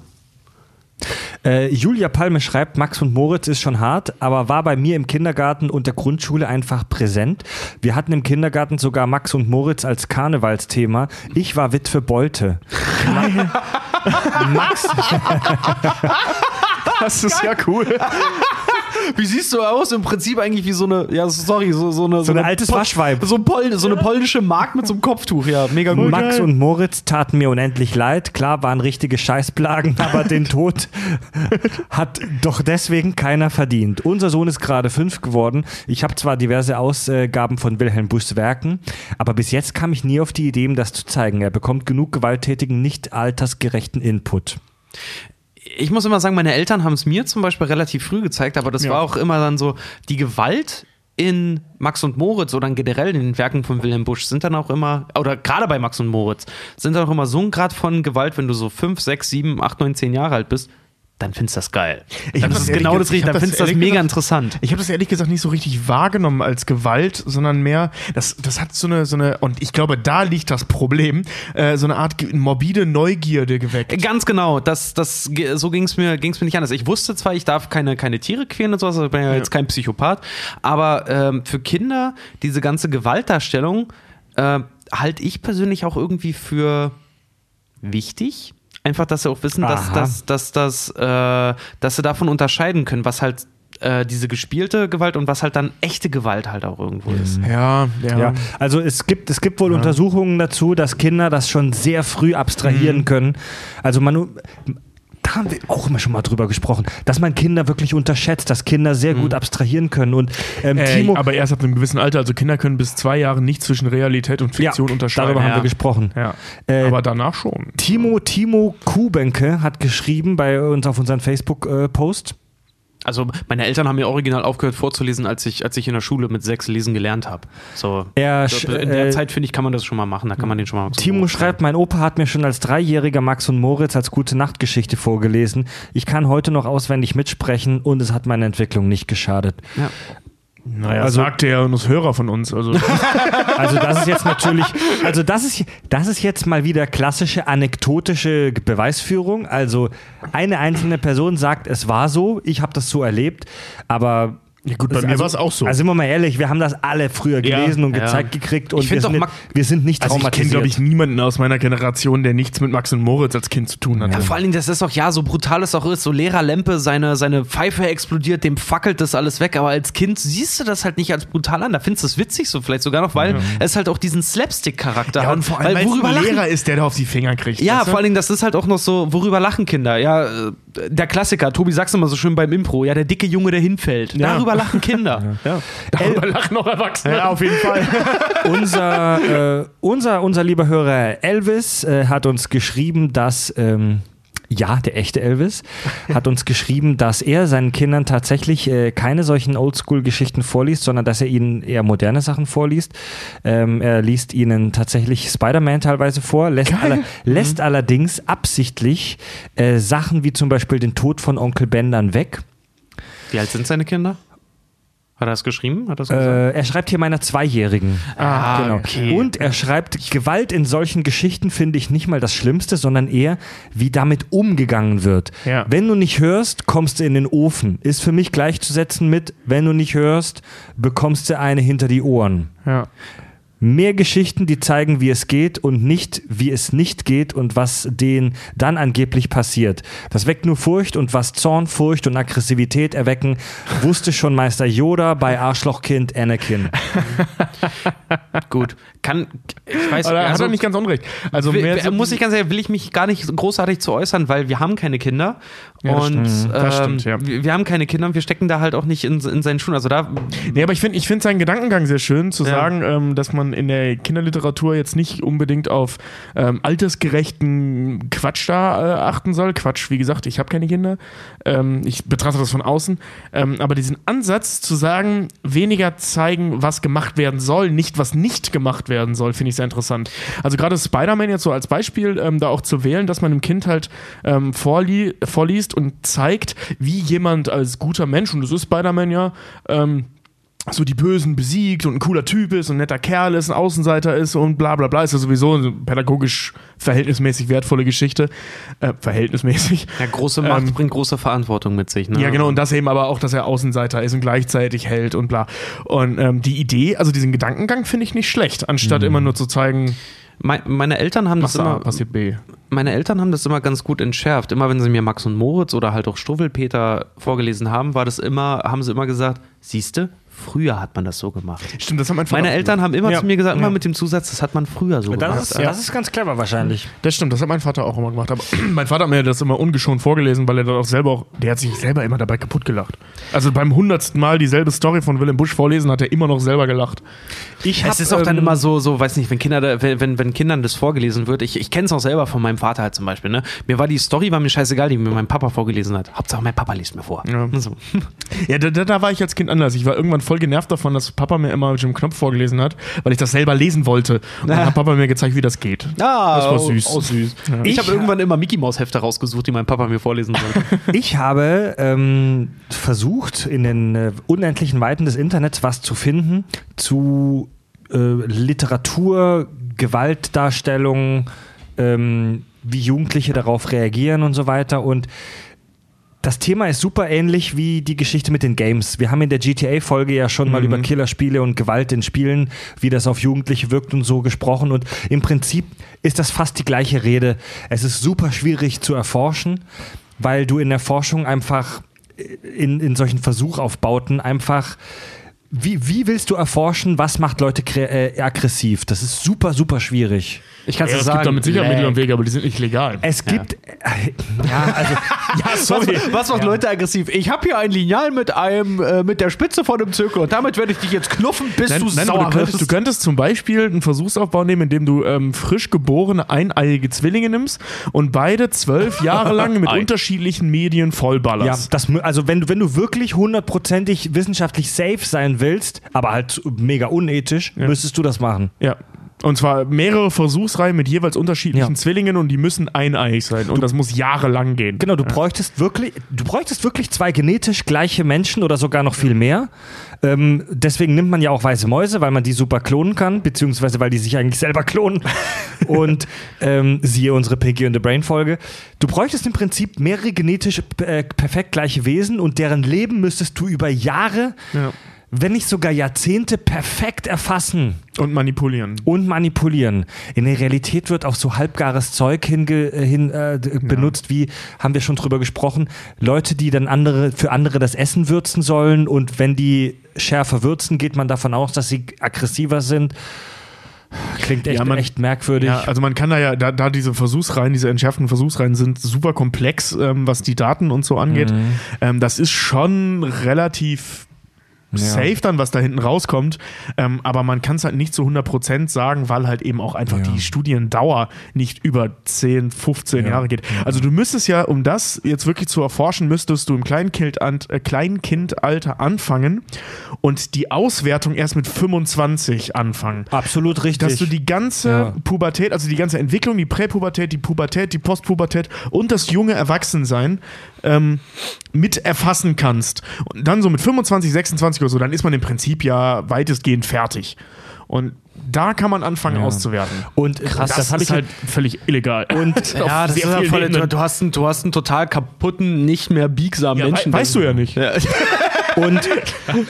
Äh, Julia Palme schreibt, Max und Moritz ist schon hart, aber war bei mir im Kindergarten und der Grundschule einfach präsent. Wir hatten im Kindergarten sogar Max und Moritz als Karnevalsthema. Ich war Witwe Bolte. Max, das ist ja cool. Wie siehst du aus? Im Prinzip eigentlich wie so eine, ja, sorry, so, so eine. So ein altes Waschweib. So, Pol so eine polnische Mark mit so einem Kopftuch, ja, mega gut. Max und Moritz taten mir unendlich leid. Klar waren richtige Scheißplagen, aber den Tod hat doch deswegen keiner verdient. Unser Sohn ist gerade fünf geworden. Ich habe zwar diverse Ausgaben von Wilhelm Buschs Werken, aber bis jetzt kam ich nie auf die Idee, ihm das zu zeigen. Er bekommt genug gewalttätigen, nicht altersgerechten Input. Ich muss immer sagen, meine Eltern haben es mir zum Beispiel relativ früh gezeigt, aber das Ja. war auch immer dann so, die Gewalt in Max und Moritz oder generell in den Werken von Wilhelm Busch sind dann auch immer, oder gerade bei Max und Moritz, sind dann auch immer so ein Grad von Gewalt, wenn du so 5, 6, 7, 8, 9, 10 Jahre alt bist, dann findest du das geil. Ich dann ist das ehrlich genau ge- das ich Richtige, dann das findest du das ehrlich mega gesagt- interessant. Ich habe das ehrlich gesagt nicht so richtig wahrgenommen als Gewalt, sondern mehr, das, das hat so eine, so eine, und ich glaube, da liegt das Problem, äh, so eine Art morbide Neugierde geweckt. Ganz genau, das, das, so ging es mir, ging's mir nicht anders. Ich wusste zwar, ich darf keine, keine Tiere quälen und sowas, also ich bin ja, jetzt kein Psychopath, aber ähm, für Kinder diese ganze Gewaltdarstellung äh, halte ich persönlich auch irgendwie für wichtig. Einfach, dass sie auch wissen, dass, dass, dass, dass, äh, dass sie davon unterscheiden können, was halt äh, diese gespielte Gewalt und was halt dann echte Gewalt halt auch irgendwo ist. Ja, ja. Ja, also es gibt, es gibt wohl Untersuchungen dazu, dass Kinder das schon sehr früh abstrahieren können. Also man, da haben wir auch immer schon mal drüber gesprochen, dass man Kinder wirklich unterschätzt, dass Kinder sehr gut abstrahieren können. Und ähm, Äh, Timo, aber erst ab einem gewissen Alter, also Kinder können bis zwei Jahre nicht zwischen Realität und ja, Fiktion unterscheiden. darüber haben Ja. wir gesprochen. ja. Äh, aber danach schon. Timo, Timo Kubenke hat geschrieben bei uns auf unseren Facebook-Post. Also meine Eltern haben mir original aufgehört vorzulesen, als ich, als ich in der Schule mit sechs lesen gelernt habe. So, Er so, sch- in der äh, Zeit finde ich, kann man das schon mal machen. Da kann man den schon mal. Timo schreibt, mein Opa hat mir schon als Dreijähriger Max und Moritz als gute Nachtgeschichte vorgelesen. Ich kann heute noch auswendig mitsprechen und es hat meiner Entwicklung nicht geschadet. Ja. Naja, also- sagt der und das Hörer von uns. Also, Also das ist jetzt natürlich, also das ist, das ist jetzt mal wieder klassische anekdotische Beweisführung. Also eine einzelne Person sagt, es war so, ich habe das so erlebt, aber Ja, gut, bei also, mir war's auch so. Also sind wir mal ehrlich, wir haben das alle früher Ja, gelesen und ja. gezeigt gekriegt und wir, doch sind nicht, wir sind nicht also ich kenne, traumatisiert. glaube ich, niemanden aus meiner Generation, der nichts mit Max und Moritz als Kind zu tun hatte. Ja, vor allen Dingen, das ist doch, ja, so brutal es auch ist, so Lehrerlempe, seine, seine Pfeife explodiert, dem fackelt das alles weg, aber als Kind siehst du das halt nicht als brutal an, da findest du es witzig, so vielleicht sogar noch, weil es halt auch diesen Slapstick-Charakter ja, hat. und vor allem, weil, es worüber ein Lehrer ist, der da auf die Finger kriegt. Ja, vor allen Dingen, das ist halt auch noch so, worüber lachen Kinder? Ja, äh, der Klassiker, Tobi sag's immer so schön beim Impro, ja, der dicke Junge, der hinfällt. Ja. Darüber darüber lachen Kinder. Ja. Darüber lachen noch Erwachsene. Ja, auf jeden Fall. unser, äh, unser, unser lieber Hörer Elvis äh, hat uns geschrieben, dass. Ähm, ja, der echte Elvis hat uns geschrieben, dass er seinen Kindern tatsächlich äh, keine solchen Oldschool-Geschichten vorliest, sondern dass er ihnen eher moderne Sachen vorliest. Ähm, er liest ihnen tatsächlich Spider-Man teilweise vor, lässt, aller, lässt mhm. allerdings absichtlich äh, Sachen wie zum Beispiel den Tod von Onkel Ben dann weg. Wie alt sind seine Kinder? Hat er das geschrieben? Hat das äh, er schreibt hier meiner Zweijährigen. Ah, genau. okay. Und er schreibt, Gewalt in solchen Geschichten finde ich nicht mal das Schlimmste, sondern eher, wie damit umgegangen wird. Ja. Wenn du nicht hörst, kommst du in den Ofen. Ist für mich gleichzusetzen mit, wenn du nicht hörst, bekommst du eine hinter die Ohren. Ja. Mehr Geschichten, die zeigen, wie es geht und nicht, wie es nicht geht und was denen dann angeblich passiert. Das weckt nur Furcht und was Zorn, Furcht und Aggressivität erwecken, wusste schon Meister Yoda bei Arschlochkind Anakin. Gut, kann, ich weiß, Aber also, hat er nicht ganz unrecht. Also will, so muss ich ganz ehrlich, will ich mich gar nicht großartig zu äußern, weil wir haben keine Kinder ja, das und stimmt. Das ähm, stimmt, ja. wir, wir, haben keine Kinder und wir stecken da halt auch nicht in, in seinen Schuhen. Also da. Nee, aber ich finde ich find seinen Gedankengang sehr schön, zu ja. sagen, ähm, dass man in der Kinderliteratur jetzt nicht unbedingt auf ähm, altersgerechten Quatsch da äh, achten soll. Quatsch, wie gesagt, ich habe keine Kinder. Ähm, ich betrachte das von außen. Ähm, aber diesen Ansatz zu sagen, weniger zeigen, was gemacht werden soll, nicht was nicht gemacht werden soll, finde ich sehr interessant. Also gerade Spider-Man jetzt so als Beispiel, ähm, da auch zu wählen, dass man dem Kind halt ähm, vorlie vorliest und zeigt, wie jemand als guter Mensch, und das ist Spider-Man ja, ähm, so die Bösen besiegt und ein cooler Typ ist und ein netter Kerl ist, ein Außenseiter ist und bla bla bla. Ist ja sowieso eine pädagogisch verhältnismäßig wertvolle Geschichte. Äh, verhältnismäßig. Ja, große Macht ähm, bringt große Verantwortung mit sich. Ne? Ja, genau. Und das eben aber auch, dass er Außenseiter ist und gleichzeitig hält und bla. Und ähm, die Idee, also diesen Gedankengang finde ich nicht schlecht, anstatt mhm. immer nur zu zeigen, meine Eltern haben das immer. passiert B. Meine Eltern haben das immer ganz gut entschärft. Immer wenn sie mir Max und Moritz oder halt auch Struwwelpeter vorgelesen haben, war das immer, haben sie immer gesagt, siehste, Früher hat man das so gemacht. Stimmt, das haben mein Vater Meine Eltern haben immer ja. zu mir gesagt, immer ja. mit dem Zusatz, das hat man früher so das gemacht. Ist, das ist ganz clever wahrscheinlich. Das stimmt, das hat mein Vater auch immer gemacht. Aber mein Vater hat mir das immer ungeschont vorgelesen, weil er dann auch selber auch, der hat sich selber immer dabei kaputt gelacht. Also beim hundertsten Mal dieselbe Story von Willem Busch vorlesen, hat er immer noch selber gelacht. Ich hab, es ist auch ähm, dann immer so, so, weiß nicht, wenn Kinder, da, wenn, wenn Kindern das vorgelesen wird, ich, ich kenne es auch selber von meinem Vater halt zum Beispiel, ne? Mir war die Story, war mir scheißegal, die mir mein Papa vorgelesen hat. Hauptsache mein Papa liest mir vor. Ja, so. ja da, da, war ich als Kind anders. Ich war irgendwann voll genervt davon, dass Papa mir immer mit dem Knopf vorgelesen hat, weil ich das selber lesen wollte. Und dann hat Papa mir gezeigt, wie das geht. Ah, das war süß. Oh, süß. Ja. Ich, ich habe irgendwann immer Mickey Maus Hefte rausgesucht, die mein Papa mir vorlesen sollte. ich habe ähm, versucht, in den äh, unendlichen Weiten des Internets was zu finden zu äh, Literatur, Gewaltdarstellung, ähm, wie Jugendliche darauf reagieren und so weiter. Und das Thema ist super ähnlich wie die Geschichte mit den Games. Wir haben in der GTA-Folge ja schon mhm. mal über Killerspiele und Gewalt in Spielen, wie das auf Jugendliche wirkt und so gesprochen. Und im Prinzip ist das fast die gleiche Rede. Es ist super schwierig zu erforschen, weil du in der Forschung einfach in, in solchen Versuchaufbauten einfach wie, wie willst du erforschen, was macht Leute äh, aggressiv? Das ist super, super schwierig. Ich kann es ja, sagen. Es gibt damit sicher Mittel und Wege, aber die sind nicht legal. Es gibt. Äh, ja, also. ja, sorry. Was, was macht ja. Leute aggressiv? Ich habe hier ein Lineal mit einem, äh, mit der Spitze von einem Zirkel und damit werde ich dich jetzt knuffen, bis nein, du nein, sauer du könntest, du könntest zum Beispiel einen Versuchsaufbau nehmen, indem du ähm, frisch geborene eineiige Zwillinge nimmst und beide zwölf Jahre lang mit unterschiedlichen Medien vollballerst. Ja, das, also wenn du, wenn du wirklich hundertprozentig wissenschaftlich safe sein willst, aber halt mega unethisch, ja. müsstest du das machen. Ja. Und zwar mehrere Versuchsreihen mit jeweils unterschiedlichen ja. Zwillingen und die müssen eineiig sein. Und du, das muss jahrelang gehen. Genau, du ja. bräuchtest wirklich, du bräuchtest wirklich zwei genetisch gleiche Menschen oder sogar noch viel mehr. Ähm, deswegen nimmt man ja auch weiße Mäuse, weil man die super klonen kann, beziehungsweise weil die sich eigentlich selber klonen. und ähm, siehe unsere Piggy and the Brain Folge. Du bräuchtest im Prinzip mehrere genetisch äh, perfekt gleiche Wesen und deren Leben müsstest du über Jahre ja wenn nicht sogar Jahrzehnte perfekt erfassen. Und manipulieren. Und manipulieren. In der Realität wird auch so halbgares Zeug hinge, äh, hin, äh, benutzt, ja. wie haben wir schon drüber gesprochen. Leute, die dann andere, für andere das Essen würzen sollen und wenn die schärfer würzen, geht man davon aus, dass sie aggressiver sind. Klingt echt, ja, man, echt merkwürdig. Ja, also man kann da ja, da, da diese Versuchsreihen, diese entschärften Versuchsreihen sind super komplex, ähm, was die Daten und so angeht. Mhm. Ähm, das ist schon relativ safe dann, was da hinten rauskommt. Ähm, aber man kann es halt nicht zu 100% sagen, weil halt eben auch einfach Ja. die Studiendauer nicht über 10, 15 Ja. Jahre geht. Also du müsstest ja, um das jetzt wirklich zu erforschen, müsstest du im Kleinkind, äh, Kleinkindalter anfangen und die Auswertung erst mit 25 anfangen. Absolut richtig. Dass du die ganze. Pubertät, also die ganze Entwicklung, die Präpubertät, die Pubertät, die Postpubertät und das junge Erwachsensein ähm, mit erfassen kannst. Und dann so mit 25, 26 oder so, dann ist man im Prinzip ja weitestgehend fertig. Und da kann man anfangen Ja. auszuwerten. und krass, das, das, habe ist ich halt völlig illegal. Und Ja, das ist ja voll, du, du, hast einen, du hast einen total kaputten, nicht mehr biegsamen ja, Menschen. wei- weißt du ja nicht. Und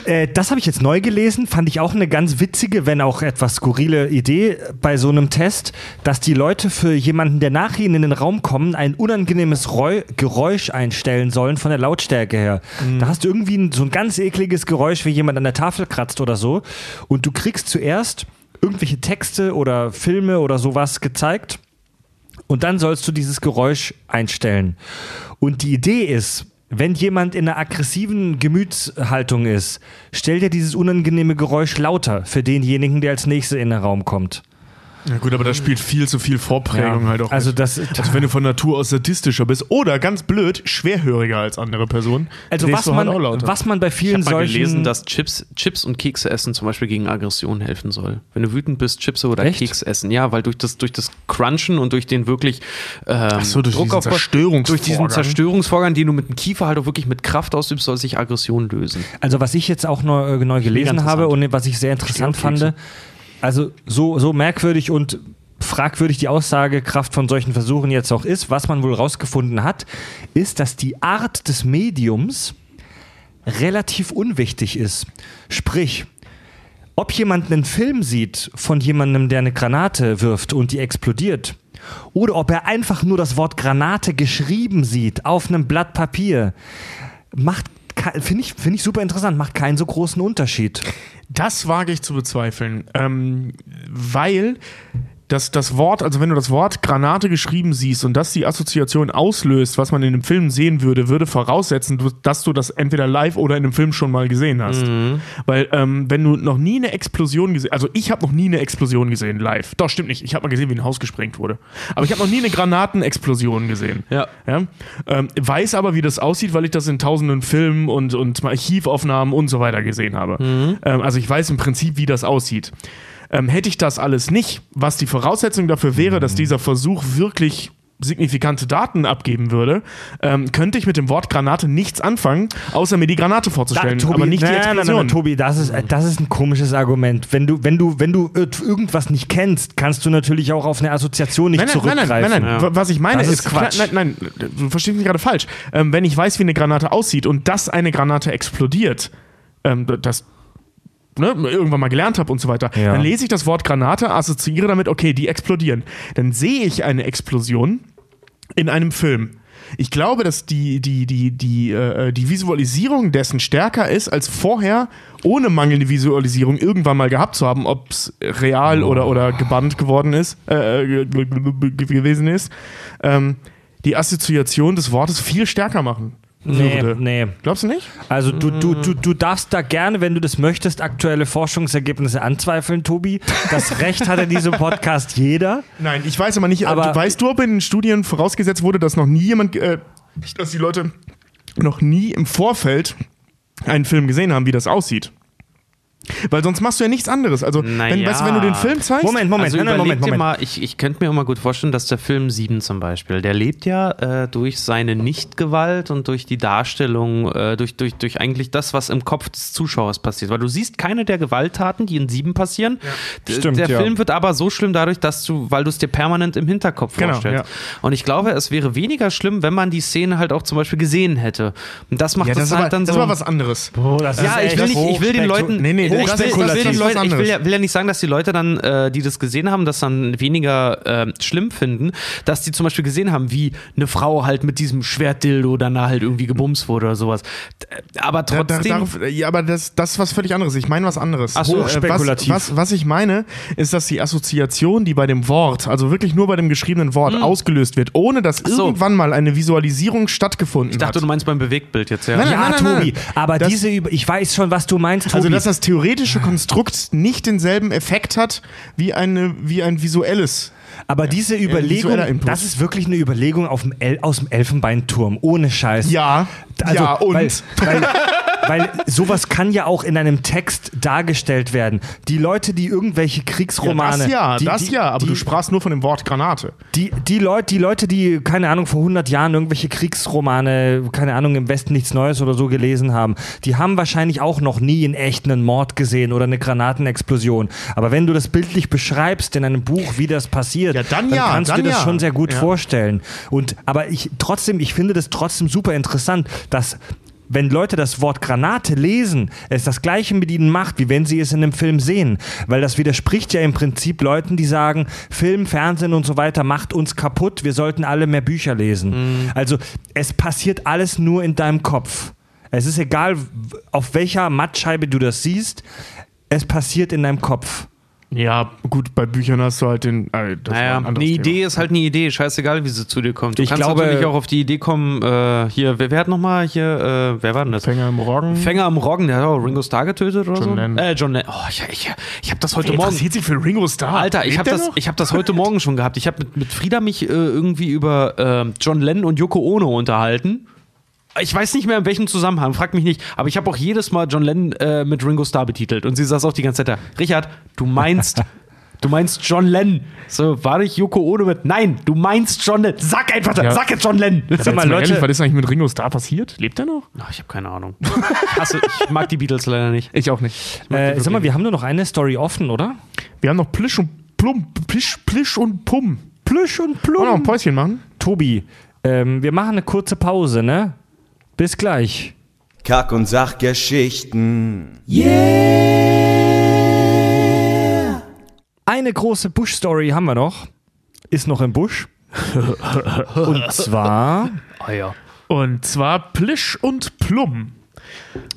äh, das habe ich jetzt neu gelesen, fand ich auch eine ganz witzige, wenn auch etwas skurrile Idee bei so einem Test, dass die Leute für jemanden, der nach ihnen in den Raum kommen, ein unangenehmes Reu Geräusch einstellen sollen von der Lautstärke her. Da hast du irgendwie so ein ganz ekliges Geräusch, wie jemand an der Tafel kratzt oder so. Und du kriegst zuerst irgendwelche Texte oder Filme oder sowas gezeigt. Und dann sollst du dieses Geräusch einstellen. Und die Idee ist, wenn jemand in einer aggressiven Gemütshaltung ist, stell dir dieses unangenehme Geräusch lauter für denjenigen, der als nächster in den Raum kommt. Ja gut, aber da spielt viel zu viel Vorprägung Ja. halt auch. Also mit. das- also wenn du von Natur aus sadistischer bist oder ganz blöd, schwerhöriger als andere Personen, Also was du halt man, auch lauter. was man bei Ich vielen habe mal solchen... gelesen, dass Chips, Chips und Kekse essen zum Beispiel gegen Aggression helfen soll. Wenn du wütend bist, Chips oder Echt? Keks essen. Ja, weil durch das, durch das Crunchen und durch den wirklich ähm, so, durch diesen Zerstörungsvorgang. durch diesen Zerstörungsvorgang, den du mit dem Kiefer halt auch wirklich mit Kraft ausübst, soll sich Aggression lösen. Also was ich jetzt auch neu, äh, neu gelesen habe und was ich sehr interessant fand, also so, so merkwürdig und fragwürdig die Aussagekraft von solchen Versuchen jetzt auch ist, was man wohl rausgefunden hat, ist, dass die Art des Mediums relativ unwichtig ist. Sprich, ob jemand einen Film sieht von jemandem, der eine Granate wirft und die explodiert, oder ob er einfach nur das Wort Granate geschrieben sieht auf einem Blatt Papier, macht finde ich, find ich super interessant, macht keinen so großen Unterschied. Das wage ich zu bezweifeln, ähm, weil das, das Wort, also wenn du das Wort Granate geschrieben siehst und das die Assoziation auslöst, was man in einem Film sehen würde, würde voraussetzen, dass du das entweder live oder in einem Film schon mal gesehen hast. Weil ähm, wenn du noch nie eine Explosion gesehen, also ich habe noch nie eine Explosion gesehen live. Doch, stimmt nicht. Ich habe mal gesehen, wie ein Haus gesprengt wurde. Aber ich habe noch nie eine Granatenexplosion gesehen. Ja. Ja? Ähm, weiß aber, wie das aussieht, weil ich das in tausenden Filmen und, und Archivaufnahmen und so weiter gesehen habe. Ähm, also ich weiß im Prinzip, wie das aussieht. Ähm, hätte ich das alles nicht, was die Voraussetzung dafür wäre, dass dieser Versuch wirklich signifikante Daten abgeben würde, ähm, könnte ich mit dem Wort Granate nichts anfangen, außer mir die Granate vorzustellen, aber nicht die nein, nein, nein, Explosion. nein, Tobi, das ist, das ist ein komisches Argument. Wenn du, wenn du, wenn du ir- irgendwas nicht kennst, kannst du natürlich auch auf eine Assoziation nicht Nein, nein, nein, zurückgreifen. nein, nein, nein. Was ich meine Das ist, ist Quatsch. Nein, nein, nein, du verstehst mich gerade falsch. Ähm, wenn ich weiß, wie eine Granate aussieht und dass eine Granate explodiert, ähm, das ne, irgendwann mal gelernt habe und so weiter, Ja. dann lese ich das Wort Granate, assoziiere damit, okay, die explodieren. Dann sehe ich eine Explosion in einem Film. Ich glaube, dass die, die, die, die, äh, die Visualisierung dessen stärker ist, als vorher ohne mangelnde Visualisierung irgendwann mal gehabt zu haben, ob es real oder, oder gebannt geworden ist, äh, ge- gewesen ist. Ähm, die Assoziation des Wortes viel stärker machen Nee, würde. nee. Glaubst du nicht? Also du, du, du, du darfst da gerne, wenn du das möchtest, aktuelle Forschungsergebnisse anzweifeln, Tobi. Das Recht hat in diesem Podcast jeder. Nein, ich weiß aber nicht. Aber- Aber weißt du, ob in den Studien vorausgesetzt wurde, dass noch nie jemand, äh, dass die Leute noch nie im Vorfeld einen Film gesehen haben, wie das aussieht? Weil sonst machst du ja nichts anderes. Also, wenn, Naja. weißt du, wenn du den Film zeigst. Moment, Moment, also Moment, dir Moment. mal, ich, ich könnte mir auch mal gut vorstellen, dass der Film 7 zum Beispiel, der lebt ja äh, durch seine Nichtgewalt und durch die Darstellung, äh, durch, durch, durch eigentlich das, was im Kopf des Zuschauers passiert. Weil du siehst keine der Gewalttaten, die in 7 passieren. D- Stimmt, der ja. Film wird aber so schlimm dadurch, dass du, weil du es dir permanent im Hinterkopf Genau, vorstellst. ja. Und ich glaube, es wäre weniger schlimm, wenn man die Szene halt auch zum Beispiel gesehen hätte. Und das macht ja, das, das, ist halt aber, dann das so. war was anderes. Oh, das ja, ist ich will nicht, ich will den Leuten, Nee, nee, ich ich, will, ich, will Leute, ich will, ja, will ja nicht sagen, dass die Leute dann, äh, die das gesehen haben, das dann weniger äh, schlimm finden, dass die zum Beispiel gesehen haben, wie eine Frau halt mit diesem Schwertdildo dann da halt irgendwie gebumst wurde oder sowas. D- Aber Da, da, trotzdem. darauf, ja, aber das, das ist was völlig anderes. Ich meine was anderes. Ach so, Äh, hochspekulativ. Was, was, was ich meine, ist, dass die Assoziation, die bei dem Wort, also wirklich nur bei dem geschriebenen Wort, ausgelöst wird, ohne dass so. irgendwann mal eine Visualisierung stattgefunden ich dachte, hat. du meinst beim Bewegtbild jetzt, ja. Nein, Ja, nein, nein, Tobi, nein. aber Das- diese, Über ich weiß schon, was du meinst, Tobi. Also, dass das theoretische Konstrukt nicht denselben Effekt hat wie, eine, wie ein visuelles. aber diese Überlegung, das ist wirklich eine Überlegung auf dem aus dem Elfenbeinturm, ohne Scheiß. Ja, Also, ja, und? Weil, weil, weil sowas kann ja auch in einem Text dargestellt werden. Die Leute, die irgendwelche Kriegsromane. das ja, die, das die, ja, aber die, du sprachst nur von dem Wort Granate. Die, die, Leute, die Leute, die, keine Ahnung, vor 100 Jahren irgendwelche Kriegsromane, keine Ahnung, im Westen nichts Neues oder so gelesen haben, die haben wahrscheinlich auch noch nie in echt einen Mord gesehen oder eine Granatenexplosion. Aber wenn du das bildlich beschreibst in einem Buch, wie das passiert, Ja, dann ja, kannst du dann dir das ja. schon sehr gut Ja. vorstellen. Und, aber ich trotzdem, ich finde das trotzdem super interessant, dass wenn Leute das Wort Granate lesen, es das gleiche mit ihnen macht, wie wenn sie es in einem Film sehen. Weil das widerspricht ja im Prinzip Leuten, die sagen, Film, Fernsehen und so weiter macht uns kaputt, wir sollten alle mehr Bücher lesen. Also es passiert alles nur in deinem Kopf. Es ist egal, auf welcher Mattscheibe du das siehst, es passiert in deinem Kopf. Ja, gut, bei Büchern hast du halt den. Äh, das Naja, ein eine Idee Thema. ist halt eine Idee, scheißegal, wie sie zu dir kommt. Du Ich kannst glaube- natürlich auch auf die Idee kommen, äh, hier, wer, wer hat nochmal hier, äh, wer war denn das? Fänger im Roggen. Fänger am Roggen, der hat auch Ringo Starr getötet oder John so? Lennon. Äh, John Lennon. Oh, ich, ich, ich habe das heute Wer Morgen. interessiert sich für Ringo Starr? Alter, ich habe der das, noch? ich hab das heute Morgen schon gehabt. Ich habe mit, mit Frieda mich äh, irgendwie über äh, John Lennon und Yoko Ono unterhalten. Ich weiß nicht mehr in welchem Zusammenhang, frag mich nicht. Aber ich habe auch jedes Mal John Lennon äh, mit Ringo Starr betitelt. Und sie saß auch die ganze Zeit da. Richard, du meinst, du meinst John Lennon. So, war nicht Yoko Ono mit. Nein, du meinst John Lennon. Sag einfach, Ja. sag jetzt John Lennon. Sag mal, mal, Leute- ehrlich, was ist eigentlich mit Ringo Starr passiert? Lebt er noch? Ach, ich habe keine Ahnung. Ich, hasse, ich mag die Beatles leider nicht. Ich auch nicht. Äh, sag mal, wir haben nur noch eine Story offen, oder? Wir haben noch Plisch und Plum. Plisch, Plisch und Pum. Plüsch und Wollen wir noch ein Plum. Päuschen machen? Tobi, ähm, wir machen eine kurze Pause, ne? Bis gleich. Kack- und Sachgeschichten. Eine große Bush-Story haben wir noch. Ist noch im Busch. Und zwar. Ah ja. Und zwar Plisch und Plum.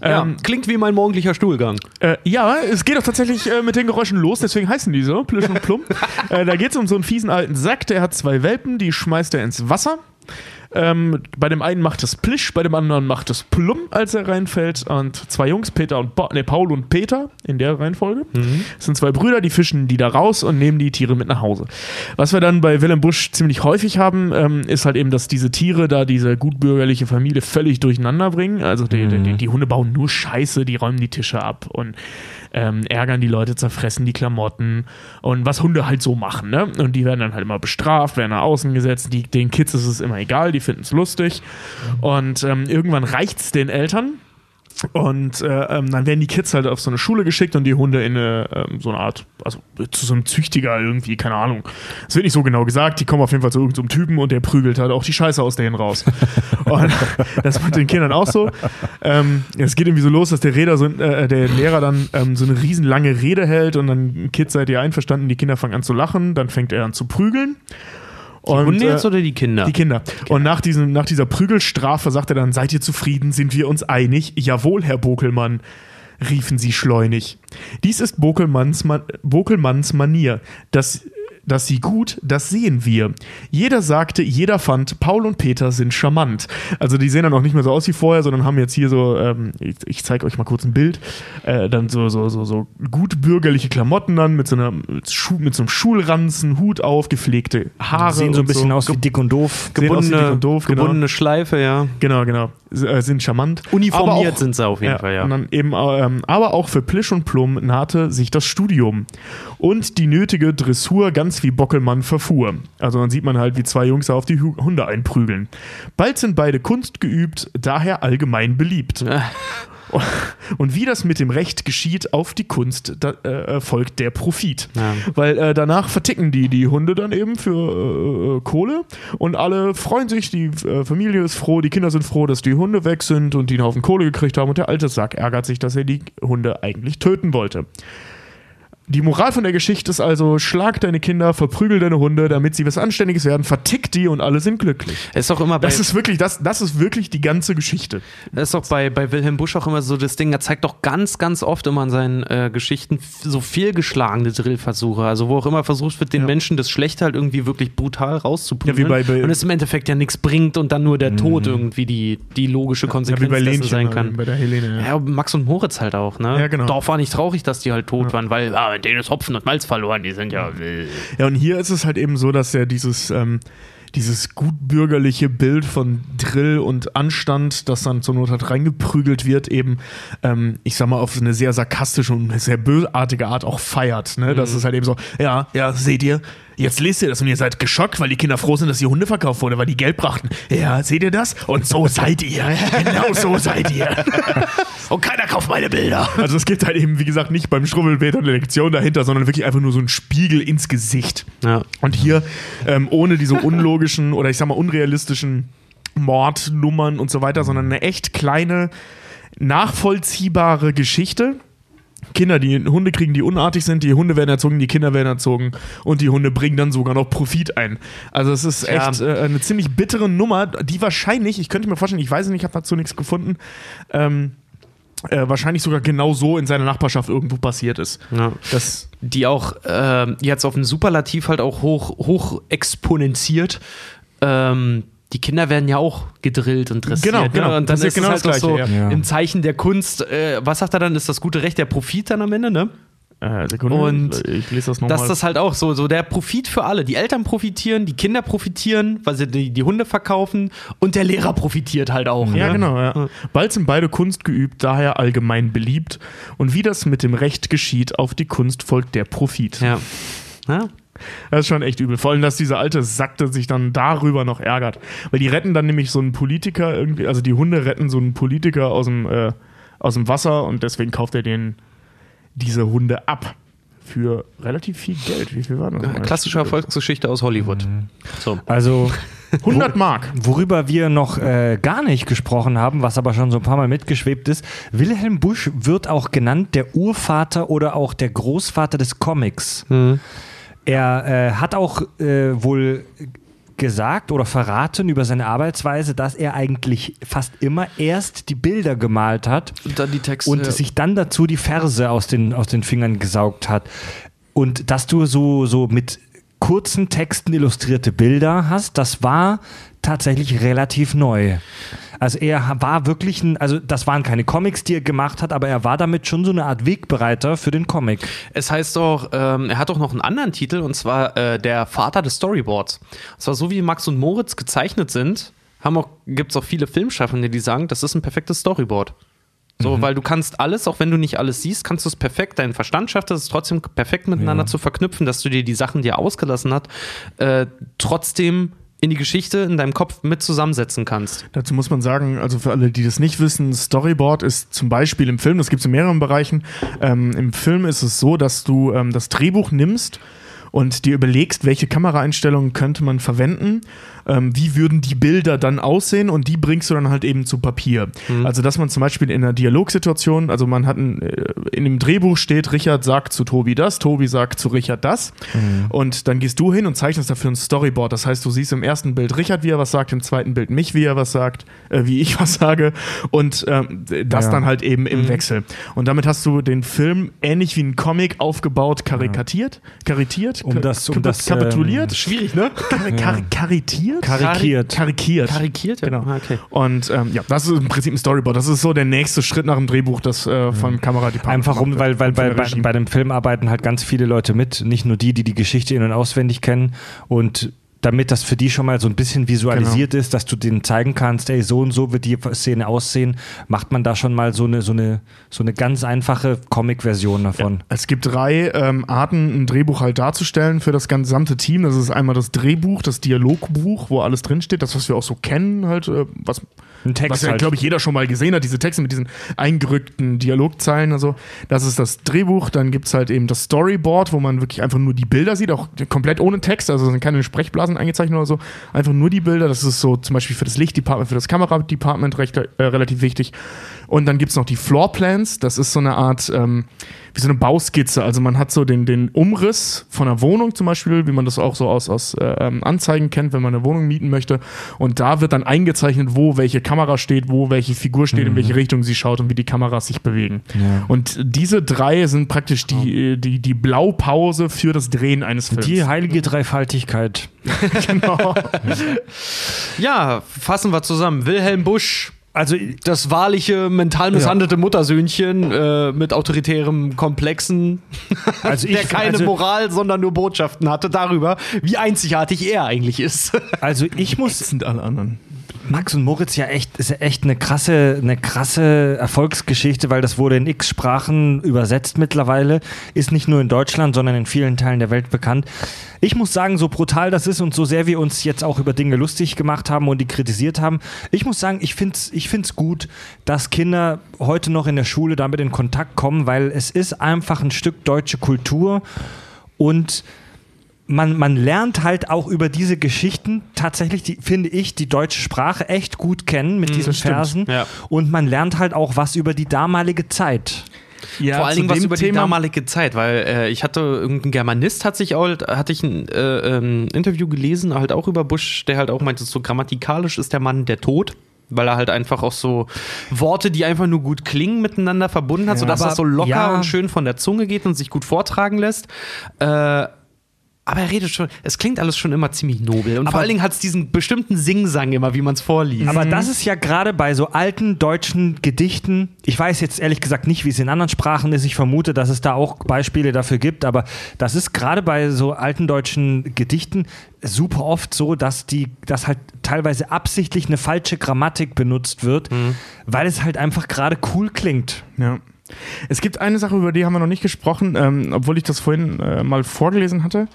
ja. Ähm, Klingt wie mein morgendlicher Stuhlgang. Äh, ja, es geht auch tatsächlich äh, mit den Geräuschen los, deswegen heißen die so, Plisch und Plum. äh, da geht es um so einen fiesen alten Sack, der hat zwei Welpen, die schmeißt er ins Wasser. Ähm, bei dem einen macht es Plisch, bei dem anderen macht es Plum, als er reinfällt. Und zwei Jungs, Peter und ba nee, Paul und Peter, in der Reihenfolge. Das sind zwei Brüder, die fischen die da raus und nehmen die Tiere mit nach Hause. Was wir dann bei Willem Busch ziemlich häufig haben, ähm, ist halt eben, dass diese Tiere da diese gutbürgerliche Familie völlig durcheinander bringen. Also die, die, die Hunde bauen nur Scheiße, die räumen die Tische ab und ähm, ärgern die Leute, zerfressen die Klamotten und was Hunde halt so machen. Ne? Und die werden dann halt immer bestraft, werden nach außen gesetzt. Die, den Kids ist es immer egal, die finden es lustig. Und ähm, irgendwann reicht es den Eltern. Und äh, ähm, dann werden die Kids halt auf so eine Schule geschickt und die Hunde in eine, ähm, so eine Art, also zu so einem Züchtiger irgendwie, keine Ahnung. Es wird nicht so genau gesagt, die kommen auf jeden Fall zu irgendeinem Typen und der prügelt halt auch die Scheiße aus denen raus. und das wird den Kindern auch so. Ähm, es geht irgendwie so los, dass der, Räder so, äh, der Lehrer dann ähm, so eine riesenlange Rede hält und dann, Kids seid ihr einverstanden, die Kinder fangen an zu lachen, dann fängt er an zu prügeln. Und, Hunde jetzt äh, oder die Kinder? die Kinder. Und nach, diesem, nach dieser Prügelstrafe sagt er dann, seid ihr zufrieden, sind wir uns einig? Jawohl, Herr Bokelmann, riefen sie schleunig. Dies ist Bokelmanns, Ma Bokelmanns Manier. Das, dass sie gut, das sehen wir. Jeder sagte, jeder fand, Paul und Peter sind charmant. Also die sehen dann auch nicht mehr so aus wie vorher, sondern haben jetzt hier so, ähm, ich, ich zeige euch mal kurz ein Bild, äh, dann so, so, so, so gut bürgerliche Klamotten an, mit so, einer, mit, Schu mit so einem Schulranzen, Hut auf, gepflegte Haare. Sehen so ein bisschen aus wie dick und doof. Dick gebundene, und doof, genau. gebundene Schleife, ja. Genau, genau. Äh, sind charmant. Uniformiert auch- sind sie auf jeden ja, Fall, ja. Eben, ähm, aber auch für Plisch und Plum nahte sich das Studium. Und die nötige Dressur ganz wie Bockelmann verfuhr. Also dann sieht man halt, wie zwei Jungs auf die Hu- Hunde einprügeln. Bald sind beide Kunst geübt, daher allgemein beliebt. Und wie das mit dem Recht geschieht, auf die Kunst da, äh, folgt der Profit. Ja. Weil äh, danach verticken die die Hunde dann eben für äh, Kohle und alle freuen sich, die äh, Familie ist froh, die Kinder sind froh, dass die Hunde weg sind und die einen Haufen Kohle gekriegt haben und der alte Sack ärgert sich, dass er die Hunde eigentlich töten wollte. Die Moral von der Geschichte ist also, schlag deine Kinder, verprügel deine Hunde, damit sie was Anständiges werden, vertick die und alle sind glücklich. Ist auch immer bei, Das ist wirklich, das, das ist wirklich die ganze Geschichte. das ist auch bei, bei Wilhelm Busch auch immer so das Ding, er zeigt doch ganz, ganz oft immer in seinen äh, Geschichten so fehlgeschlagene Drillversuche. Also wo auch immer versucht wird, den Ja. Menschen das Schlechte halt irgendwie wirklich brutal rauszuprügeln. Ja, wie bei- bei- und es im Endeffekt ja nichts bringt und dann nur der Tod irgendwie die, die logische Ja, Konsequenz dessen Lenchen, sein kann. bei der Helene. Ja. Ja, Max und Moritz halt auch, ne? Ja, genau. Dorf war nicht traurig, dass die halt tot waren, weil ah, denen ist Hopfen und Malz verloren, die sind ja. Äh, Ja, und hier ist es halt eben so, dass er dieses, ähm, dieses gutbürgerliche Bild von Drill und Anstand, das dann zur Not halt reingeprügelt wird, eben, ähm, ich sag mal, auf eine sehr sarkastische und sehr bösartige Art auch feiert. Ne? Das ist halt eben so, ja, ja, seht ihr, jetzt lest ihr das und ihr seid geschockt, weil die Kinder froh sind, dass die Hunde verkauft wurden, weil die Geld brachten. Ja, seht ihr das? Und so seid ihr. Genau so seid ihr. und keiner kauft meine Bilder. Also es gibt halt eben, wie gesagt, nicht beim Schrubbelpeter eine Lektion dahinter, sondern wirklich einfach nur so ein Spiegel ins Gesicht. Ja. Und hier ähm, ohne diese unlogischen oder ich sag mal unrealistischen Mordnummern und so weiter, sondern eine echt kleine, nachvollziehbare Geschichte. Kinder, die Hunde kriegen, die unartig sind, die Hunde werden erzogen, die Kinder werden erzogen und die Hunde bringen dann sogar noch Profit ein. Also es ist Ja. echt äh, eine ziemlich bittere Nummer, die wahrscheinlich, ich könnte mir vorstellen, ich weiß es nicht, ich habe dazu nichts gefunden, ähm, äh, wahrscheinlich sogar genau so in seiner Nachbarschaft irgendwo passiert ist. Ja. Das, die auch ähm, jetzt auf einen Superlativ halt auch hoch, hoch exponentiert. Ähm, die Kinder werden ja auch gedrillt und dressiert. Genau, genau. Ne? Und dann Das ist genau es halt das auch so Gleiche, ja. im Zeichen der Kunst. Äh, was sagt er dann? Ist das gute Recht der Profit dann am Ende, ne? äh, Sekunde, Und ich lese das nochmal. Dass das halt auch so, so der Profit für alle. Die Eltern profitieren, die Kinder profitieren, weil sie die, die Hunde verkaufen und der Lehrer profitiert halt auch. Ja, ne? genau. Ja. Bald sind beide Kunst geübt, daher allgemein beliebt. Und wie das mit dem Recht geschieht, auf die Kunst folgt der Profit. Ja. Ja. Das ist schon echt übel. Vor allem, dass dieser alte Sackte sich dann darüber noch ärgert. Weil die retten dann nämlich so einen Politiker irgendwie, also die Hunde retten so einen Politiker aus dem, äh, aus dem Wasser und deswegen kauft er den diese Hunde ab. Für relativ viel Geld. Wie viel war das? Äh, Klassische Erfolgsgeschichte aus Hollywood. So. Also 100 Mark. Worüber wir noch äh, gar nicht gesprochen haben, was aber schon so ein paar Mal mitgeschwebt ist, Wilhelm Busch wird auch genannt der Urvater oder auch der Großvater des Comics. Er äh, hat auch äh, wohl gesagt oder verraten über seine Arbeitsweise, dass er eigentlich fast immer erst die Bilder gemalt hat Und dann die Texte. und sich dann dazu die Verse aus den, aus den Fingern gesaugt hat. Und dass du so, so mit kurzen Texten illustrierte Bilder hast, das war tatsächlich relativ neu. Also er war wirklich ein, also das waren keine Comics, die er gemacht hat, aber er war damit schon so eine Art Wegbereiter für den Comic. Es heißt doch, ähm, er hat doch noch einen anderen Titel und zwar äh, der Vater des Storyboards. Und zwar so wie Max und Moritz gezeichnet sind, auch, gibt es auch viele Filmschaffende, die sagen, das ist ein perfektes Storyboard. So, weil du kannst alles, auch wenn du nicht alles siehst, kannst du es perfekt, dein Verstand schafft es trotzdem perfekt miteinander zu verknüpfen, dass du dir die Sachen, die er ausgelassen hat, äh, trotzdem in die Geschichte in deinem Kopf mit zusammensetzen kannst. Dazu muss man sagen, also für alle, die das nicht wissen, Storyboard ist zum Beispiel im Film, das gibt es in mehreren Bereichen. Ähm, Im Film ist es so, dass du ähm, das Drehbuch nimmst und dir überlegst, welche Kameraeinstellungen könnte man verwenden, ähm, wie würden die Bilder dann aussehen und die bringst du dann halt eben zu Papier. Also dass man zum Beispiel in einer Dialogsituation, also man hat ein, äh, in dem Drehbuch steht, Richard sagt zu Tobi das, Tobi sagt zu Richard das und dann gehst du hin und zeichnest dafür ein Storyboard. Das heißt, du siehst im ersten Bild Richard, wie er was sagt, im zweiten Bild mich, wie er was sagt, äh, wie ich was sage und ähm, das Ja. dann halt eben im Wechsel. Und damit hast du den Film ähnlich wie ein Comic aufgebaut, karikatiert, karitiert, Um das- um das, kapituliert, ähm, Schwierig, ne? Kar kar karikiert, Karikiert. karikiert. Karikiert, ja. Genau. Ah, Okay. Und ähm, ja, das ist im Prinzip ein Storyboard. Das ist so der nächste Schritt nach dem Drehbuch, das äh, vom Kameradepartement Einfach um, weil, weil von bei, bei, bei dem Film arbeiten halt ganz viele Leute mit, nicht nur die, die die Geschichte in- und auswendig kennen. Und damit das für die schon mal so ein bisschen visualisiert Genau. ist, dass du denen zeigen kannst, ey, so und so wird die Szene aussehen, macht man da schon mal so eine, so eine, so eine ganz einfache Comic-Version davon. Es gibt drei ähm, Arten, ein Drehbuch halt darzustellen für das gesamte Team. Das ist einmal das Drehbuch, das Dialogbuch, wo alles drinsteht, das, was wir auch so kennen, halt, äh, was Ein Text was ja, halt. glaube ich, jeder schon mal gesehen hat, diese Texte mit diesen eingerückten Dialogzeilen und so. Das ist das Drehbuch. Dann gibt es halt eben das Storyboard, wo man wirklich einfach nur die Bilder sieht, auch komplett ohne Text, also sind keine Sprechblasen eingezeichnet oder so. Einfach nur die Bilder. Das ist so zum Beispiel für das Lichtdepartment, für das Kameradepartment recht, äh, relativ wichtig. Und dann gibt es noch die Floorplans. Das ist so eine Art, ähm, wie so eine Bauskizze. Also man hat so den, den Umriss von einer Wohnung zum Beispiel, wie man das auch so aus, aus äh, ähm, Anzeigen kennt, wenn man eine Wohnung mieten möchte. Und da wird dann eingezeichnet, wo welche Kamera steht, wo welche Figur steht, in welche Richtung sie schaut und wie die Kameras sich bewegen. Und diese drei sind praktisch die, äh, die, die Blaupause für das Drehen eines Films. Die heilige Dreifaltigkeit. genau. Ja, fassen wir zusammen. Wilhelm Busch, Also, das wahrliche, mental misshandelte Muttersöhnchen äh, mit autoritärem Komplexen, also ich, der keine also, Moral, sondern nur Botschaften hatte darüber, wie einzigartig er eigentlich ist. also ich muss sind alle anderen. Max und Moritz ja echt, ist ja echt eine krasse, eine krasse Erfolgsgeschichte, weil das wurde in x Sprachen übersetzt mittlerweile, ist nicht nur in Deutschland, sondern in vielen Teilen der Welt bekannt. Ich muss sagen, so brutal das ist und so sehr wir uns jetzt auch über Dinge lustig gemacht haben und die kritisiert haben, ich muss sagen, ich finde es ich find's gut, dass Kinder heute noch in der Schule damit in Kontakt kommen, weil es ist einfach ein Stück deutsche Kultur und man, man lernt halt auch über diese Geschichten tatsächlich, die, finde ich, die deutsche Sprache echt gut kennen mit diesen stimmt. Versen. Ja. Und man lernt halt auch was über die damalige Zeit. Ja, Vor allen Dingen was über die Thema- damalige Zeit, weil äh, ich hatte irgendein Germanist hat sich auch, hatte ich ein äh, ähm, Interview gelesen, halt auch über Bush, der halt auch meinte, so grammatikalisch ist der Mann der Tod. Weil er halt einfach auch so Worte, die einfach nur gut klingen, miteinander verbunden hat, sodass aber- das so locker ja. und schön von der Zunge geht und sich gut vortragen lässt. Äh, aber er redet schon, es klingt alles schon immer ziemlich nobel. Und Aber- vor allen Dingen hat es diesen bestimmten Singsang immer, wie man es vorliest. Aber das ist ja gerade bei so alten deutschen Gedichten, ich weiß jetzt ehrlich gesagt nicht, wie es in anderen Sprachen ist, ich vermute, dass es da auch Beispiele dafür gibt, aber das ist gerade bei so alten deutschen Gedichten super oft so, dass die, dass halt teilweise absichtlich eine falsche Grammatik benutzt wird, weil es halt einfach gerade cool klingt. Ja. Es gibt eine Sache, über die haben wir noch nicht gesprochen, ähm, obwohl ich das vorhin äh, mal vorgelesen hatte.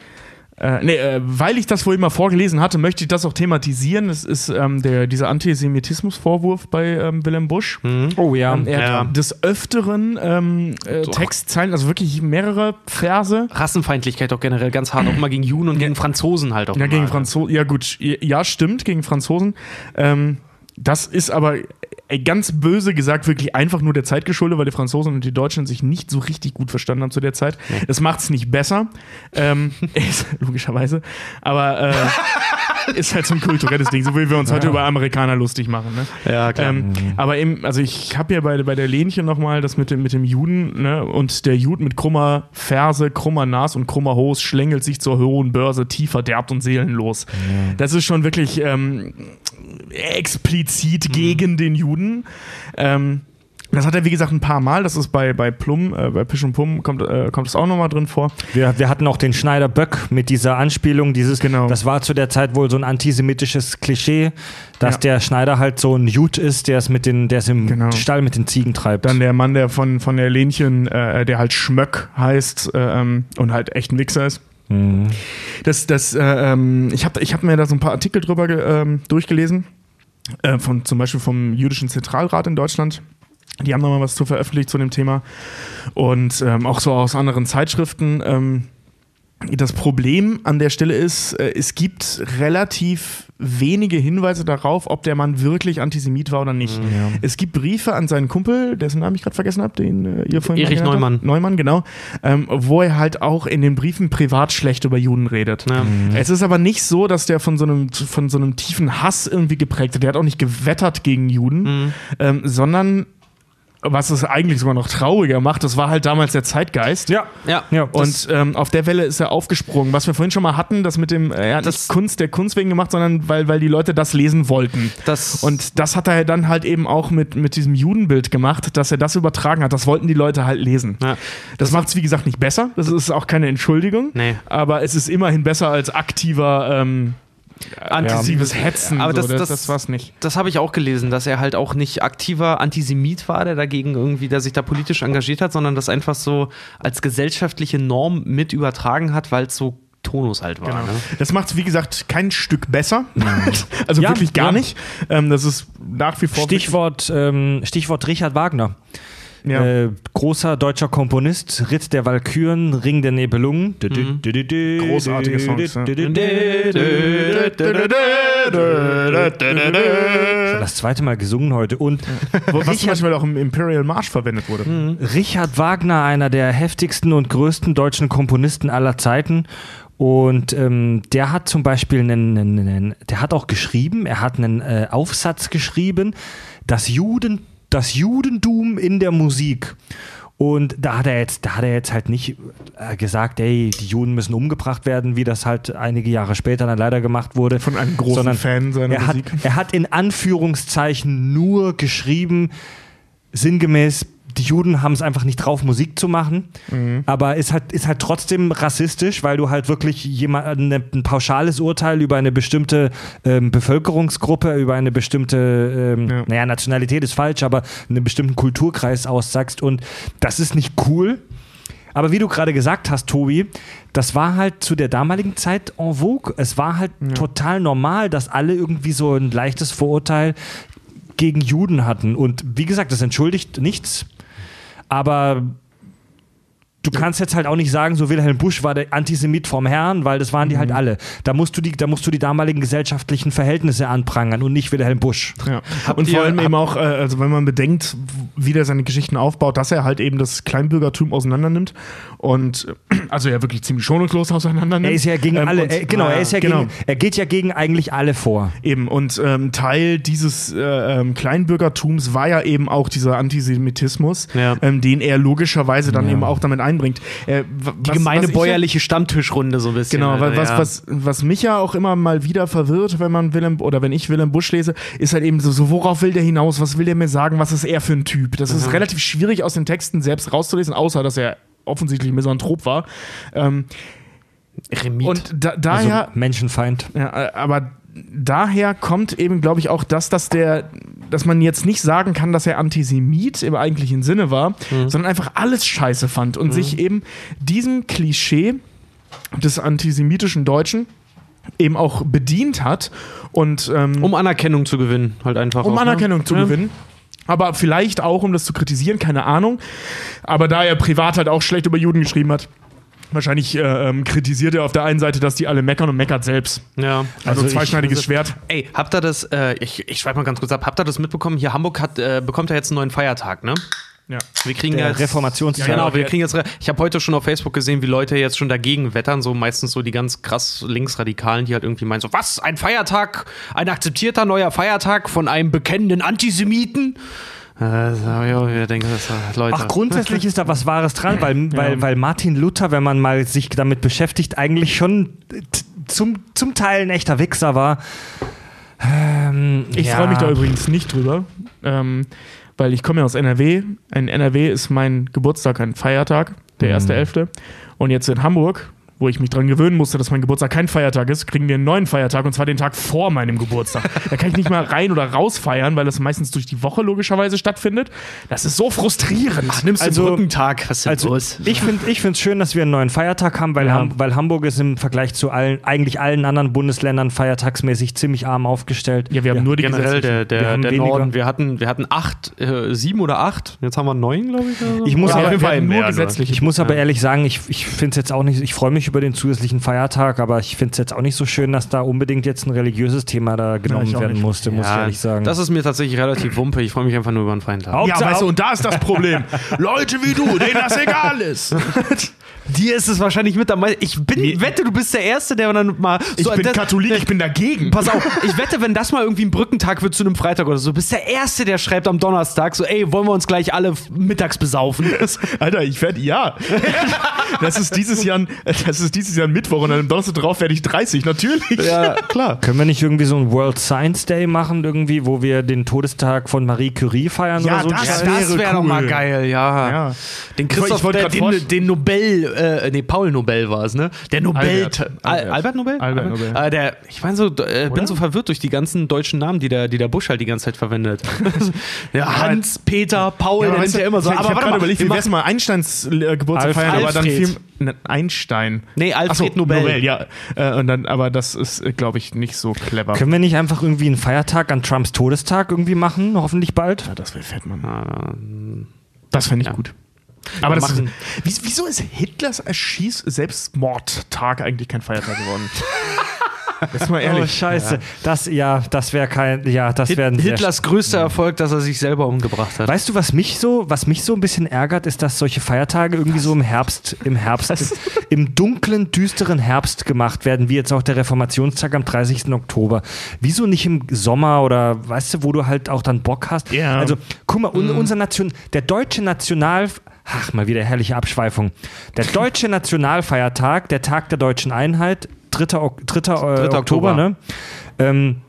Äh, nee, äh, weil ich das vorhin mal vorgelesen hatte, möchte ich das auch thematisieren. Das ist ähm, der, dieser Antisemitismusvorwurf bei ähm, Willem Busch. Oh ja. Ähm, er Ja. hat des Öfteren ähm, äh. Textzeilen, also wirklich mehrere Verse. Rassenfeindlichkeit auch generell ganz hart, auch mal gegen Juden und gegen Franzosen halt auch. Ja, immer. gegen Franzosen. Ja, gut. Ja, stimmt, gegen Franzosen. Ähm, das ist aber ganz böse gesagt wirklich einfach nur der Zeit geschuldet, weil die Franzosen und die Deutschen sich nicht so richtig gut verstanden haben zu der Zeit. Das macht es nicht besser. Ähm, logischerweise. Aber äh, ist halt so ein kulturelles Ding, so wie wir uns heute über Amerikaner lustig machen. Ne? Ja, klar. Ähm, aber eben, also ich habe ja bei, bei der Lenchen nochmal das mit dem, mit dem Juden, ne? Und der Jude mit krummer Ferse, krummer Nas und krummer Hose schlängelt sich zur hohen Börse, tief verderbt und seelenlos. Das ist schon wirklich ähm, explizit gegen den Juden. Ähm, das hat er, wie gesagt, ein paar Mal. Das ist bei, bei Plum, äh, bei Pisch und Plum kommt, äh, kommt es auch nochmal drin vor. Wir, wir hatten auch den Schneider Böck mit dieser Anspielung, dieses, Genau. das war zu der Zeit wohl so ein antisemitisches Klischee, dass Ja. der Schneider halt so ein Jud ist, der es mit den, der es im Genau. Stall mit den Ziegen treibt. Dann der Mann, der von, von der Lenchen, äh, der halt Schmöck heißt äh, ähm, und halt echt ein Wichser ist. Das, das, äh, ähm, ich habe ich hab mir da so ein paar Artikel drüber ähm, durchgelesen, äh, von, zum Beispiel vom Jüdischen Zentralrat in Deutschland. Die haben nochmal was zu veröffentlicht zu dem Thema. Und ähm, auch so aus anderen Zeitschriften. Ähm, das Problem an der Stelle ist, äh, es gibt relativ wenige Hinweise darauf, ob der Mann wirklich Antisemit war oder nicht. Es gibt Briefe an seinen Kumpel, dessen Namen ich gerade vergessen habe, den äh, ihr vorhin Erich genannt habt. Neumann. Neumann, genau. Ähm, wo er halt auch in den Briefen privat schlecht über Juden redet. Ja. Es ist aber nicht so, dass der von so einem, von so einem tiefen Hass irgendwie geprägt ist. Der hat auch nicht gewettert gegen Juden, Mhm. ähm, sondern was es eigentlich sogar noch trauriger macht, das war halt damals der Zeitgeist. ja. Ja. Ja, Und ähm, auf der Welle ist er aufgesprungen. Was wir vorhin schon mal hatten, das mit dem, er hat Das- nicht Kunst der Kunst wegen gemacht, sondern weil, weil die Leute das lesen wollten. Das- und das hat er dann halt eben auch mit, mit diesem Judenbild gemacht, dass er das übertragen hat. Das wollten die Leute halt lesen. Ja. Das macht es, wie gesagt, nicht besser. Das ist auch keine Entschuldigung. Nee. Aber es ist immerhin besser als aktiver ähm, aggressives Hetzen. Aber so. das- das, das- das war's nicht. Das habe ich auch gelesen, dass er halt auch nicht aktiver Antisemit war, der dagegen irgendwie, der sich da politisch engagiert hat, sondern das einfach so als gesellschaftliche Norm mit übertragen hat, weil es so Tonus halt war. Genau. Ne? Das macht es, wie gesagt, kein Stück besser. also Ja, wirklich gar ja. nicht. Ähm, das ist nach wie vor. Stichwort, ähm, Stichwort Richard Wagner. Ja. Äh, großer deutscher Komponist, Ritt der Walküren, Ring der Nibelungen. Großartige Songs, ja. Schon das zweite Mal gesungen heute. Und Was zum Beispiel auch im Imperial March verwendet wurde. Richard Wagner, einer der heftigsten und größten deutschen Komponisten aller Zeiten. Und ähm, der hat zum Beispiel einen, einen, einen, der hat auch geschrieben, er hat einen äh, Aufsatz geschrieben, das Juden, das Judentum in der Musik. Und da hat er jetzt, da hat er jetzt halt nicht äh, gesagt, ey, die Juden müssen umgebracht werden, wie das halt einige Jahre später dann leider gemacht wurde. Von einem großen sondern Fan seiner er hat, Musik. er hat in Anführungszeichen nur geschrieben, sinngemäß, die Juden haben es einfach nicht drauf, Musik zu machen, Mhm. aber ist halt, ist halt trotzdem rassistisch, weil du halt wirklich jemand, eine, ein pauschales Urteil über eine bestimmte ähm, Bevölkerungsgruppe, über eine bestimmte, ähm, Ja. naja, Nationalität ist falsch, aber einen bestimmten Kulturkreis aussagst und das ist nicht cool. Aber wie du gerade gesagt hast, Tobi, das war halt zu der damaligen Zeit en vogue. Es war halt total normal, dass alle irgendwie so ein leichtes Vorurteil gegen Juden hatten. Und wie gesagt, das entschuldigt nichts. Aber du kannst jetzt halt auch nicht sagen, so Wilhelm Busch war der Antisemit vom Herrn, weil das waren die halt alle. Da musst du die, da musst du die damaligen gesellschaftlichen Verhältnisse anprangern und nicht Wilhelm Busch. Ja. Und vor allem eben auch, äh, also wenn man bedenkt, wie der seine Geschichten aufbaut, dass er halt eben das Kleinbürgertum auseinander nimmt und äh, also ja wirklich ziemlich schonungslos auseinander nimmt. Er ist ja gegen Ähm, alle, und- äh, genau, er ist ja genau. gegen, er geht ja gegen eigentlich alle vor. Eben, und ähm, Teil dieses äh, ähm, Kleinbürgertums war ja eben auch dieser Antisemitismus, Ja. ähm, den er logischerweise dann Ja. eben auch damit einbringt. Äh, w- Die was- gemeine was ich ja- bäuerliche Stammtischrunde so ein bisschen. Genau, also, was, ja. was, was mich ja auch immer mal wieder verwirrt, wenn man Willem oder wenn ich Willem Busch lese, ist halt eben so, so worauf will der hinaus? Was will der mir sagen? Was ist er für ein Typ? Das ist relativ schwierig aus den Texten selbst rauszulesen, außer dass er offensichtlich Misanthrop war. Ähm, Remit. und da, Also daher, Menschenfeind. ja, äh, aber daher kommt eben, glaube ich, auch das, dass der, dass man jetzt nicht sagen kann, dass er Antisemit im eigentlichen Sinne war, sondern einfach alles scheiße fand und sich eben diesem Klischee des antisemitischen Deutschen eben auch bedient hat und ähm, um Anerkennung zu gewinnen, halt einfach. um auch, ne? Anerkennung zu Ja. gewinnen. Aber vielleicht auch, um das zu kritisieren, keine Ahnung. Aber da er privat halt auch schlecht über Juden geschrieben hat, wahrscheinlich äh, ähm, kritisiert er auf der einen Seite, dass die alle meckern und meckert selbst. Ja. Also, Also ich- zweischneidiges Schwert. Ey, habt ihr das, äh, ich, ich schreibe mal ganz kurz ab, habt ihr das mitbekommen? Hier Hamburg hat, äh, bekommt ja jetzt einen neuen Feiertag, ne? Ja. Wir kriegen Der jetzt, Reformationstag. Ja, genau, wir kriegen jetzt. Re- Ich habe heute schon auf Facebook gesehen, wie Leute jetzt schon dagegen wettern, so meistens so die ganz krass Linksradikalen, die halt irgendwie meinen, so, was? Ein Feiertag, ein akzeptierter neuer Feiertag von einem bekennenden Antisemiten? Äh, so, ja, wir denken, das, äh, Leute. Ach, grundsätzlich ist da was Wahres dran, weil, weil, weil Martin Luther, wenn man mal sich damit beschäftigt, eigentlich schon zum, zum Teil ein echter Wichser war. Ähm, Ich ja. freue mich da übrigens nicht drüber, ähm, weil ich komme ja aus NRW. In NRW ist mein Geburtstag ein Feiertag, der 1.11. Und jetzt in Hamburg, wo ich mich dran gewöhnen musste, dass mein Geburtstag kein Feiertag ist, kriegen wir einen neuen Feiertag und zwar den Tag vor meinem Geburtstag. da kann ich nicht mal rein oder raus feiern, weil das meistens durch die Woche logischerweise stattfindet. Das ist so frustrierend. Ach, nimmst Also- du den Brückentag? Was ist denn Also los? ich finde ich es schön, dass wir einen neuen Feiertag haben, weil, Ja. Ham weil Hamburg ist im Vergleich zu allen, eigentlich allen anderen Bundesländern feiertagsmäßig ziemlich arm aufgestellt. Ja, wir haben nur die Generell der, Wir der, der. Norden. Wir hatten, wir hatten acht, äh, sieben oder acht. Jetzt haben wir neun, glaube ich. oder so. Ich muss aber- gesetzliche. Ich muss aber ehrlich sagen, ich, ich finde es jetzt auch nicht, ich freue mich über den zusätzlichen Feiertag, aber ich finde es jetzt auch nicht so schön, dass da unbedingt jetzt ein religiöses Thema da genommen ich auch werden nicht. musste, muss ich Ja, ehrlich sagen. Das ist mir tatsächlich relativ wumpe. Ich freue mich einfach nur über einen Feiertag. Hau- Ja, weißt du, und da ist das Problem. Leute wie du, denen das egal ist. Dir ist es wahrscheinlich mit am meisten. Ich bin, wette, du bist der Erste, der dann mal. Ich so bin das- Katholik, ich bin dagegen. Pass auf, ich wette, wenn das mal irgendwie ein Brückentag wird zu einem Freitag oder so, bist der Erste, der schreibt am Donnerstag so, ey, wollen wir uns gleich alle mittags besaufen? Alter, ich werde ja. Das ist dieses Jahr, ein- das ist dieses Jahr ein Mittwoch und dann am Donnerstag drauf werde ich 30, natürlich. ja, klar. Können wir nicht irgendwie so einen World Science Day machen, irgendwie, wo wir den Todestag von Marie Curie feiern Ja, oder so? das Scheiß? Das wäre cool. doch mal geil, ja. Ja. Den Ich Christoph, wollte der, grad den, den Nobel, äh, nee, Paul Nobel war es, ne? Der Nobel. Albert. Albert, Albert. Albert Nobel? Albert Nobel. Äh, der, ich meine so, äh, bin so verwirrt durch die ganzen deutschen Namen, die der, die der Busch halt die ganze Zeit verwendet. ja, Hans, Peter, Paul, Ja, der du, ja immer so. ich, ich Aber habe warte gerade mal, überlegt, wir wie machen- wär's mal Einsteins äh, Geburtstag feiern, aber dann fiel, Einstein. Nee, Alfred so, Nobel. ja. Äh, und dann, aber das ist, glaube ich, nicht so clever. Können wir nicht einfach irgendwie einen Feiertag an Trumps Todestag irgendwie machen? Hoffentlich bald. Ja, das wäre fett, Mann. Ähm, Das fände ich Ja. gut. Aber das ist, machen- wieso ist Hitlers Erschieß Selbstmordtag eigentlich kein Feiertag geworden? Jetzt mal Oh, ehrlich. scheiße. Das, ja, das wäre kein, ja, das Hit- werden Hitlers größter Erfolg, dass er sich selber umgebracht hat. Weißt du, was mich so, was mich so ein bisschen ärgert, ist, dass solche Feiertage irgendwie so im Herbst, im Herbst, im dunklen, düsteren Herbst gemacht werden, wie jetzt auch der Reformationstag am 30. Oktober. Wieso nicht im Sommer oder weißt du, wo du halt auch dann Bock hast? Ja. Also, guck mal, un, unser Nation, der deutsche National, ach mal wieder herrliche Abschweifung. Der deutsche Nationalfeiertag, der Tag der deutschen Einheit, 3. Ok 3. äh, 3. Oktober, Oktober. ne? Ähm,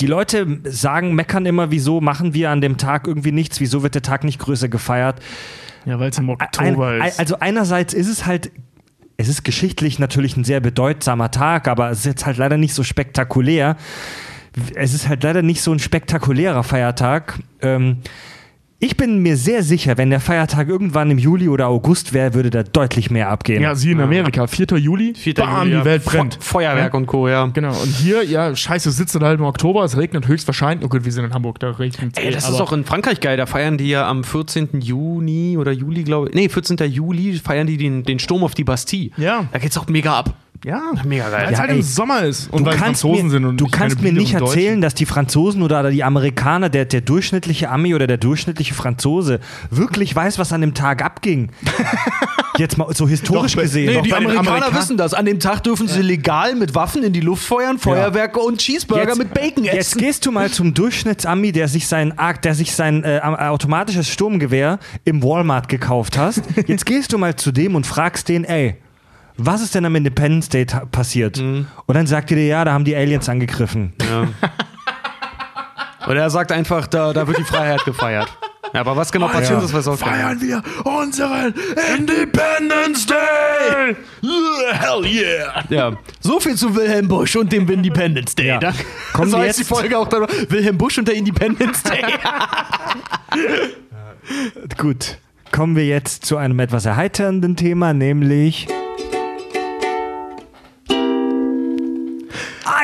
die Leute sagen, meckern immer, wieso machen wir an dem Tag irgendwie nichts, wieso wird der Tag nicht größer gefeiert. Ja, weil es im Oktober ein, ist. also einerseits ist es halt, es ist geschichtlich natürlich ein sehr bedeutsamer Tag, aber es ist jetzt halt leider nicht so spektakulär. Es ist halt leider nicht so ein spektakulärer Feiertag. Ähm, ich bin mir sehr sicher, wenn der Feiertag irgendwann im Juli oder August wäre, würde da deutlich mehr abgehen. ja, sie in Amerika, 4. Juli, 4. bam, Juli, ja. die Welt brennt. Fe- Feuerwerk und Co., ja. Genau, und hier, ja, scheiße, sitzt halt im Oktober, es regnet höchstwahrscheinlich. Oh gut, wir sind in Hamburg, da regnet Ey, das ist auch in Frankreich geil. Da feiern die ja am 14. Juni oder Juli, glaube ich. Nee, 14. Juli feiern die den, den Sturm auf die Bastille. Ja. Da geht's auch mega ab. Ja, Mega geil. weil es Ja, halt ey, im Sommer ist und Du weil kannst, Franzosen mir, sind und du kannst mir nicht erzählen, dass die Franzosen oder die Amerikaner, der, der durchschnittliche Ami oder der durchschnittliche Franzose wirklich weiß, was an dem Tag abging. Jetzt mal so historisch Doch, gesehen. nee, Doch die Amerikaner Amerika- wissen das. An dem Tag dürfen sie legal mit Waffen in die Luft feuern, Feuerwerke und Cheeseburger Jetzt- mit Bacon essen. Jetzt gehst du mal zum Durchschnittsami, der sich sein, der sich sein äh, automatisches Sturmgewehr im Walmart gekauft hast. Jetzt gehst du mal zu dem und fragst den, ey, was ist denn am Independence Day passiert? Mhm. Und dann sagt er dir, ja, da haben die Aliens angegriffen. Oder er sagt einfach, da, da wird die Freiheit gefeiert. Ja, aber was genau passiert ist, weiß auch. Feiern wir unseren Independence Day! Hell yeah! Ja, so viel zu Wilhelm Busch und dem Independence Day. Ja. Da, Kommen so wir heißt die jetzt- Folge auch dann. Wilhelm Busch und der Independence Day. Gut, kommen wir jetzt zu einem etwas erheiternden Thema, nämlich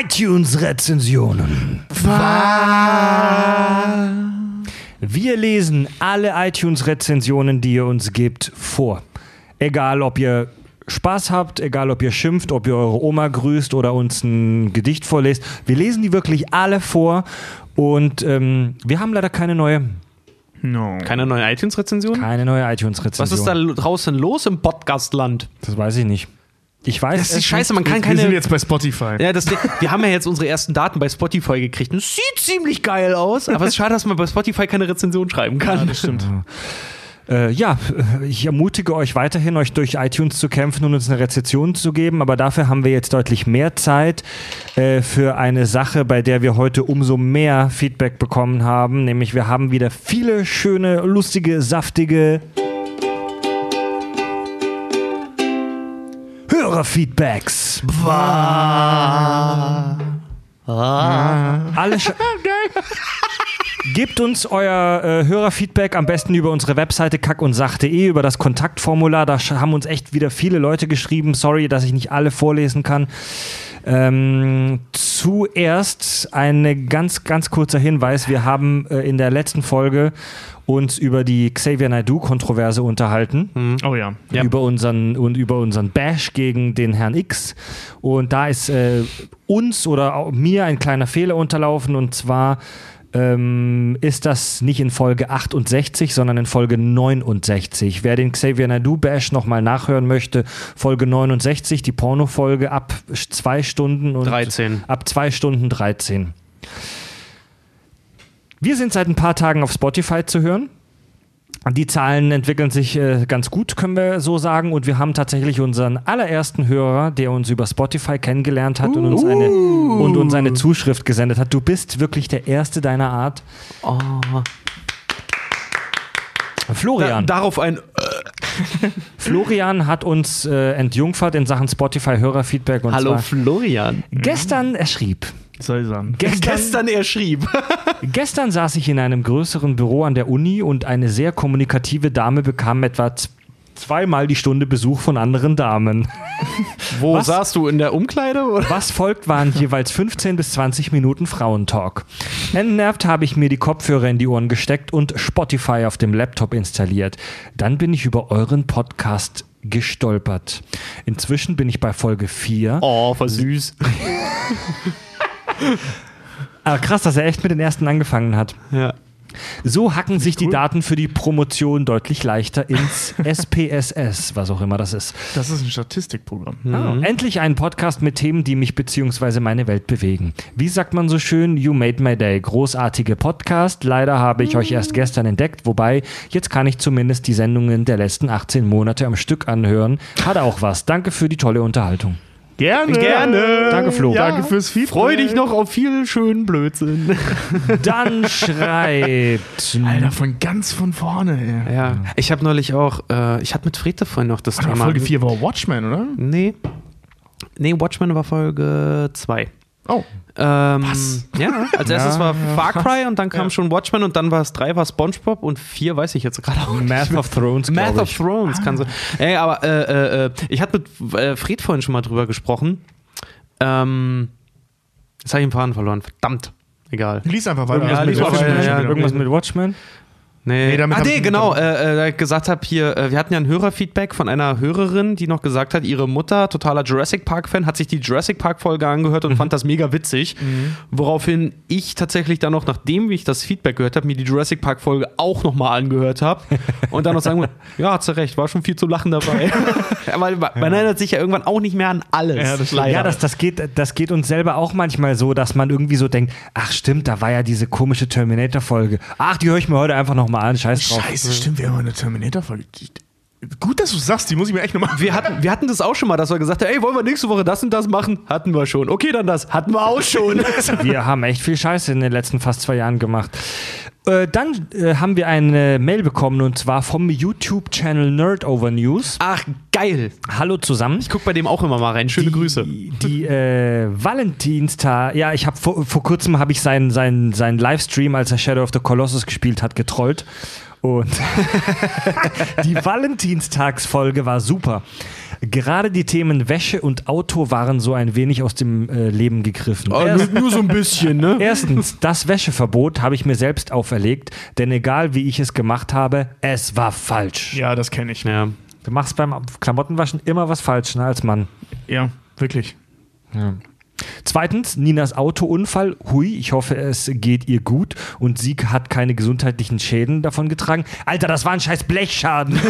iTunes-Rezensionen. Wir lesen alle iTunes-Rezensionen, die ihr uns gibt, vor. Egal, ob ihr Spaß habt, egal, ob ihr schimpft, ob ihr eure Oma grüßt oder uns ein Gedicht vorlest. Wir lesen die wirklich alle vor und ähm, wir haben leider keine neue, No. Keine neuen iTunes-Rezensionen? keine neue iTunes-Rezension. Was ist da draußen los im Podcastland? Das weiß ich nicht. Ich weiß Das ist Scheiße, man kann Wir sind keine. jetzt bei Spotify. Ja, das, wir haben ja jetzt unsere ersten Daten bei Spotify gekriegt. Das sieht ziemlich geil aus, aber es ist schade, dass man bei Spotify keine Rezension schreiben kann. das stimmt. Äh, ja, ich ermutige euch weiterhin, euch durch iTunes zu kämpfen und uns eine Rezension zu geben, aber dafür haben wir jetzt deutlich mehr Zeit äh, für eine Sache, bei der wir heute umso mehr Feedback bekommen haben, nämlich wir haben wieder viele schöne, lustige, saftige Hörerfeedbacks. Alle Sch Gebt uns euer äh, Hörerfeedback am besten über unsere Webseite kackundsach.de, über das Kontaktformular. Da haben uns echt wieder viele Leute geschrieben. Sorry, dass ich nicht alle vorlesen kann. Ähm, zuerst ein ganz, ganz kurzer Hinweis. Wir haben äh, in der letzten Folge uns über die Xavier Naidoo-Kontroverse unterhalten Oh ja. Ja. über unseren und über unseren Bash gegen den Herrn X und da ist äh, uns oder auch mir ein kleiner Fehler unterlaufen und zwar ähm, ist das nicht in Folge 68, sondern in Folge 69. Wer den Xavier Naidoo Bash nochmal nachhören möchte, Folge 69, die Porno-Folge ab zwei Stunden und 13. ab zwei Stunden 13. Wir sind seit ein paar Tagen auf Spotify zu hören. Die Zahlen entwickeln sich äh, ganz gut, können wir so sagen. Und wir haben tatsächlich unseren allerersten Hörer, der uns über Spotify kennengelernt hat und, uns eine, und uns eine Zuschrift gesendet hat. Du bist wirklich der Erste deiner Art. Oh. Da, Florian. darauf ein. Florian hat uns äh, entjungfert in Sachen Spotify-Hörerfeedback. Und Hallo Florian. gestern, er schrieb. Soll ich sagen. Gestern, Gestern er schrieb. Gestern saß ich in einem größeren Büro an der Uni und eine sehr kommunikative Dame bekam etwa Zweimal die Stunde Besuch von anderen Damen. Wo Was? saßt du in der Umkleide? Oder? Was folgt, waren jeweils 15 bis 20 Minuten Frauentalk. Entnervt habe ich mir die Kopfhörer in die Ohren gesteckt und Spotify auf dem Laptop installiert. Dann bin ich über euren Podcast gestolpert. Inzwischen bin ich bei Folge 4. Oh, voll süß. Ah, krass, dass er echt mit den ersten angefangen hat. Ja. So hacken sich die Daten für die Promotion deutlich leichter ins SPSS, was auch immer das ist. Das ist ein Statistikprogramm. Ah, endlich ein Podcast mit Themen, die mich bzw. meine Welt bewegen. Wie sagt man so schön, you made my day. Großartige Podcast. Leider habe ich euch erst gestern entdeckt, wobei jetzt kann ich zumindest die Sendungen der letzten 18 Monate am Stück anhören. Hat auch was. Danke für die tolle Unterhaltung. Gerne. Gerne. Danke, Flo. Danke fürs Feedback. Freu dich noch auf viel schönen Blödsinn. Dann schreibt. Alter, von ganz von vorne, ey. Ja. Ich habe neulich auch, äh, ich hatte mit Frete vorhin noch das Ach, Thema. Folge 4 war Watchmen, oder? Nee. Nee, Watchmen war Folge 2. Oh. Ähm, Was? Ja, als erstes war Far Cry und dann kam schon Watchmen und dann war es 3 war SpongeBob und 4 weiß ich jetzt gerade auch nicht. Math of Thrones. Math of. Thrones kann so. Ey, aber äh, äh, äh, ich hatte mit äh, Fred vorhin schon mal drüber gesprochen. Ähm, jetzt habe ich den Faden verloren. Verdammt. Egal. Lies einfach weiter. Ja, lies mal weiter, ja, Irgendwas mit Watchmen? Nee, Nee, damit ah, nee, ich- genau. Äh, äh, gesagt habe hier, äh, wir hatten ja ein Hörerfeedback von einer Hörerin, die noch gesagt hat, ihre Mutter, totaler Jurassic Park-Fan, hat sich die Jurassic Park-Folge angehört und fand das mega witzig. Woraufhin ich tatsächlich dann noch, nachdem ich das Feedback gehört habe, mir die Jurassic Park-Folge auch nochmal angehört habe und dann noch sagen muss, ja, hat sie recht, war schon viel zu lachen dabei. Weil man erinnert sich ja irgendwann auch nicht mehr an alles. Ja, das leider. Ja, das, das, geht, das geht uns selber auch manchmal so, dass man irgendwie so denkt, ach stimmt, da war ja diese komische Terminator-Folge. Ach, die höre ich mir heute einfach nochmal an, scheiß drauf. Scheiße, stimmt, wir haben eine Terminator-Folge. Gut, dass du sagst, die muss ich mir echt nochmal. Wir hatten, wir hatten das auch schon mal, dass wir gesagt haben, ey, wollen wir nächste Woche das und das machen? Hatten wir schon. Okay, dann das. Hatten wir auch schon. Wir haben echt viel Scheiße in den letzten fast zwei Jahren gemacht. Äh, dann äh, haben wir eine Mail bekommen und zwar vom YouTube-Channel Nerdover News. Ach, geil. Hallo zusammen. Ich guck bei dem auch immer mal rein. Schöne Grüße. Die, die äh, Valentinstag, ja, ich habe vor, vor kurzem habe ich seinen, seinen, seinen Livestream, als er Shadow of the Colossus gespielt hat, getrollt. Und die Valentinstagsfolge war super. Gerade die Themen Wäsche und Auto waren so ein wenig aus dem äh, Leben gegriffen. Erst- nur, so ein bisschen, ne? Erstens, das Wäscheverbot habe ich mir selbst auferlegt, denn egal wie ich es gemacht habe, es war falsch. Ja, das kenne ich. Ja. Du machst beim Klamottenwaschen immer was falsch, ne, als Mann. Ja, wirklich. Zweitens, Ninas Autounfall. Hui, ich hoffe, es geht ihr gut und sie hat keine gesundheitlichen Schäden davon getragen. Alter, das war ein scheiß Blechschaden.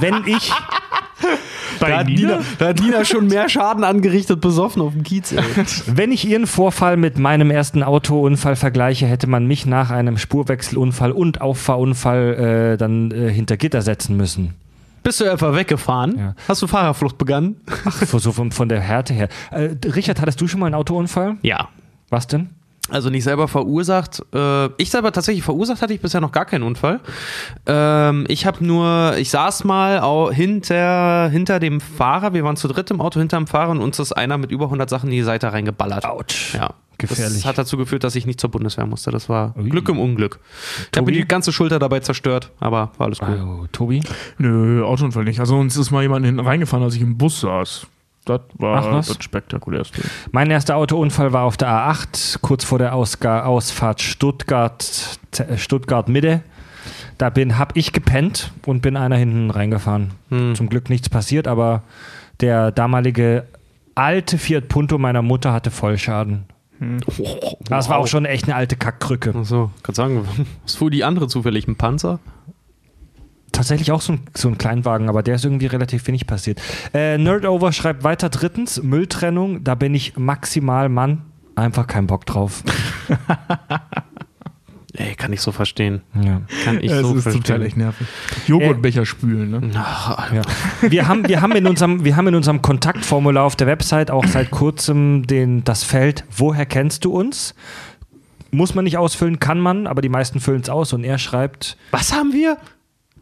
Wenn ich, Da hat, Nina, da hat Nina schon mehr Schaden angerichtet, besoffen auf dem Kiez. Ey. wenn ich ihren Vorfall mit meinem ersten Autounfall vergleiche, hätte man mich nach einem Spurwechselunfall und Auffahrunfall äh, dann äh, hinter Gitter setzen müssen. Bist du einfach weggefahren? Ja. Hast du Fahrerflucht begangen? Ach, so von, von der Härte her. Äh, Richard, hattest du schon mal einen Autounfall? Ja. Was denn? Also nicht selber verursacht. Äh, ich selber tatsächlich verursacht hatte ich bisher noch gar keinen Unfall. Ähm, ich habe nur, ich saß mal hinter, hinter dem Fahrer. Wir waren zu dritt im Auto hinter dem Fahrer und uns ist einer mit über 100 Sachen in die Seite reingeballert. Autsch. Ja. Gefährlich. Das hat dazu geführt, dass ich nicht zur Bundeswehr musste. Das war Ui. Glück im Unglück. Ich habe mir die ganze Schulter dabei zerstört, aber war alles gut. Oh, Tobi? Nö, Autounfall nicht. Also uns ist mal jemand hinten reingefahren, als ich im Bus saß. Das war Ach, was? das spektakulärste. Mein erster Autounfall war auf der A8, kurz vor der Ausga Ausfahrt Stuttgart, Stuttgart Mitte. Da bin, hab ich gepennt und bin einer hinten reingefahren. Hm. Zum Glück nichts passiert, aber der damalige alte Fiat Punto meiner Mutter hatte Vollschaden. Das war auch schon echt eine alte Kackkrücke. Achso, kann sagen, was fuhr die andere zufällig? Ein Panzer? Tatsächlich auch so ein, so ein Kleinwagen, aber der ist irgendwie relativ wenig passiert. Äh, Nerdover schreibt weiter drittens, Mülltrennung, da bin ich maximal Mann. Einfach kein Bock drauf. Ey, kann ich so verstehen. Ja. Kann ich Es so ist verstehen. total echt nervig. Joghurtbecher spülen, ne? Ach, Ja. Wir, haben, wir, haben in unserem, wir haben in unserem Kontaktformular auf der Website auch seit kurzem den, das Feld, woher kennst du uns? Muss man nicht ausfüllen, kann man, aber die meisten füllen es aus und er schreibt, Was haben wir?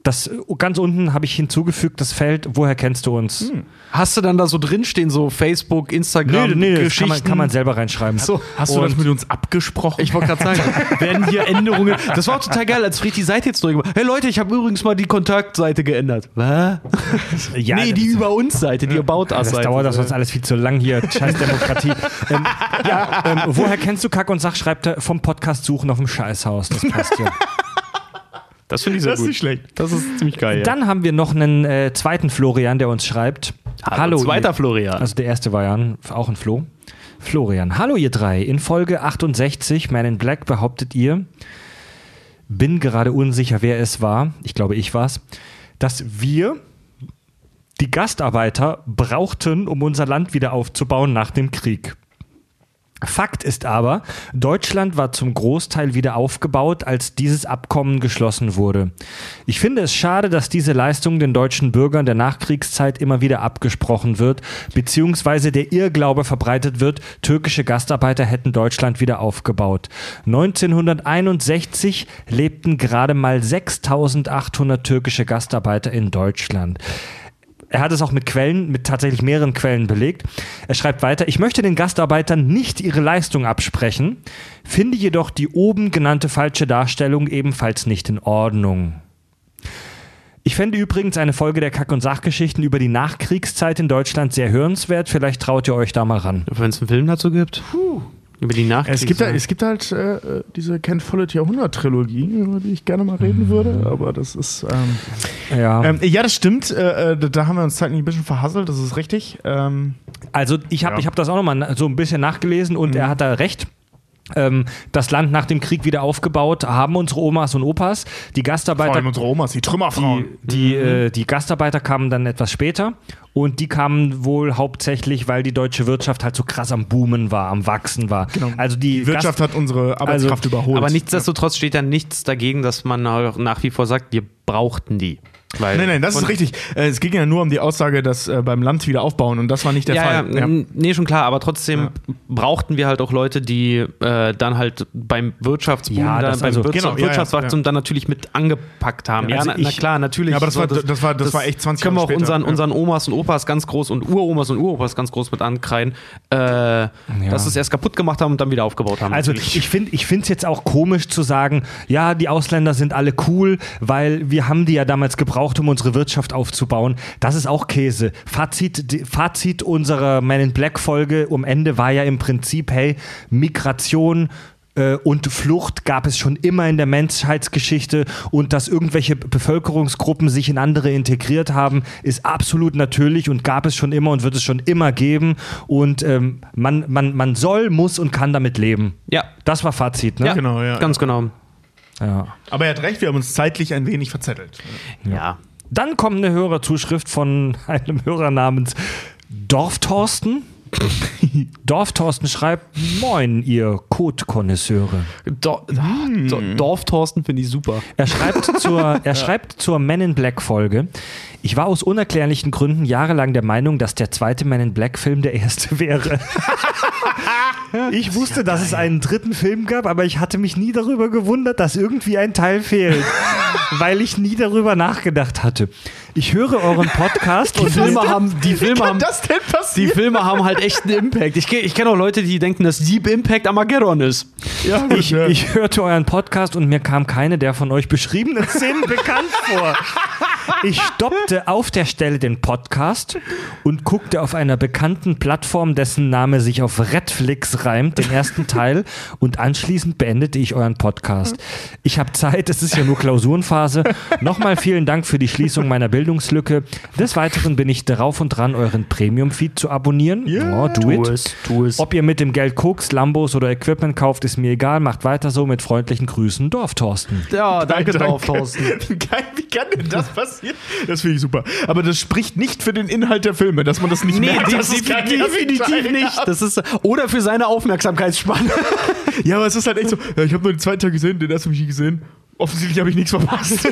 Das ganz unten habe ich hinzugefügt, das Feld, woher kennst du uns? Hast du dann da so drinstehen, so Facebook, Instagram, Nee, nee, das Geschichten? kann man, kann man selber reinschreiben. So, Hast du das mit uns abgesprochen? Ich wollte gerade sagen, werden hier Änderungen. Das war auch total geil, als Fried die Seite jetzt durchgemacht Hey Leute, ich habe übrigens mal die Kontaktseite geändert. Was? Ja, nee, die das- über uns Seite, die About Us Das Seite. dauert das sonst alles viel zu lang hier. Scheiß Demokratie. ähm, ja, ähm, woher kennst du Kack und Sach? Schreibt er vom Podcast suchen auf dem Scheißhaus. Das passt ja. Das finde ich sehr das ist gut. nicht schlecht. Das ist ziemlich geil. Ja. Dann haben wir noch einen äh, zweiten Florian, der uns schreibt. Hallo, zweiter ihr, Florian. Also der erste war ja ein- auch ein Flo. Florian. Hallo ihr drei. In Folge 68, Man in Black, behauptet ihr, bin gerade unsicher, wer es war, ich glaube ich war's, dass wir die Gastarbeiter brauchten, um unser Land wieder aufzubauen nach dem Krieg. Fakt ist aber, Deutschland war zum Großteil wieder aufgebaut, als dieses Abkommen geschlossen wurde. Ich finde es schade, dass diese Leistung den deutschen Bürgern der Nachkriegszeit immer wieder abgesprochen wird, beziehungsweise der Irrglaube verbreitet wird, türkische Gastarbeiter hätten Deutschland wieder aufgebaut. 1961 lebten gerade mal 6800 türkische Gastarbeiter in Deutschland. Er hat es auch mit Quellen, mit tatsächlich mehreren Quellen belegt. Er schreibt weiter, ich möchte den Gastarbeitern nicht ihre Leistung absprechen, finde jedoch die oben genannte falsche Darstellung ebenfalls nicht in Ordnung. Ich fände übrigens eine Folge der Kack- und Sachgeschichten über die Nachkriegszeit in Deutschland sehr hörenswert. Vielleicht traut ihr euch da mal ran. Wenn es einen Film dazu gibt. Über die Nachkriegszeit. Es gibt, da, es gibt halt äh, diese Ken Follett Jahrhundert-Trilogie, über die ich gerne mal reden würde, aber das ist. Ähm, Ja. ähm, ja, das stimmt. Äh, äh, da- haben wir uns zeitlich ein bisschen verhasselt, das ist richtig. Ähm, Also ich habe Ja. ich hab das auch nochmal so ein bisschen nachgelesen und er hat da recht. Ähm, das Land nach dem Krieg wieder aufgebaut haben unsere Omas und Opas. Die vor Gastarbeiter, allem unsere Omas, die Trümmerfrauen. die, die, äh, die Gastarbeiter kamen dann etwas später und die kamen wohl hauptsächlich, weil die deutsche Wirtschaft halt so krass am Boomen war, am Wachsen war. Also die, Die Wirtschaft hat unsere Arbeitskraft überholt. Aber nichtsdestotrotz steht da nichts dagegen, dass man auch nach wie vor sagt, wir brauchten die. Weil Nein, nein, das ist richtig. Äh, es ging ja nur um die Aussage, dass äh, beim Land wieder aufbauen und das war nicht der Ja, Fall. ja, n- nee, schon klar, aber trotzdem Ja. brauchten wir halt auch Leute, die äh, dann halt beim Wirtschaftsboom, Ja, da, das- beim also- Wirtschafts genau, ja, ja, Wirtschaftswachstum ja. dann natürlich mit angepackt haben. Ja, Also na, na ich- klar, natürlich. Ja, aber das so, war- das war- das war echt 20 Können wir Jahre auch unseren, später, ja. unseren Omas und Opas ganz groß und Uromas und Uropas ganz groß mit ankreiden, äh, dass sie es erst kaputt gemacht haben und dann wieder aufgebaut haben. Also natürlich. ich finde ich es jetzt auch komisch zu sagen, ja, die Ausländer sind alle cool, weil wir haben die ja damals gebraucht, um unsere Wirtschaft aufzubauen. Das ist auch Käse. Fazit, die- Fazit unserer Man in Black Folge um Ende war ja im Prinzip, hey, Migration äh, und Flucht gab es schon immer in der Menschheitsgeschichte und dass irgendwelche Bevölkerungsgruppen sich in andere integriert haben, ist absolut natürlich und gab es schon immer und wird es schon immer geben und ähm, man, man, man soll, muss und kann damit leben. ja, Das war Fazit, ne? ja, genau, ja. ganz genau. Ja. Aber er hat recht, wir haben uns zeitlich ein wenig verzettelt. Ja. Dann kommt eine Hörerzuschrift von einem Hörer namens Dorftorsten. Dorftorsten schreibt: Moin, ihr Kotkonnoisseure. Do Do Dorftorsten finde ich super. Er schreibt zur, er schreibt zur Men in Black Folge. Ich war aus unerklärlichen Gründen jahrelang der Meinung, dass der zweite Men in Black Film der erste wäre. Ich wusste, dass es einen dritten Film gab, aber ich hatte mich nie darüber gewundert, dass irgendwie ein Teil fehlt, weil ich nie darüber nachgedacht hatte. Ich höre euren Podcast Die und Filme haben, die Filme haben, die? Filme haben halt echt einen Impact. Ich, ich kenne auch Leute, die denken, dass Deep Impact Armageddon ist. Ja, Ich, ich hörte euren Podcast und mir kam keine der von euch beschriebenen Szenen bekannt vor. Ich stoppte auf der Stelle den Podcast und guckte auf einer bekannten Plattform, dessen Name sich auf Redflix reimt, den ersten Teil und anschließend beendete ich euren Podcast. Ich habe Zeit, es ist ja nur Klausurenphase. Nochmal vielen Dank für die Schließung meiner Bildungslücke. Des Weiteren bin ich darauf und dran, euren Premium-Feed zu abonnieren. Ja, oh, do it. es, tu es. Ob ihr mit dem Geld Koks, Lambos oder Equipment kauft, ist mir egal. Macht weiter so mit freundlichen Grüßen, Dorftorsten. Ja, danke, Dorftorsten. Geil, Wie kann denn das passieren? Das finde ich super. Aber das spricht nicht für den Inhalt der Filme, dass man das nicht Nee, merkt. ersten definitiv Teil nicht. Das ist, oder für seine Aufmerksamkeitsspanne. Ja, aber es ist halt echt so. Ich habe nur den zweiten Teil gesehen, den ersten habe ich nie gesehen. Offensichtlich habe ich nichts verpasst.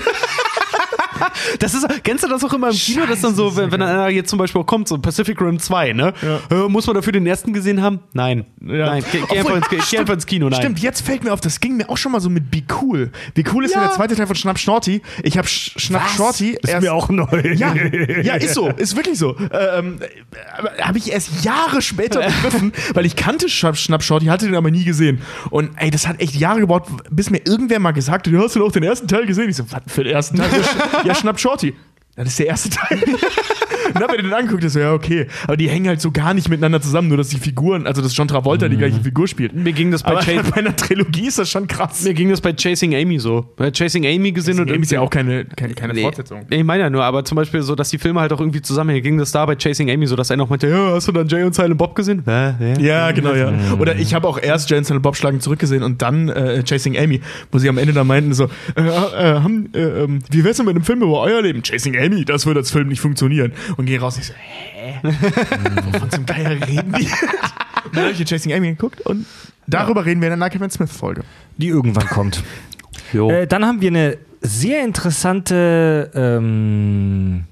Das ist, kennst du das auch immer im Kino, dass dann so, wenn, wenn einer jetzt zum Beispiel kommt, so Pacific Rim 2, ne? Äh, muss man dafür den ersten gesehen haben? Nein. Nein, geh, geh, einfach ins, geh einfach ins Kino, nein. Stimmt, jetzt fällt mir auf, das ging mir auch schon mal so mit Be Cool. Be Cool ist ja, der zweite Teil von Schnapp Shorty. Ich habe Schnapp Shorty Ist mir auch neu. Ja, ja, ist so, ist wirklich so. Ähm, habe ich erst Jahre später begriffen, weil ich kannte Schnapp, Schnapp Shorty, hatte den aber nie gesehen. Und ey, das hat echt Jahre gebraucht, bis mir irgendwer mal gesagt hat, du hast du auch den ersten Teil gesehen? Ich so, was für den ersten Teil? Ja, Schnapp Shorty. Das ist der erste Teil. Und hab mir den angeguckt, ich so, ja, okay. Aber die hängen halt so gar nicht miteinander zusammen, nur dass die Figuren, also dass John Travolta die gleiche Figur spielt. Mir ging das bei bei einer Trilogie ist das schon krass. mir ging das bei Chasing Amy so. Bei Chasing Amy gesehen und Game ist ja auch keine, keine, keine Nee. Fortsetzung. Ich meine ja nur, aber zum Beispiel so, dass die Filme halt auch irgendwie zusammenhängen. Ging das da bei Chasing Amy so, dass einer auch meinte, ja, hast du dann Jay und Silent Bob gesehen? Hä? Hä? Ja, genau, ja. Oder ich habe auch erst Jane und Bob schlagen zurückgesehen und dann äh, Chasing Amy, wo sie am Ende da meinten so, äh, äh, haben, äh, ähm, wie wär's denn mit einem Film über euer Leben? Chasing Amy, das wird als Film nicht funktionieren. Und gehen raus, ich so, hä? Wovon zum Geier reden die? und dann habe ich Chasing Amy geguckt und darüber reden wir in der Kevin Smith Folge. Die irgendwann kommt. Jo. Äh, dann haben wir eine sehr interessante ähm,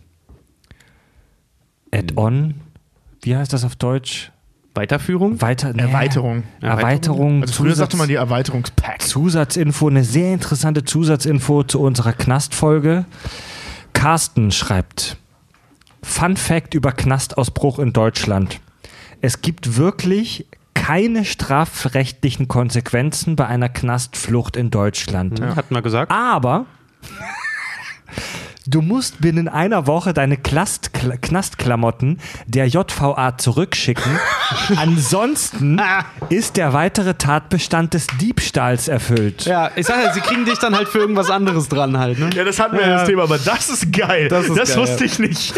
Add-on. Wie heißt das auf Deutsch? Weiterführung? Weiter, nee. Erweiterung. Erweiterung. Also früher Zusatz- sagte man die Erweiterungspack. Zusatzinfo, eine sehr interessante Zusatzinfo zu unserer Knastfolge. Carsten schreibt: Fun Fact über Knastausbruch in Deutschland. Es gibt wirklich keine strafrechtlichen Konsequenzen bei einer Knastflucht in Deutschland. Hatten wir gesagt. Aber du musst binnen einer Woche deine Klast Knastklamotten der JVA zurückschicken. Ansonsten ist der weitere Tatbestand des Diebstahls erfüllt. Ja, ich sag ja, sie kriegen dich dann halt für irgendwas anderes dran halt, ne? Ja, das hatten wir ja. das Thema, aber das ist geil. Das ist geil, wusste ich nicht.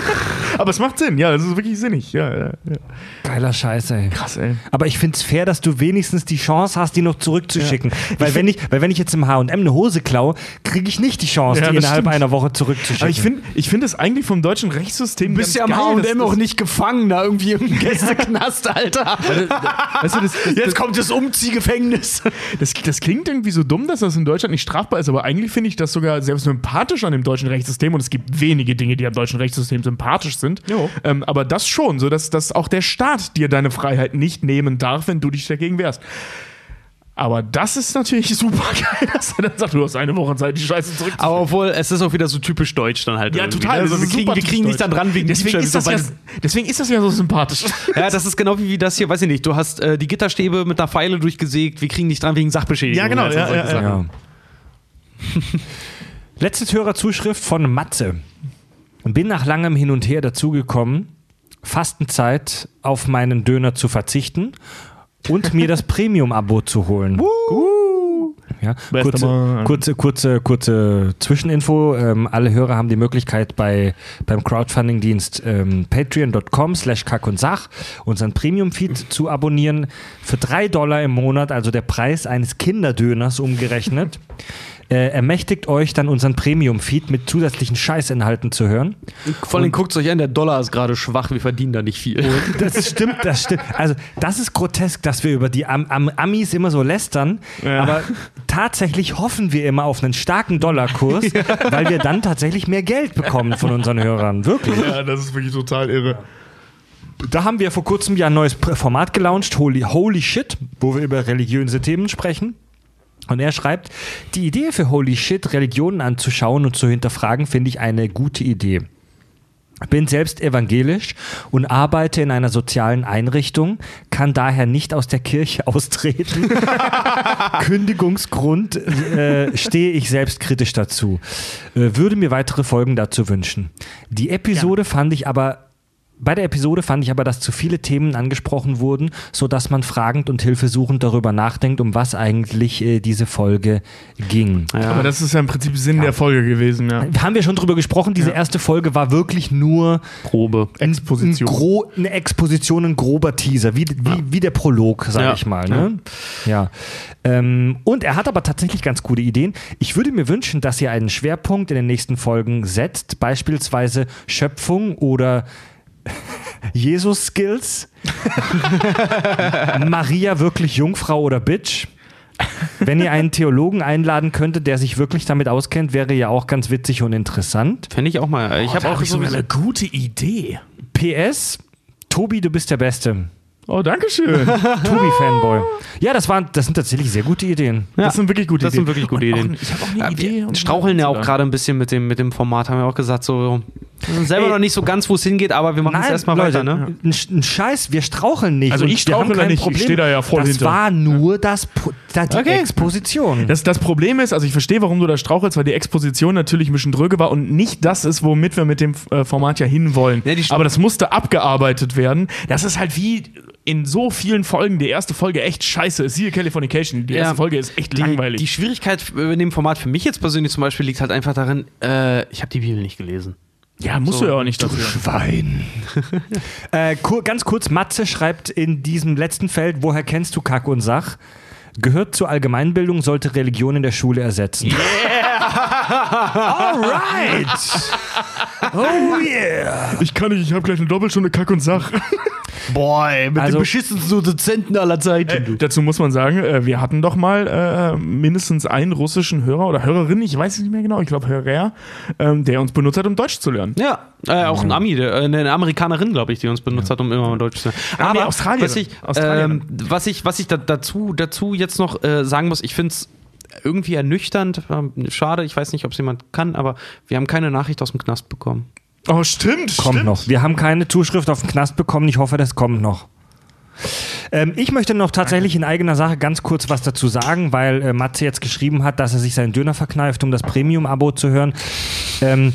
aber es macht Sinn, ja, das ist wirklich sinnig. Ja, ja, ja. Geiler Scheiß, ey. Krass, ey. Aber ich find's fair, dass du wenigstens die Chance hast, die noch zurückzuschicken. Weil, wenn ich, weil wenn ich jetzt im H&M eine Hose klaue, kriege ich nicht die Chance, Ja, die das innerhalb stimmt. einer Woche zurückzuschicken. Aber ich finde ich find das eigentlich vom deutschen Rechtssystem Du bist ja am H&M auch nicht gefangen, da irgendwie im Gästeknast, Alter. Weißt du, das, das, Jetzt kommt das Umziehgefängnis. das, das klingt irgendwie so dumm, dass das in Deutschland nicht strafbar ist, aber eigentlich finde ich das sogar sehr sympathisch an dem deutschen Rechtssystem und es gibt wenige Dinge, die am deutschen Rechtssystem sympathisch sind. Jo. Ähm, aber das schon, so dass, dass auch der Staat dir deine Freiheit nicht nehmen darf, wenn du dich dagegen wehrst. Aber das ist natürlich super geil, dass er dann sagt, du hast eine Woche Zeit, die Scheiße zurückzuziehen. Aber obwohl, es ist auch wieder so typisch deutsch dann halt. Ja, irgendwie, total. Also wir kriegen, wir kriegen dich dann dran wegen deswegen ist, das ja, deswegen ist das ja so sympathisch. Ja, das ist genau wie, wie das hier, weiß ich nicht, du hast äh, die Gitterstäbe mit einer Pfeile durchgesägt, wir kriegen dich dran wegen Sachbeschädigung. Ja, genau, Also ja, ja. Ja. Letzte Hörerzuschrift von Matze. Bin nach langem Hin und Her dazugekommen, Fastenzeit auf meinen Döner zu verzichten und mir das Premium-Abo zu holen. Ja, Bester kurze, kurze, kurze, kurze Zwischeninfo. Ähm, alle Hörer haben die Möglichkeit, bei, beim Crowdfunding-Dienst ähm, patreon.com slash kack und sach unseren Premium-Feed zu abonnieren. Für drei Dollar im Monat, also der Preis eines Kinderdöners umgerechnet, äh, ermächtigt euch dann unseren Premium-Feed mit zusätzlichen Scheißinhalten zu hören. Vor allem guckt euch an, der Dollar ist gerade schwach, wir verdienen da nicht viel. Das stimmt, das stimmt. Also, das ist grotesk, dass wir über die Am Am Amis immer so lästern. Aber tatsächlich hoffen wir immer auf einen starken Dollarkurs, weil wir dann tatsächlich mehr Geld bekommen von unseren Hörern. Wirklich. Ja, das ist wirklich total irre. Da haben wir vor kurzem ja ein neues Format gelauncht, Holy, Holy Shit, wo wir über religiöse Themen sprechen. Und er schreibt, die Idee für Holy Shit, Religionen anzuschauen und zu hinterfragen, finde ich eine gute Idee. Bin selbst evangelisch und arbeite in einer sozialen Einrichtung, kann daher nicht aus der Kirche austreten. Kündigungsgrund äh, stehe ich selbst kritisch dazu. Äh, würde mir weitere Folgen dazu wünschen. Die Episode fand ich aber bei der Episode fand ich aber, dass zu viele Themen angesprochen wurden, sodass man fragend und hilfesuchend darüber nachdenkt, um was eigentlich äh, diese Folge ging. Aber das ist ja im Prinzip Sinn der Folge gewesen, ja. Haben wir schon drüber gesprochen, diese erste Folge war wirklich nur Probe. ein Exposition. Gro eine Exposition, ein grober Teaser, wie, wie, wie der Prolog, sag Ja. ich mal. Ne? Ja. Ähm, und er hat aber tatsächlich ganz gute Ideen. Ich würde mir wünschen, dass ihr einen Schwerpunkt in den nächsten Folgen setzt, beispielsweise Schöpfung oder Jesus-Skills. Maria wirklich Jungfrau oder Bitch. Wenn ihr einen Theologen einladen könntet, der sich wirklich damit auskennt, wäre ja auch ganz witzig und interessant. Fände ich auch mal. Ich Oh, habe da auch hab ich sogar eine gute Idee. PS, Tobi, du bist der Beste. Oh, danke schön. Tobi-Fanboy. Ja, das, waren, das sind tatsächlich sehr gute Ideen. Das sind wirklich gute Das Ideen. sind wirklich gute Und Ideen. Auch, ich habe auch eine Idee. um Wir straucheln ja auch gerade ein bisschen mit dem, mit dem Format, haben wir auch gesagt, so selber Ey. noch nicht so ganz, wo es hingeht, aber wir machen es erstmal weiter, ne? ein, ein Scheiß, wir straucheln nicht. Also ich strauchle da nicht, ich Problem. stehe da ja voll Das hinter. war nur das, Po- da die Okay. Exposition. Das, das Problem ist, also ich verstehe, warum du da strauchelst, weil die Exposition natürlich ein bisschen dröge war und nicht das ist, womit wir mit dem äh, Format ja hinwollen. Ja, Aber das musste abgearbeitet werden. Das ist halt wie in so vielen Folgen, die erste Folge echt scheiße ist. Siehe Californication, die erste Ja. Folge ist echt Die, langweilig. die Schwierigkeit in dem Format für mich jetzt persönlich zum Beispiel liegt halt einfach darin, äh, ich habe die Bibel nicht gelesen. Ja, musst So. du ja auch nicht dafür. Schwein. äh, kur ganz kurz, Matze schreibt in diesem letzten Feld, woher kennst du Kack und Sach? Gehört zur Allgemeinbildung, sollte Religion in der Schule ersetzen. Alright! Oh yeah! Ich kann nicht, ich habe gleich eine Doppelstunde Kack und Sach. Boah, ey, mit Also- beschissensten Dozenten aller Zeiten. Dazu muss man sagen, äh, wir hatten doch mal äh, mindestens einen russischen Hörer oder Hörerin, ich weiß es nicht mehr genau, ich glaube Hörer, ähm, der uns benutzt hat, um Deutsch zu lernen. Ja, äh, auch ein Ami, der, äh, eine Amerikanerin, glaube ich, die uns benutzt hat, um immer mal Deutsch zu lernen. Ah, nee, Aber Australierin. was ich, Australierin. ähm, was ich, was ich da, dazu, dazu jetzt noch äh, sagen muss, ich finde es irgendwie ernüchternd, ähm, schade, ich weiß nicht, ob es jemand kann, aber wir haben keine Nachricht aus dem Knast bekommen. Oh, stimmt, Kommt stimmt. noch. Wir haben keine Zuschrift auf den Knast bekommen. Ich hoffe, das kommt noch. Ähm, ich möchte noch tatsächlich in eigener Sache ganz kurz was dazu sagen, weil äh, Matze jetzt geschrieben hat, dass er sich seinen Döner verkneift, um das Premium-Abo zu hören. Ähm,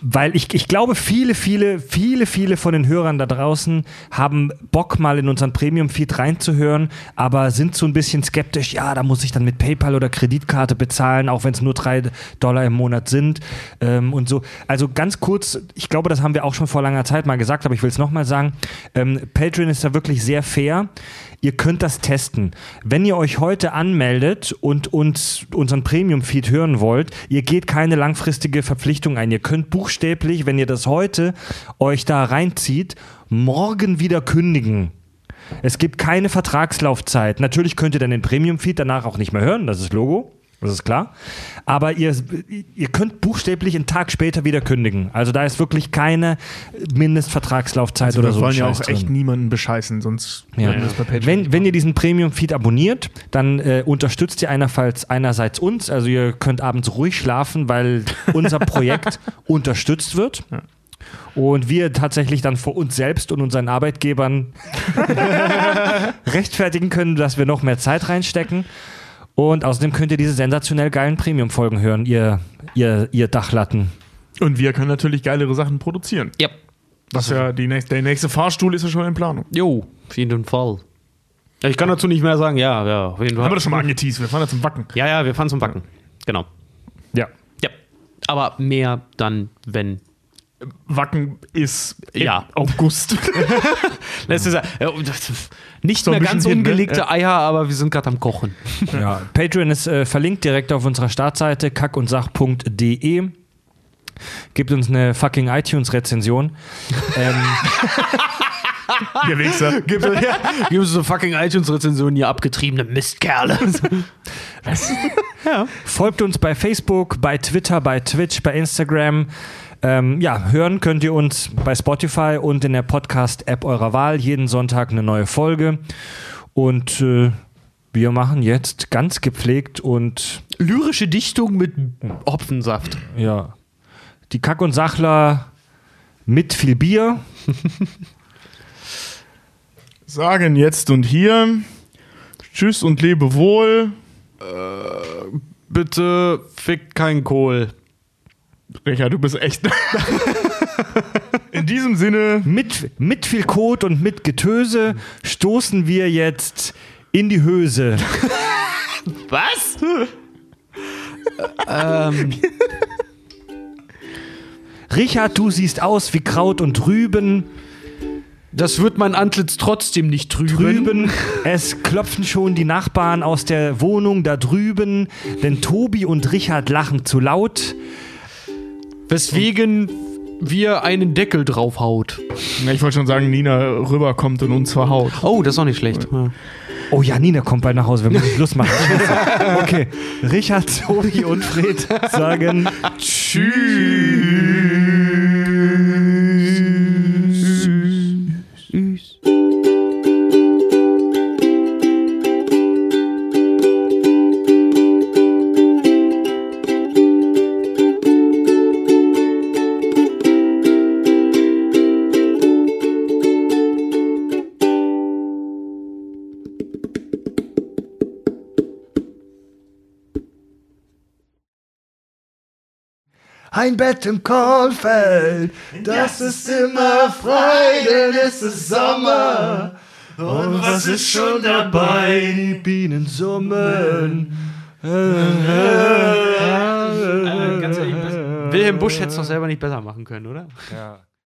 weil ich, ich glaube, viele, viele, viele, viele von den Hörern da draußen haben Bock, mal in unseren Premium-Feed reinzuhören, aber sind so ein bisschen skeptisch. Ja, da muss ich dann mit PayPal oder Kreditkarte bezahlen, auch wenn es nur drei Dollar im Monat sind ähm, und so. Also ganz kurz, ich glaube, das haben wir auch schon vor langer Zeit mal gesagt, aber ich will es nochmal sagen. Ähm, Patreon ist da wirklich sehr fair. Ihr könnt das testen. Wenn ihr euch heute anmeldet und uns unseren Premium-Feed hören wollt, ihr geht keine langfristige Verpflichtung ein. Ihr könnt buchstäblich, wenn ihr das heute euch da reinzieht, morgen wieder kündigen. Es gibt keine Vertragslaufzeit. Natürlich könnt ihr dann den Premium-Feed danach auch nicht mehr hören, das ist Logo, das ist klar. Aber ihr, ihr könnt buchstäblich einen Tag später wieder kündigen. Also da ist wirklich keine Mindestvertragslaufzeit Also oder wir so. wollen ja auch echt drin. niemanden bescheißen, sonst Ja. wir das bei Patreon Wenn, wenn ihr diesen Premium-Feed abonniert, dann äh, unterstützt ihr einerseits, einerseits uns, also ihr könnt abends ruhig schlafen, weil unser Projekt unterstützt wird. Und wir tatsächlich dann vor uns selbst und unseren Arbeitgebern rechtfertigen können, dass wir noch mehr Zeit reinstecken. Und außerdem könnt ihr diese sensationell geilen Premium-Folgen hören, ihr, ihr, ihr Dachlatten. Und wir können natürlich geilere Sachen produzieren. Ja. Was ja die nächste, der nächste Fahrstuhl ist ja schon in Planung. Jo, auf jeden Fall. Ich kann dazu nicht mehr sagen, ja, ja, auf jeden Fall. Haben wir das schon mal angeteased, wir fahren da zum Wacken. Ja, ja, wir fahren zum Backen. Genau. Ja. Ja. Aber mehr dann, wenn. Wacken ist Ja. August. Das ist ja, äh, das- nicht So mehr ganz hin, ne? ungelegte Ja. Eier, aber wir sind gerade am Kochen. Ja, Patreon ist äh, verlinkt direkt auf unserer Startseite kackundsach.de. Gibt uns eine fucking iTunes-Rezension. ähm, Wichser. Gibt es ja, gibt es so fucking iTunes-Rezensionen, ihr abgetriebene Mistkerle. folgt uns bei Facebook, bei Twitter, bei Twitch, bei Instagram. Ähm, ja, hören könnt ihr uns bei Spotify und in der Podcast-App eurer Wahl. Jeden Sonntag eine neue Folge. Und äh, wir machen jetzt ganz gepflegt und Lyrische Dichtung mit Hopfensaft. ja, die Kack- und Sachler mit viel Bier. Sagen jetzt und hier. Tschüss und lebe wohl. Bitte fick kein Kohl. Richard, du bist echt. In diesem Sinne. Mit, mit viel Kot und mit Getöse stoßen wir jetzt in die Höse. Was? ähm, Richard, du siehst aus wie Kraut und Rüben. das wird mein Antlitz trotzdem nicht trüben. Drüben, es klopfen schon die Nachbarn aus der Wohnung da drüben, denn Tobi und Richard lachen zu laut. Weswegen wir einen Deckel draufhaut. Ja, ich wollte schon sagen, Nina rüberkommt und uns verhaut. Oh, das ist auch nicht schlecht. Ja. Oh, Janina kommt bald nach Hause, wir müssen Schluss machen. Okay, Richard, Tobi und Fred sagen Tschüss. Ein Bett im Kornfeld, das ist immer frei, denn es ist Sommer. Und was ist schon dabei? Die Bienen summen. Äh, ganz ehrlich, Wilhelm Busch hätte es doch selber nicht besser machen können, oder? Ja.